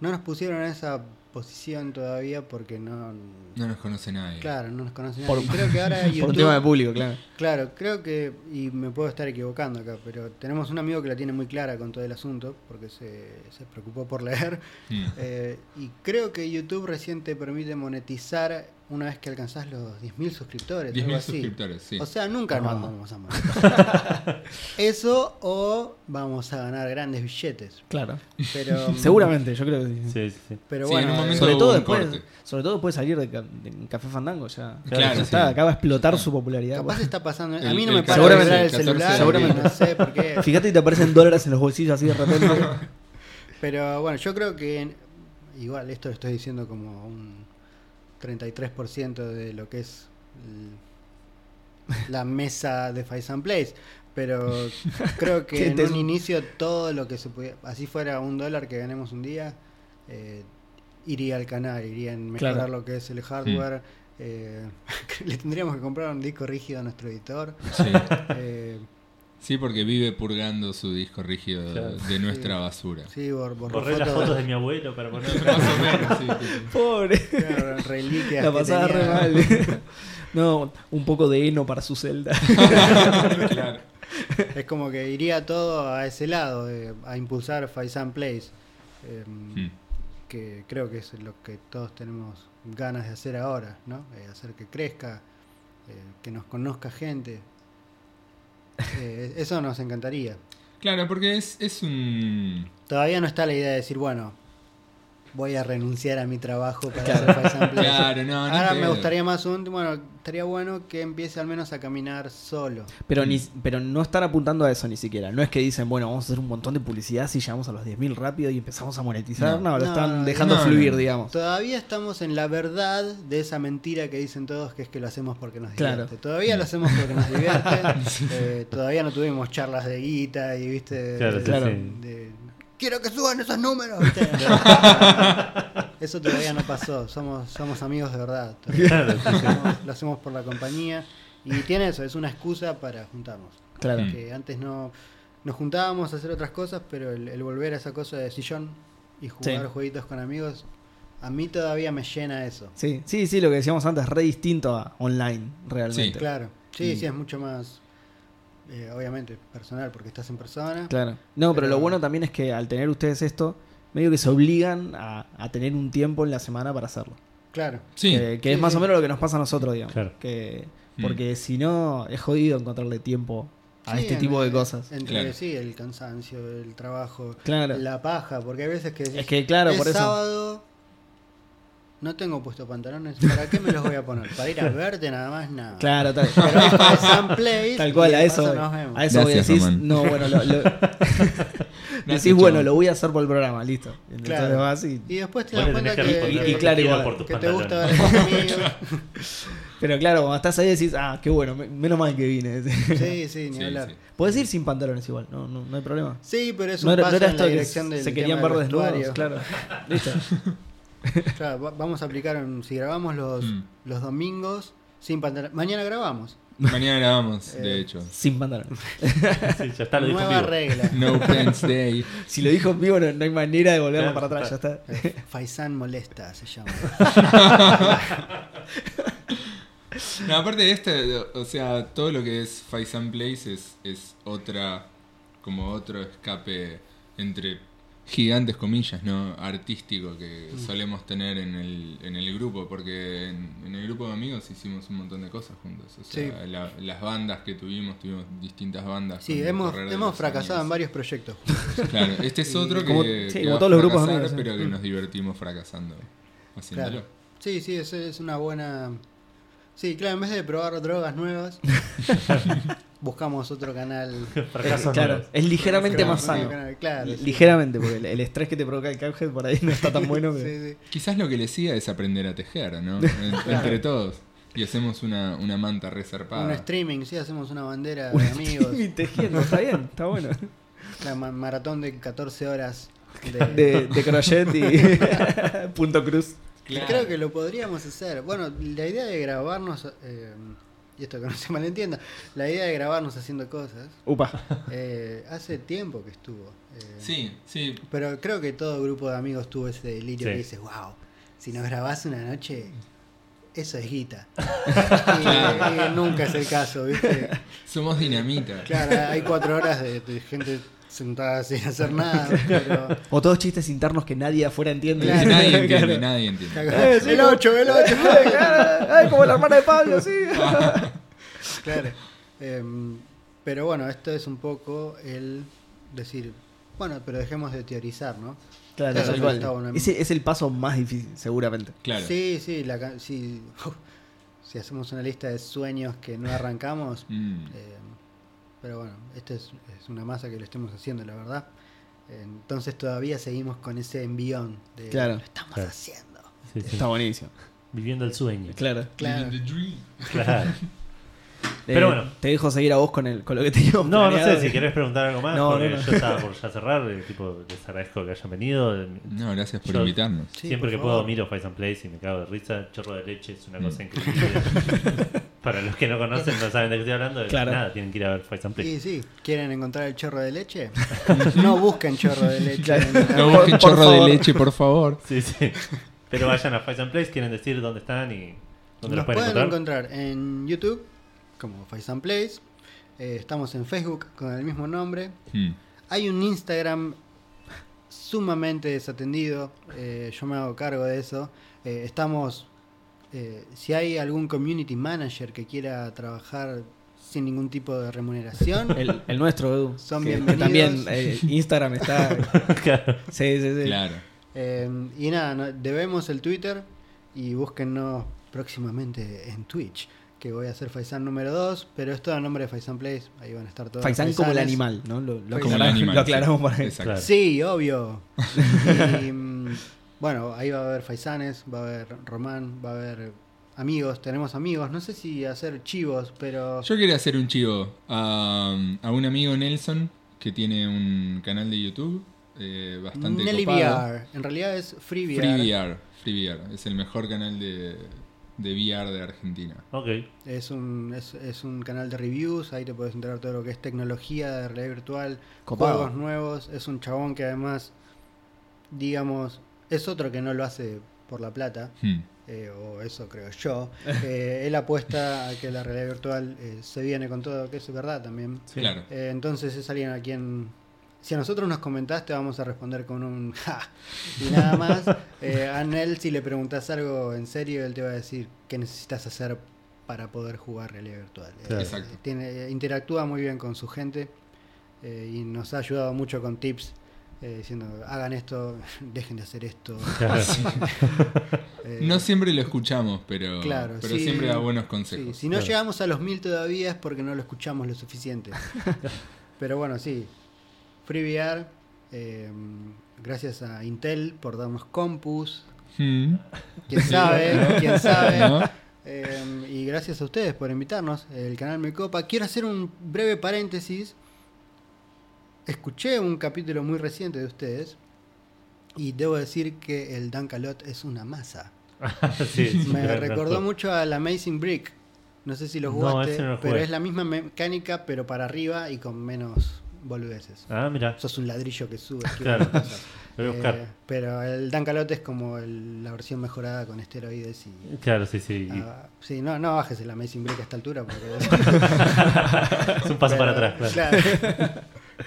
no nos pusieron esa posición todavía porque no... No nos conoce nadie. Claro, no nos conocen. Por- nadie. creo que ahora YouTube... Por un tema de público, claro. Claro, creo que, y me puedo estar equivocando acá, pero tenemos un amigo que la tiene muy clara con todo el asunto, porque se, se preocupó por leer, eh, y creo que YouTube recién te permite monetizar una vez que alcanzás los 10.000 suscriptores. 10.000 algo así. suscriptores, sí. O sea, nunca nos Ah. vamos a monetizar. Eso o vamos a ganar grandes billetes. Claro. Pero, Seguramente, yo creo que sí. Sí, sí, sí. Pero Sí, bueno, en un momento Sobre todo después, corte. sobre todo después de salir de, Ca- de Café Fandango ya. Claro, ya sí. está, acaba de explotar su popularidad. capaz está pasando. A El- mí no el me para 14, de vibrar el 14 celular, seguramente. no sé por qué. Fíjate y te aparecen dólares en los bolsillos así de repente. Pero bueno, yo creo que en, igual esto lo estoy diciendo como un 33% de lo que es la mesa de Five and Place. Pero creo ¿Qué que en un inicio todo lo que se pudiera, así fuera un dólar que ganemos un día, eh, iría al canal, iría en mejorar Claro. lo que es el hardware. eh, le tendríamos que comprar un disco rígido a nuestro editor. Sí. eh, Sí, porque vive purgando su disco rígido Claro. de nuestra Sí. basura. sí, bor- borró Borré las fotos de mi abuelo para poner. Más o menos, sí. Pobre. claro, reliquias. La que pasaba re tenía. mal. No, un poco de heno para su celda. Claro. Es como que iría todo a ese lado, eh, a impulsar Faisan Place, eh, Mm. que creo que es lo que todos tenemos ganas de hacer ahora, ¿no? Eh, hacer que crezca, eh, que nos conozca gente. Eh, eso nos encantaría. Claro, porque es, es un... Todavía no está la idea de decir, bueno, voy a renunciar a mi trabajo para Claro. hacer Place. Claro, no, no Ahora me gustaría más un, bueno, estaría bueno que empiece al menos a caminar solo. Pero, ni, pero no están apuntando a eso ni siquiera. No es que dicen, bueno, vamos a hacer un montón de publicidad si llegamos a los 10.000 rápido y empezamos a monetizar. No, No. lo No, están dejando no, fluir, no. digamos. Todavía estamos en la verdad de esa mentira que dicen todos que es que lo hacemos porque nos Claro. divierte. Todavía lo hacemos porque nos divierte. Eh, todavía no tuvimos charlas de guita y viste. Claro, de- sí, Claro. sí. de- Quiero que suban esos números. ¿viste? Eso todavía no pasó. Somos, somos amigos de verdad. Claro, sí, Lo sí. hacemos, lo hacemos por la compañía. Y tiene eso, es una excusa para juntarnos. Claro. Que antes no nos juntábamos a hacer otras cosas, pero el, el volver a esa cosa de sillón y jugar Sí. jueguitos con amigos, a mí todavía me llena eso. Sí, sí, sí, lo que decíamos antes, re distinto a online, realmente. Claro, sí, Y- sí, es mucho más, eh, obviamente, personal, porque estás en persona. Claro. No, pero, Pero- lo bueno también es que al tener ustedes esto, medio que se obligan a, a tener un tiempo en la semana para hacerlo. Claro, Sí, Que, que Sí, es más sí. o menos lo que nos pasa a nosotros, digamos. Claro. Que, Mm. porque si no, es jodido encontrarle tiempo a Sí, este tipo de cosas. Entre Claro. sí, el cansancio, el trabajo, Claro. la paja, porque hay veces que Es que, claro, es por eso. sábado, no tengo puesto pantalones, ¿para qué me los voy a poner? ¿Para ir a verte nada más? Nada. Claro, tal, Pero es para tal cual, a eso, nos vemos. a eso voy a Gracias, decir. No, bueno, lo, lo- decís, bueno, lo voy a hacer por el programa, listo. Entonces Claro. vas y- Y después te das cuenta tenés que que, responder y- claro, igual, por tus que te gusta ver a tus amigos. Pero claro, cuando estás ahí decís, ah, qué bueno, me- menos mal que vine. Sí, sí, ni Sí, hablar. sí. Puedes ir sin pantalones igual, no, no, no hay problema. Sí, pero es un No era, paso no era en esto que dirección del se querían tema ver del desnudos, vestuario. claro. Listo. Claro, va- vamos a aplicar, un- si grabamos los, Mm. los domingos sin pantalones. Mañana grabamos. Mañana grabamos, Eh, de hecho. Sin pantalones. Sí, ya está, lo dijo en Nueva vivo. regla. No Pants Day. Si lo dijo en vivo, no, no hay manera de volverlo para atrás, ya está. Eh, Faisán molesta, se llama. No, aparte de este, o sea, todo lo que es Faisan Place es, es otra, como otro escape entre gigantes comillas, ¿no? Artístico que Mm. solemos tener en el, en el grupo, porque en, en el grupo de amigos hicimos un montón de cosas juntos. O sea, Sí. la- las bandas que tuvimos, tuvimos distintas bandas. Sí, hemos, hemos fracasado en varios proyectos. Claro, este es otro que, Como- que sí, como todos los grupos amigos, pero que Mm. nos divertimos fracasando haciéndolo. Claro. Sí, sí, es, es una buena. Sí, claro, en vez de probar drogas nuevas, buscamos otro canal. Fracasos claro, es ligeramente más sano. canal, Claro, sí. Ligeramente, porque el, el estrés que te provoca el Cuphead por ahí no está tan bueno. pero- Sí, sí. Quizás lo que le siga es aprender a tejer, ¿no? En- Entre todos. Y hacemos una, una manta reservada. Un streaming, sí, hacemos una bandera de amigos. Y tejiendo, está bien, está bueno. La ma- maratón de 14 horas de, De, de crochet y punto cruz. Y Creo que lo podríamos hacer. Bueno, la idea de grabarnos, eh, y esto que no se malentienda, la idea de grabarnos haciendo cosas, Upa. eh, hace tiempo que estuvo. eh, Sí, sí. Pero creo que todo grupo de amigos tuvo ese delirio Sí. que dices, wow, si nos grabás una noche, eso es guita. y, y nunca es el caso, ¿viste? Somos dinamita. Claro, hay cuatro horas de, de gente sentada sin hacer nada, pero... O todos chistes internos que nadie afuera entiende. Claro. Nadie entiende, Claro. nadie entiende. Eh, sí, el no. 8, el 8. Ay, como la hermana de Pablo, sí. Claro. Em, pero bueno, esto es un poco el decir, bueno, pero dejemos de teorizar, ¿no? Claro, cual. está bueno. Ese es el paso más difícil, seguramente. Claro. Sí, sí, la, si hacemos una lista de sueños que no arrancamos, Mm. eh, pero bueno, esto es, es una masa que lo estemos haciendo, la verdad. Entonces todavía seguimos con ese envión de Claro. lo estamos Claro. haciendo. Sí, sí. Está buenísimo. Viviendo el sueño. Claro. Claro. The dream. Claro. Eh, Pero bueno. Te dejo seguir a vos con, el, con lo que teníamos No, no planeado. sé si querés preguntar algo más, No, porque no, no. yo estaba por ya cerrar. eh, tipo, les agradezco que hayan venido. eh, No, gracias por Yo- invitarnos. Sí, Siempre por que favor. puedo miro Fight and Place y me cago de risa. Chorro de leche es una Mm. cosa increíble. Para los que no conocen, no saben de qué estoy hablando. Claro. Nada, tienen que ir a ver Fight and Play. Sí, sí. ¿Quieren encontrar el chorro de leche? no busquen chorro de leche. No busquen por chorro de leche, por favor. Sí, sí. Pero vayan a Fight and Place, quieren decir dónde están y dónde los Nos pueden pueden encontrar. encontrar en YouTube como Faisan Place. Eh, estamos en Facebook con el mismo nombre. Hmm. Hay un Instagram sumamente desatendido. eh, yo me hago cargo de eso. Eh, estamos. Eh, si hay algún community manager que quiera trabajar sin ningún tipo de remuneración, El, el nuestro, Edu. Son que- bienvenidos. También eh, Instagram está. Claro. Sí, sí, sí. Claro. Eh, y nada, no- debemos el Twitter y búsquennos próximamente en Twitch, que voy a hacer Faisan número 2, pero es todo el nombre de Faisan Place, ahí van a estar todos. los Faisán como el animal, ¿no? Lo, lo Como el aclaramos- animal, lo aclaramos sí. por ahí. Exacto. Claro. Sí, obvio. Y, mm, bueno, ahí va a haber Faisanes, va a haber Román, va a haber amigos, tenemos amigos, no sé si hacer chivos, pero... Yo quería hacer un chivo a, a un amigo Nelson que tiene un canal de YouTube eh, bastante Nelly copado. VR, en realidad es Free VR. Free VR, Free VR. Es el mejor canal de, de VR de Argentina. Ok. Es un, es, es un canal de reviews, ahí te puedes enterar todo lo que es tecnología de realidad virtual, Copado. juegos nuevos. Es un chabón que además, digamos, es otro que no lo hace por la plata, Hmm. eh, o eso creo yo. Eh, él apuesta a que la realidad virtual eh, se viene con todo, que es verdad también. Sí. Claro. Entonces es alguien a quien, si a nosotros nos comentaste, vamos a responder con un ja y nada más. A Nel, si le preguntas algo en serio, él te va a decir qué necesitas hacer para poder jugar realidad virtual. Exacto. tiene, interactúa muy bien con su gente y nos ha ayudado mucho con tips. Eh, diciendo hagan esto, dejen de hacer esto. Claro. Eh, No siempre lo escuchamos, pero, Claro, pero sí. siempre da buenos Sí, consejos. si no Claro. llegamos a los mil todavía es porque no lo escuchamos lo suficiente. Pero bueno, sí. FreeVR, eh, gracias a Intel por darnos compus. Hmm. Quién sabe, quién sabe. ¿No? Eh, y gracias a ustedes por invitarnos. El canal me copa. Quiero hacer un breve paréntesis. Escuché un capítulo muy reciente de ustedes. Y debo decir que el Dankalot es una masa. Sí, Me recordó actor. mucho al Amazing Brick. No sé si lo jugaste, ese no lo pero es la misma mecánica, pero para arriba y con menos boludeces. Ah, mira. Sos un ladrillo que sube. Claro. Eh, pero el Dankalote es como el- la versión mejorada con esteroides y. Claro, sí, sí. ah, sí, no, no bajes el Amazing Break a esta altura porque. es un paso para atrás, claro. Claro.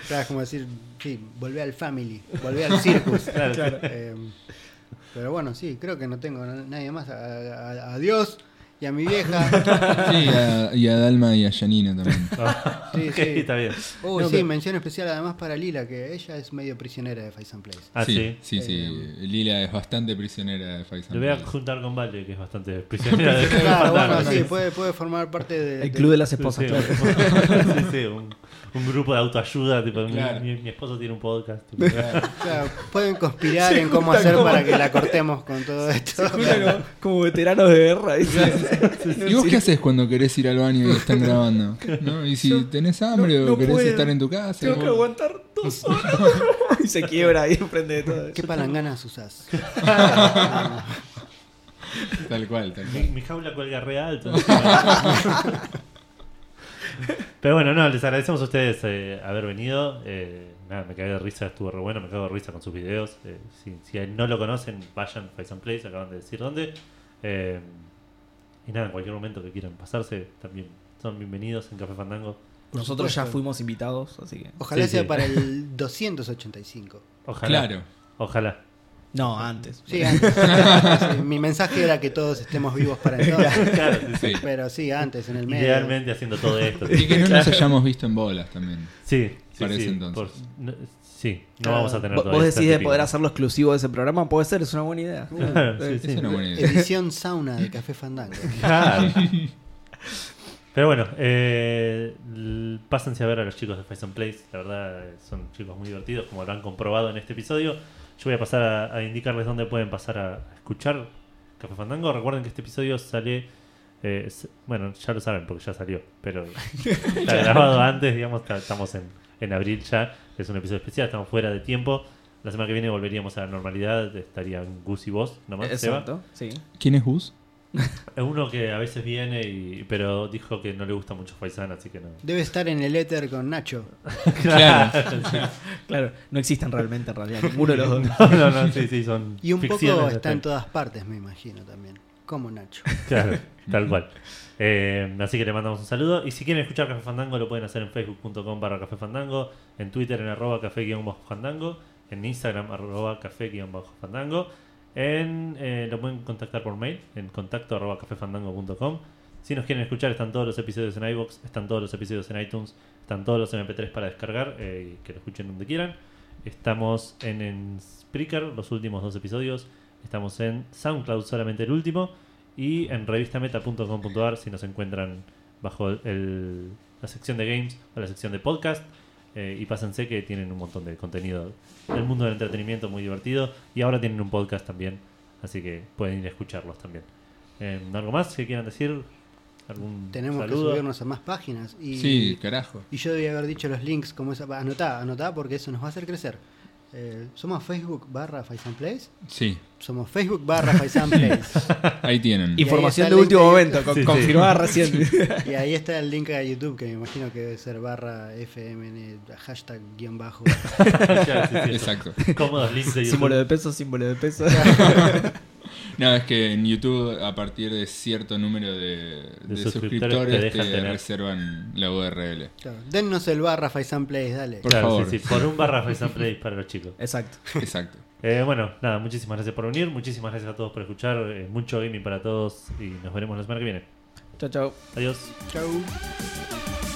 Claro, es como decir, sí, volvé al family, volvé al circus. Claro. Eh, pero bueno, sí, creo que no tengo na- nadie más. A, a- a Dios y a mi vieja. Sí, a- y a Dalma y a Janina también. Ah, Sí, ok, sí. está bien. Uy, No, sí, pero- mención especial además para Lila, que ella es medio prisionera de Fight and Place. Ah, sí. sí, sí, sí. Eh, Lila es bastante prisionera de Fight Lo voy a juntar con Vale, que es bastante prisionera de Claro, bueno, sí, puede, puede formar parte de, El de- club de las esposas, sí, claro. sí, sí, un, un grupo de autoayuda. Tipo, mi- Claro. mi, mi esposo tiene un podcast. tipo, Claro, pueden conspirar en cómo hacer como- para que la cortemos con todo esto. Como, como veteranos de guerra. ¿viste? ¿Y vos qué haces cuando querés ir al baño y están grabando? ¿No? Y si Yo- tenés hambre no- o no querés puedo. estar en tu casa. Tengo que aguantar dos horas. y se quiebra ahí enfrente de todo. ¿Qué palanganas usás? Tal cual, tal mi, cual. mi jaula cuelga re alto. Pero bueno, no, les agradecemos a ustedes eh, haber venido. Eh, nada, me cagué de risa, estuvo re bueno, me cago de risa con sus videos. Eh, si, si no lo conocen, vayan a Place, acaban de decir dónde. Y nada, en cualquier momento que quieran pasarse, también son bienvenidos en Café Fandango. Nosotros ya fuimos invitados, así que. Ojalá Sí, sea sí. para el 285. Ojalá. Claro. Ojalá. No, antes. Sí, antes. Sí, mi mensaje era que todos estemos vivos para entonces. Claro, sí. Pero sí, antes, en el medio. Idealmente haciendo todo esto. Y que no nos hayamos visto en bolas también. Sí, sí, Para sí, ese entonces. por- no, sí, no Claro. vamos a tener Vos, decís de típico. poder hacerlo exclusivo de ese programa, puede ser, es una buena idea. Claro, sí, Es sí. una buena idea. Edición sauna de Café Fandango. Claro. Pero bueno, eh, pásense a ver a los chicos de Face and Place. La verdad, son chicos muy divertidos, como lo han comprobado en este episodio. Yo voy a pasar a, a indicarles dónde pueden pasar a escuchar Café Fandango. Recuerden que este episodio sale. eh, bueno, ya lo saben porque ya salió, pero está grabado antes, digamos. estamos en, en abril ya. Es un episodio especial, estamos fuera de tiempo. La semana que viene volveríamos a la normalidad. Estarían Gus y vos, nomás. Seba. Exacto, sí. ¿Quién es Gus? Es uno que a veces viene, y, pero dijo que no le gusta mucho Faisán, así que no. Debe estar en el éter con Nacho. Claro. Claro, no existen realmente en realidad ninguno de los dos. No, no, no, sí, sí, son Y un poco está en todas partes, me imagino también. Como Nacho. Claro, tal cual. Eh, así que le mandamos un saludo. Y si quieren escuchar Café Fandango, lo pueden hacer en facebook.com barra Café Fandango, en Twitter en arroba café-fandango, en Instagram arroba café-fandango, en, eh, lo pueden contactar por mail en contacto arroba cafefandango.com. Si nos quieren escuchar, están todos los episodios en iVoox, están todos los episodios en iTunes, están todos los MP3 para descargar eh, que lo escuchen donde quieran. Estamos en Spreaker, los últimos dos episodios. Estamos en SoundCloud, solamente el último. Y en revistameta.com.ar si nos encuentran bajo el- la sección de games o la sección de podcast. Eh, y pásense que tienen un montón de contenido del mundo del entretenimiento muy divertido. Y ahora tienen un podcast también. Así que pueden ir a escucharlos también. Eh, ¿Algo más que quieran decir? ¿Algún Tenemos saludo? que subirnos a más páginas. Y, Sí, carajo. y yo debía haber dicho los links como esa. Anotá, anotá porque eso nos va a hacer crecer. Eh, somos Facebook barra Faisan Place. Sí, Somos Facebook barra Faisan Place. ahí tienen. Y- Información de último de momento, YouTube. con- Sí, sí. confirmada recién. y ahí está el link a YouTube que me imagino que debe ser barra FMN hashtag guion bajo. Claro, sí, sí, Exacto. Cómodos links de YouTube. símbolo de peso, símbolo de peso. No, es que en YouTube, a partir de cierto número de, de suscriptores suscriptores, te te, reservan la URL. Claro, Dennos el barra Faisan Place, dale. Por Claro, favor. sí, sí, por un barra Play para los chicos. Exacto. Exacto. Eh, bueno, nada, muchísimas gracias por venir, muchísimas gracias a todos por escuchar, eh, mucho gaming para todos y nos veremos la semana que viene. Chao, chao. Adiós. Chau.